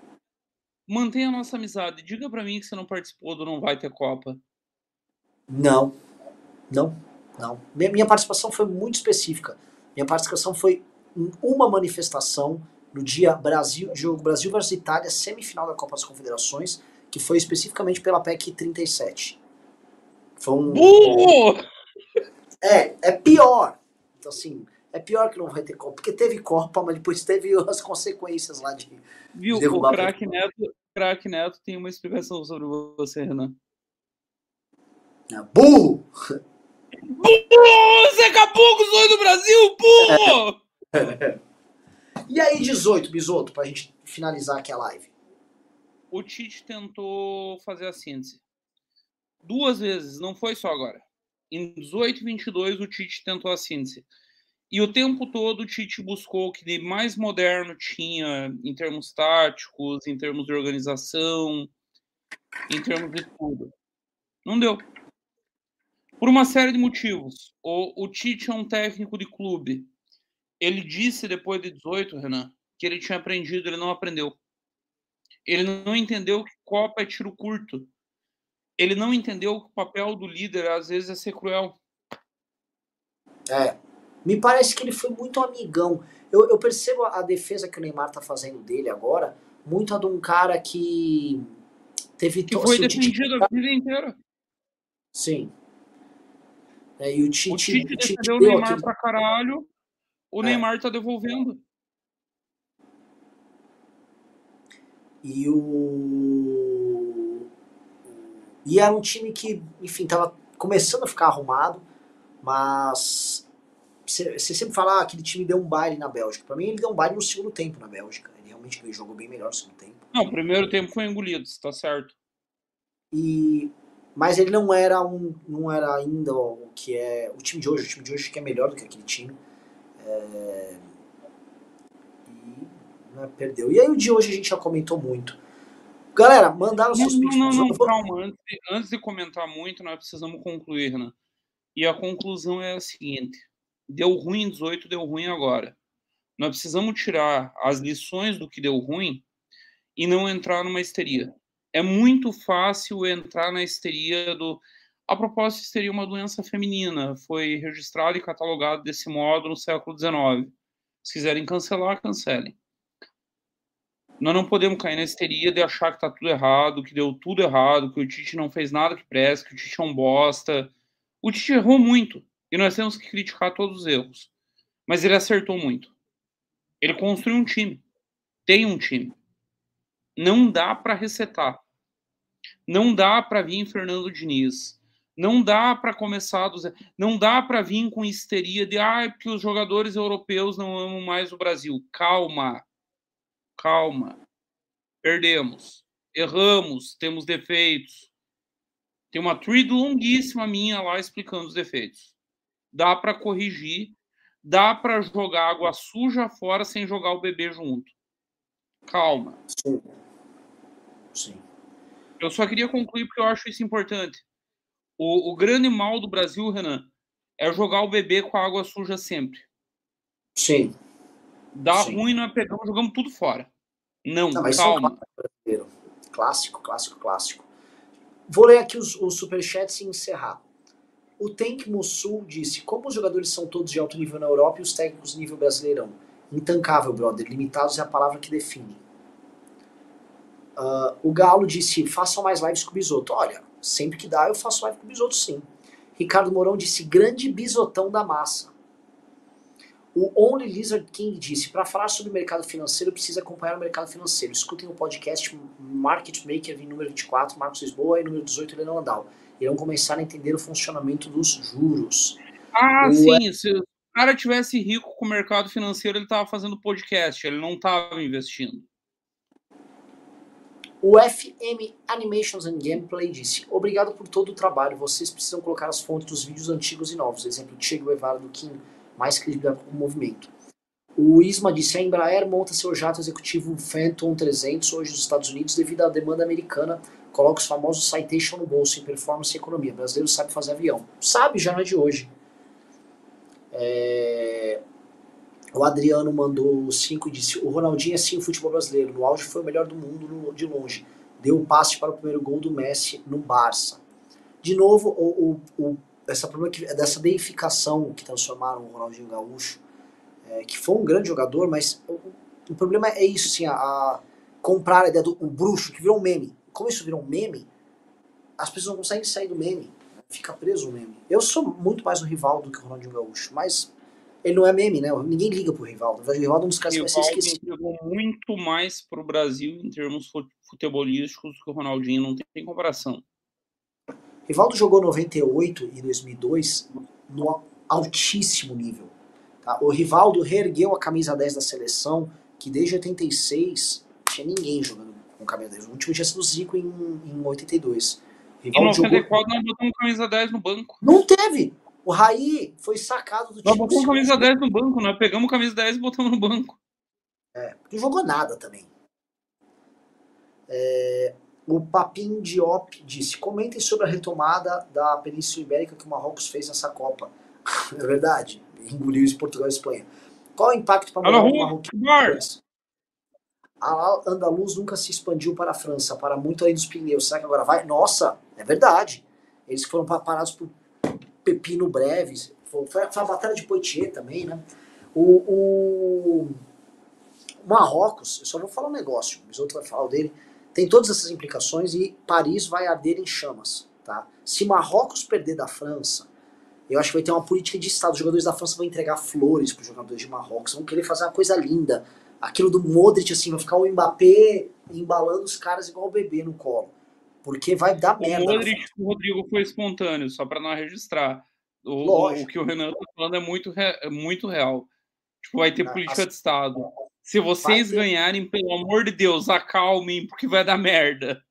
mantenha a nossa amizade. Diga para mim que você não participou do Não Vai Ter Copa. Não. Não. Não. Minha participação foi muito específica. Minha participação foi em uma manifestação no dia Brasil, jogo Brasil versus Itália, semifinal da Copa das Confederações, que foi especificamente pela PEC 37. Foi um. Burro! É, é pior. Então, assim, é pior que não vai ter Copa, porque teve Copa, mas depois teve as consequências lá de. Viu, de o craque Neto, crack Neto tem uma explicação sobre você, Renan. É, burro! Burro! Você acabou com o sonho do Brasil, burro! e aí, 18, Bisoto, pra gente finalizar aqui a live. O Tite tentou fazer a síntese. Duas vezes, não foi só agora. Em 18 e 22, o Tite tentou a síntese. E o tempo todo o Tite buscou o que de mais moderno tinha em termos táticos, em termos de organização, em termos de tudo. Não deu. Por uma série de motivos. O, o Tite é um técnico de clube. Ele disse depois de 18, Renan, que ele tinha aprendido, ele não aprendeu. Ele não entendeu que Copa é tiro curto. Ele não entendeu que o papel do líder às vezes é ser cruel. É, me parece que ele foi muito amigão. Eu, eu percebo a defesa que o Neymar tá fazendo dele agora, muito a de um cara que teve... Que foi defendido a vida inteira. Sim. É, e o Tite, o Tite, o Tite defendeu o Neymar aquele... pra caralho, o é. Neymar tá devolvendo. E o. E era um time que, enfim, tava começando a ficar arrumado, mas você sempre fala, ah, aquele time deu um baile na Bélgica. Para mim, ele deu um baile no segundo tempo na Bélgica. Ele realmente jogou bem melhor no segundo tempo. Não, o primeiro tempo foi engolido, está certo. E mas ele não era um, não era ainda o que é o time de hoje. O time de hoje que é melhor do que aquele time. É, né? Perdeu. E aí o de hoje a gente já comentou muito. Galera, mandaram seus Não, não, não, não calma. Antes de, antes de comentar muito, nós precisamos concluir, né? E a conclusão é a seguinte: deu ruim em 18, deu ruim agora. Nós precisamos tirar as lições do que deu ruim e não entrar numa histeria. É muito fácil entrar na histeria do. A propósito, histeria é uma doença feminina. Foi registrado e catalogado desse modo no século XIX. Se quiserem cancelar, cancelem. Nós não podemos cair na histeria de achar que está tudo errado, que deu tudo errado, que o Tite não fez nada que presta, que o Tite é um bosta. O Tite errou muito e nós temos que criticar todos os erros. Mas ele acertou muito. Ele construiu um time. Tem um time. Não dá para resetar. Não dá para vir Fernando Diniz. Não dá para começar do zero. Não dá para vir com histeria de ah, porque os jogadores europeus não amam mais o Brasil. Calma calma, perdemos, erramos, temos defeitos. Tem uma thread longuíssima minha lá explicando os defeitos. Dá para corrigir, dá para jogar água suja fora sem jogar o bebê junto. Calma. Sim. Sim. Eu só queria concluir porque eu acho isso importante. O, o grande mal do Brasil, Renan, é jogar o bebê com a água suja sempre. Sim. Dá Sim. ruim, nós pegamos, jogamos tudo fora. Não, Não calma. É clássico, clássico, clássico. Vou ler aqui os, os superchats e encerrar. O Tank Mussul disse: Como os jogadores são todos de alto nível na Europa e os técnicos nível brasileirão? Intancável, brother. Limitados é a palavra que define. Uh, o Galo disse: Façam mais lives com o Bisoto. Olha, sempre que dá eu faço live com o Bisoto, sim. Ricardo Mourão disse: Grande bisotão da massa. O Only Lizard King disse: para falar sobre o mercado financeiro, precisa acompanhar o mercado financeiro. Escutem o podcast Market Maker número 24, Marcos Lisboa, e número 18, Helena Landau. Irão começar a entender o funcionamento dos juros. Ah, o sim. Se o cara tivesse rico com o mercado financeiro, ele estava fazendo podcast, ele não estava investindo. O FM Animations and Gameplay disse: Obrigado por todo o trabalho. Vocês precisam colocar as fontes dos vídeos antigos e novos. Exemplo, Che Guevara do Kim mais credibilidade para o movimento. O ISMA disse a Embraer monta seu jato executivo Phantom 300 hoje nos Estados Unidos devido à demanda americana. Coloca os famosos citation no bolso em performance e economia. O brasileiro sabe fazer avião. Sabe, já não é de hoje. É... O Adriano mandou 5 e disse: O Ronaldinho é sim o futebol brasileiro. No auge foi o melhor do mundo no, de longe. Deu o passe para o primeiro gol do Messi no Barça. De novo, o, o, o essa problema que, dessa deificação que transformaram o Ronaldinho Gaúcho, é, que foi um grande jogador, mas o, o problema é isso, assim, a, a, comprar a ideia do bruxo, que virou um meme. Como isso virou um meme, as pessoas não conseguem sair do meme, né? fica preso o meme. Eu sou muito mais o Rivaldo do que o Ronaldinho Gaúcho, mas ele não é meme, né? Ninguém liga pro Rivaldo. O Rivaldo é um dos caras que vai ser esquecido. entregou muito mais pro Brasil em termos futebolísticos do que o Ronaldinho, não tem comparação. Rivaldo jogou 98 e 2002 no altíssimo nível. O Rivaldo reergueu a camisa 10 da seleção, que desde 86 não tinha ninguém jogando com camisa 10. O último tinha sido o Zico em, em 82. Rivaldo em 94 jogou... não botou camisa 10 no banco. Não teve! O Raí foi sacado do time. Nós botamos camisa 10 no banco, nós pegamos camisa 10 e botamos no banco. É, porque jogou nada também. É, o Papin Diop disse: comentem sobre a retomada da Península Ibérica que o Marrocos fez nessa Copa. é verdade, engoliu isso Portugal e Espanha. Qual o impacto para o Marrocos? A Andaluz nunca se expandiu para a França, para muito além dos pneus. Será que agora vai? Nossa, é verdade. Eles foram parados por Pepino Breves. Foi, foi a batalha de Poitiers também, né? O, o Marrocos, eu só vou falar um negócio, o Bisoto vai falar dele tem todas essas implicações e Paris vai arder em chamas. Tá? Se Marrocos perder da França, eu acho que vai ter uma política de Estado. Os jogadores da França vão entregar flores para os jogadores de Marrocos, vão querer fazer uma coisa linda. Aquilo do Modric, assim, vai ficar o Mbappé embalando os caras igual o bebê no colo. Porque vai dar merda. O Modric o Rodrigo foi espontâneo, só para não registrar. O, o, que o Renan tá falando é muito, é muito real. Tipo, vai ter política de Estado. Se vocês ter... ganharem, pelo amor de Deus, acalmem, porque vai dar merda.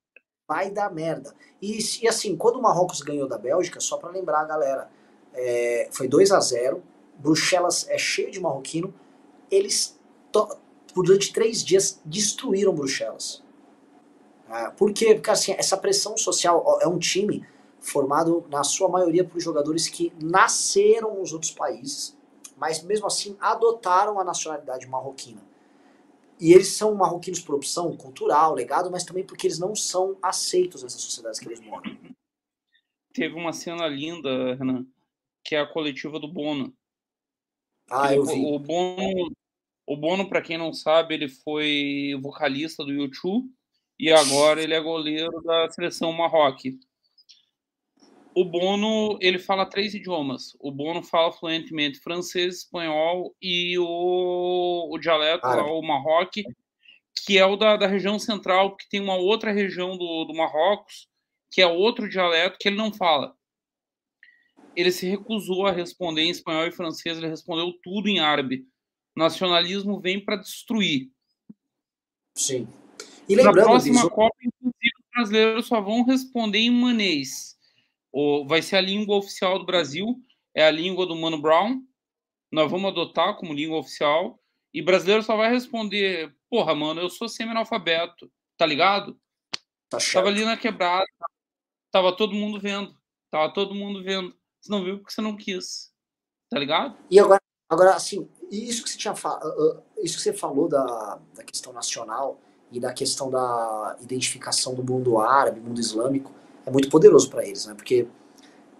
Vai dar merda. E, e assim, quando o Marrocos ganhou da Bélgica, só para lembrar a galera, é, foi 2 a 0 Bruxelas é cheio de marroquino. Eles por durante três dias destruíram Bruxelas. Ah, por quê? Porque assim, essa pressão social é um time formado na sua maioria por jogadores que nasceram nos outros países, mas mesmo assim adotaram a nacionalidade marroquina. E eles são marroquinos por opção cultural, legado, mas também porque eles não são aceitos nessas sociedades que eles moram. Teve uma cena linda, Renan, que é a coletiva do Bono. Ah, eu vi. O Bono, o Bono para quem não sabe, ele foi vocalista do YouTube e agora ele é goleiro da seleção Marrocos. O Bono, ele fala três idiomas. O Bono fala fluentemente francês, espanhol e o, o dialeto, ah, o Marrocos, que é o da, da região central, porque tem uma outra região do, do Marrocos, que é outro dialeto que ele não fala. Ele se recusou a responder em espanhol e francês, ele respondeu tudo em árabe. Nacionalismo vem para destruir. Sim. E lembrando Na próxima disso... Copa, inclusive, os brasileiros só vão responder em manês. O, vai ser a língua oficial do Brasil, é a língua do Mano Brown. Nós vamos adotar como língua oficial. E brasileiro só vai responder: Porra, mano, eu sou semi-analfabeto, tá ligado? Tá Tava ali na quebrada, tava todo mundo vendo. Tava todo mundo vendo. Você não viu porque você não quis. Tá ligado? E agora, agora assim, isso que você tinha falado, isso que você falou da, da questão nacional e da questão da identificação do mundo árabe, mundo islâmico, é muito poderoso para eles, né? Porque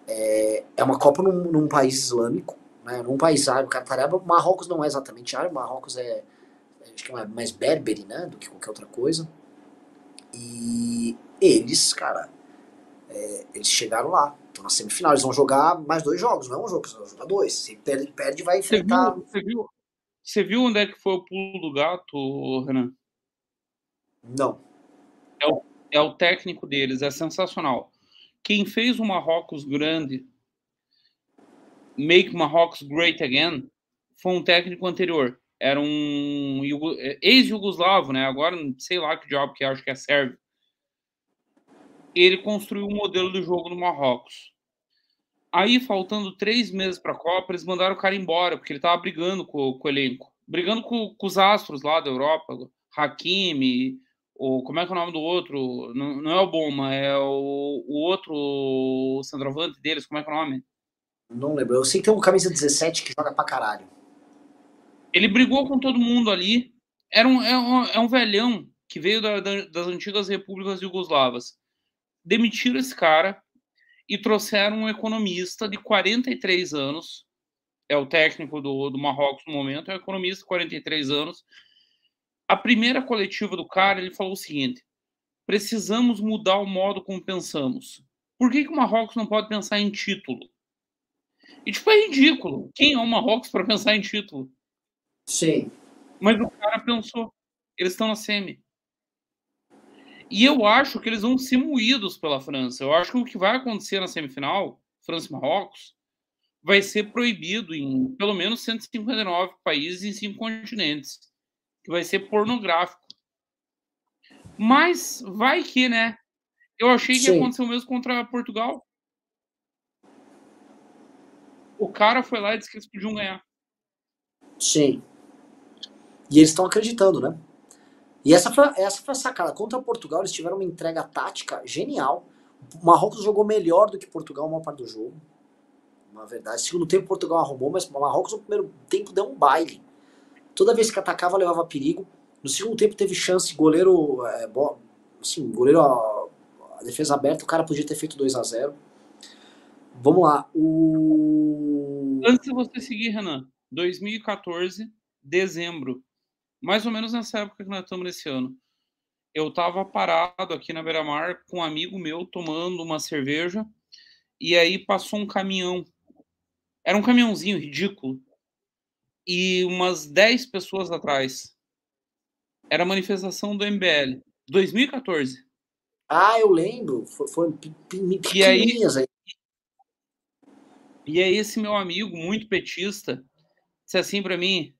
é, é uma Copa num, num, país islâmico, né? Num país árabe, caramba, Marrocos não é exatamente árabe, Marrocos é, acho que é mais berbere, né? Do que qualquer outra coisa. E eles, cara, é, eles chegaram lá, estão na semifinal, eles vão jogar mais dois jogos, não é um jogo, eles vão jogar dois. Se perde, perde vai enfrentar. Você viu, você viu, você viu onde é que foi o pulo do gato, Renan? Não. É o, é o técnico deles, é sensacional. Quem fez o Marrocos grande, Make Marrocos Great Again, foi um técnico anterior. Era um ex-jugoslavo, né? Agora, sei lá que job que é, acho que é sérvio. Ele construiu o um modelo do jogo no Marrocos. Aí, faltando três meses para a Copa, eles mandaram o cara embora, porque ele estava brigando com, com, o elenco. Brigando com, com, os astros lá da Europa, Hakimi, o, como é que é o nome do outro? Não, não é o Boma, é o, o outro centroavante deles, como é que é o nome? Não lembro. Eu sei que tem um camisa 17 que joga pra caralho. Ele brigou com todo mundo ali. Era um, é, um, é um velhão que veio da, da, das antigas repúblicas jugoslavas. Demitiram esse cara e trouxeram um economista de 43 anos. É o técnico do, do Marrocos no momento, é um economista de 43 anos a primeira coletiva do cara, ele falou o seguinte: precisamos mudar o modo como pensamos. Por que, que o Marrocos não pode pensar em título? E, tipo, é ridículo. Quem é o Marrocos para pensar em título? Sim. Mas o cara pensou. Eles estão na semi. E eu acho que eles vão ser moídos pela França. Eu acho que o que vai acontecer na semifinal, França e Marrocos, vai ser proibido em pelo menos 159 países em cinco continentes que vai ser pornográfico. Mas vai que, né? Eu achei que Sim. aconteceu mesmo contra Portugal. O cara foi lá e disse que eles podiam ganhar. Sim. E eles estão acreditando, né? E essa foi, essa foi a sacada. Contra Portugal, eles tiveram uma entrega tática genial. O Marrocos jogou melhor do que Portugal uma parte do jogo. Na verdade, segundo tempo Portugal arrumou, mas o Marrocos no primeiro tempo deu um baile. Toda vez que atacava, levava perigo. No segundo tempo teve chance, goleiro, é, bo, assim, goleiro, a, defesa aberta, o cara podia ter feito 2 a 0 Vamos lá. O... Antes de você seguir, Renan, 2014, dezembro, mais ou menos nessa época que nós estamos nesse ano, eu tava parado aqui na beira-mar com um amigo meu tomando uma cerveja e aí passou um caminhão. Era um caminhãozinho ridículo e umas 10 pessoas atrás. Era a manifestação do MBL, 2014. Ah, eu lembro. Foi, foi e aí, aí. E aí esse meu amigo, muito petista, disse assim para mim,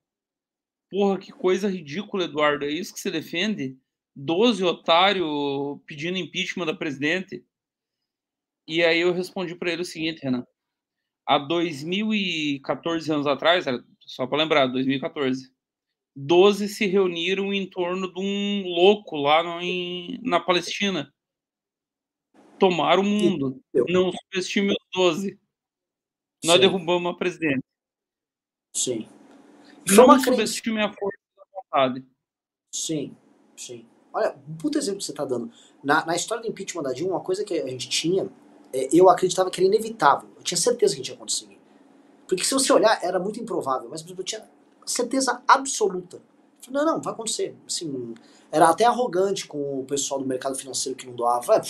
porra, que coisa ridícula, Eduardo, é isso que você defende? 12 otário pedindo impeachment da presidente? E aí eu respondi para ele o seguinte, Renan, há 2014 anos atrás, só para lembrar, 2014. 12 se reuniram em torno de um louco lá no, em, na Palestina. Tomaram o mundo. Não subestime os 12. Nós Sim. derrubamos a presidente. Sim. Não subestime crença. a força da vontade. Sim, sim. Olha, um puta exemplo que você está dando. Na, na história do impeachment da Dilma, uma coisa que a gente tinha, é, eu acreditava que era inevitável. Eu tinha certeza que a gente ia conseguir. Porque se você olhar, era muito improvável, mas eu tinha certeza absoluta. Falei, não, não, vai acontecer. Assim, era até arrogante com o pessoal do mercado financeiro que não doava.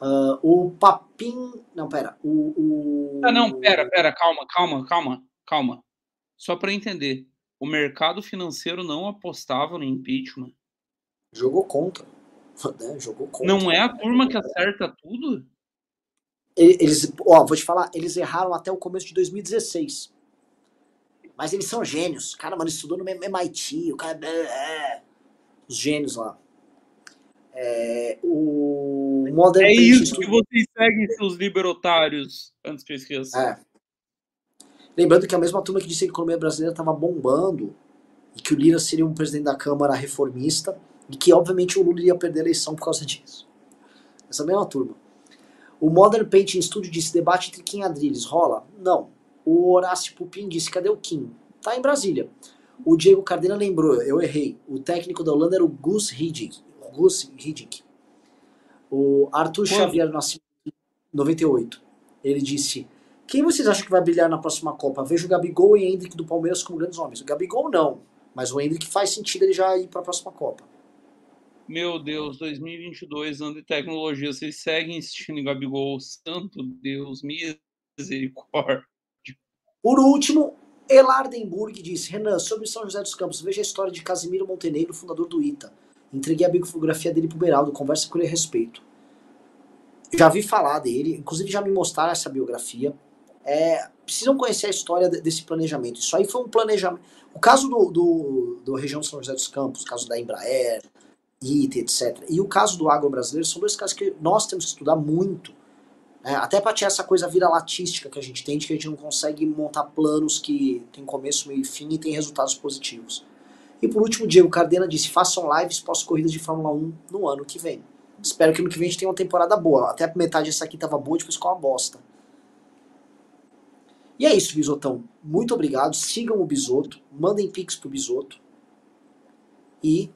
Uh, o Papim. Não, pera. O, o... Ah, não, pera, pera, calma, calma, calma, calma. Só para entender. O mercado financeiro não apostava no impeachment. Jogou contra. Né? Jogou contra. Não é a turma que acerta tudo? Eles, ó, vou te falar, eles erraram até o começo de 2016. Mas eles são gênios. Cara, mano, estudou no MIT, o cara. É, os gênios lá. É, o Modern é isso que vocês seguem, seus libertários, antes que eu esqueça. É. Lembrando que a mesma turma que disse que a economia brasileira estava bombando e que o Lira seria um presidente da Câmara reformista e que, obviamente, o Lula iria perder a eleição por causa disso. Essa mesma turma. O Modern Painting Studio disse: debate entre Kim Adriles rola? Não. O Horácio Pupin disse: cadê o Kim? Tá em Brasília. O Diego Cardena lembrou, eu errei. O técnico da Holanda era o Gus Hiddink. Gus Hiddink. O Arthur Xavier Nascimento, 98. Ele disse: Quem vocês acham que vai brilhar na próxima Copa? Vejo o Gabigol e o Hendrick do Palmeiras como grandes homens. O Gabigol não, mas o Hendrick faz sentido ele já ir para a próxima Copa. Meu Deus, 2022, ano de tecnologia. Vocês seguem insistindo em Gabigol? Santo Deus, misericórdia. Por último, Elardenburg disse: Renan, sobre São José dos Campos, veja a história de Casimiro Montenegro, fundador do ITA. Entreguei a biografia dele pro Beraldo, conversa com ele a respeito. Já vi falar dele, inclusive já me mostraram essa biografia. É, precisam conhecer a história desse planejamento. Isso aí foi um planejamento. O caso do, do, do região São José dos Campos, o caso da Embraer, ITA, etc. E o caso do agro brasileiro são dois casos que nós temos que estudar muito é, até para tirar essa coisa vira-latística que a gente tem, de que a gente não consegue montar planos que tem começo, meio e fim e tem resultados positivos. E por último, Diego Cardena disse: façam lives pós-corridas de Fórmula 1 no ano que vem. Espero que no que vem a gente tenha uma temporada boa. Até metade dessa aqui tava boa, depois ficou uma bosta. E é isso, Bisotão. Muito obrigado. Sigam o Bisoto. Mandem pix pro Bisoto. E.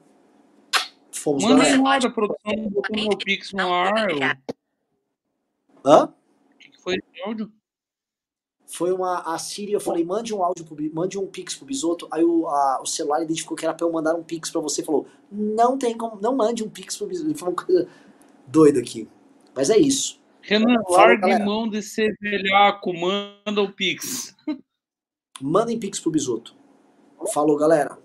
Fomos Mandem lá da produção, botando meu pix no ar. Hã? O que foi esse áudio? Foi uma. A Siri, eu falei, mande um áudio, pro, mande um pix pro Bisoto. Aí o, a, o celular identificou que era pra eu mandar um pix pra você. Falou, não tem como, não mande um pix pro Bisoto. Foi uma coisa doida aqui. Mas é isso. Renan, largue mão de ser velhaco, manda o pix. Mandem pix pro Bisoto. Falou, galera.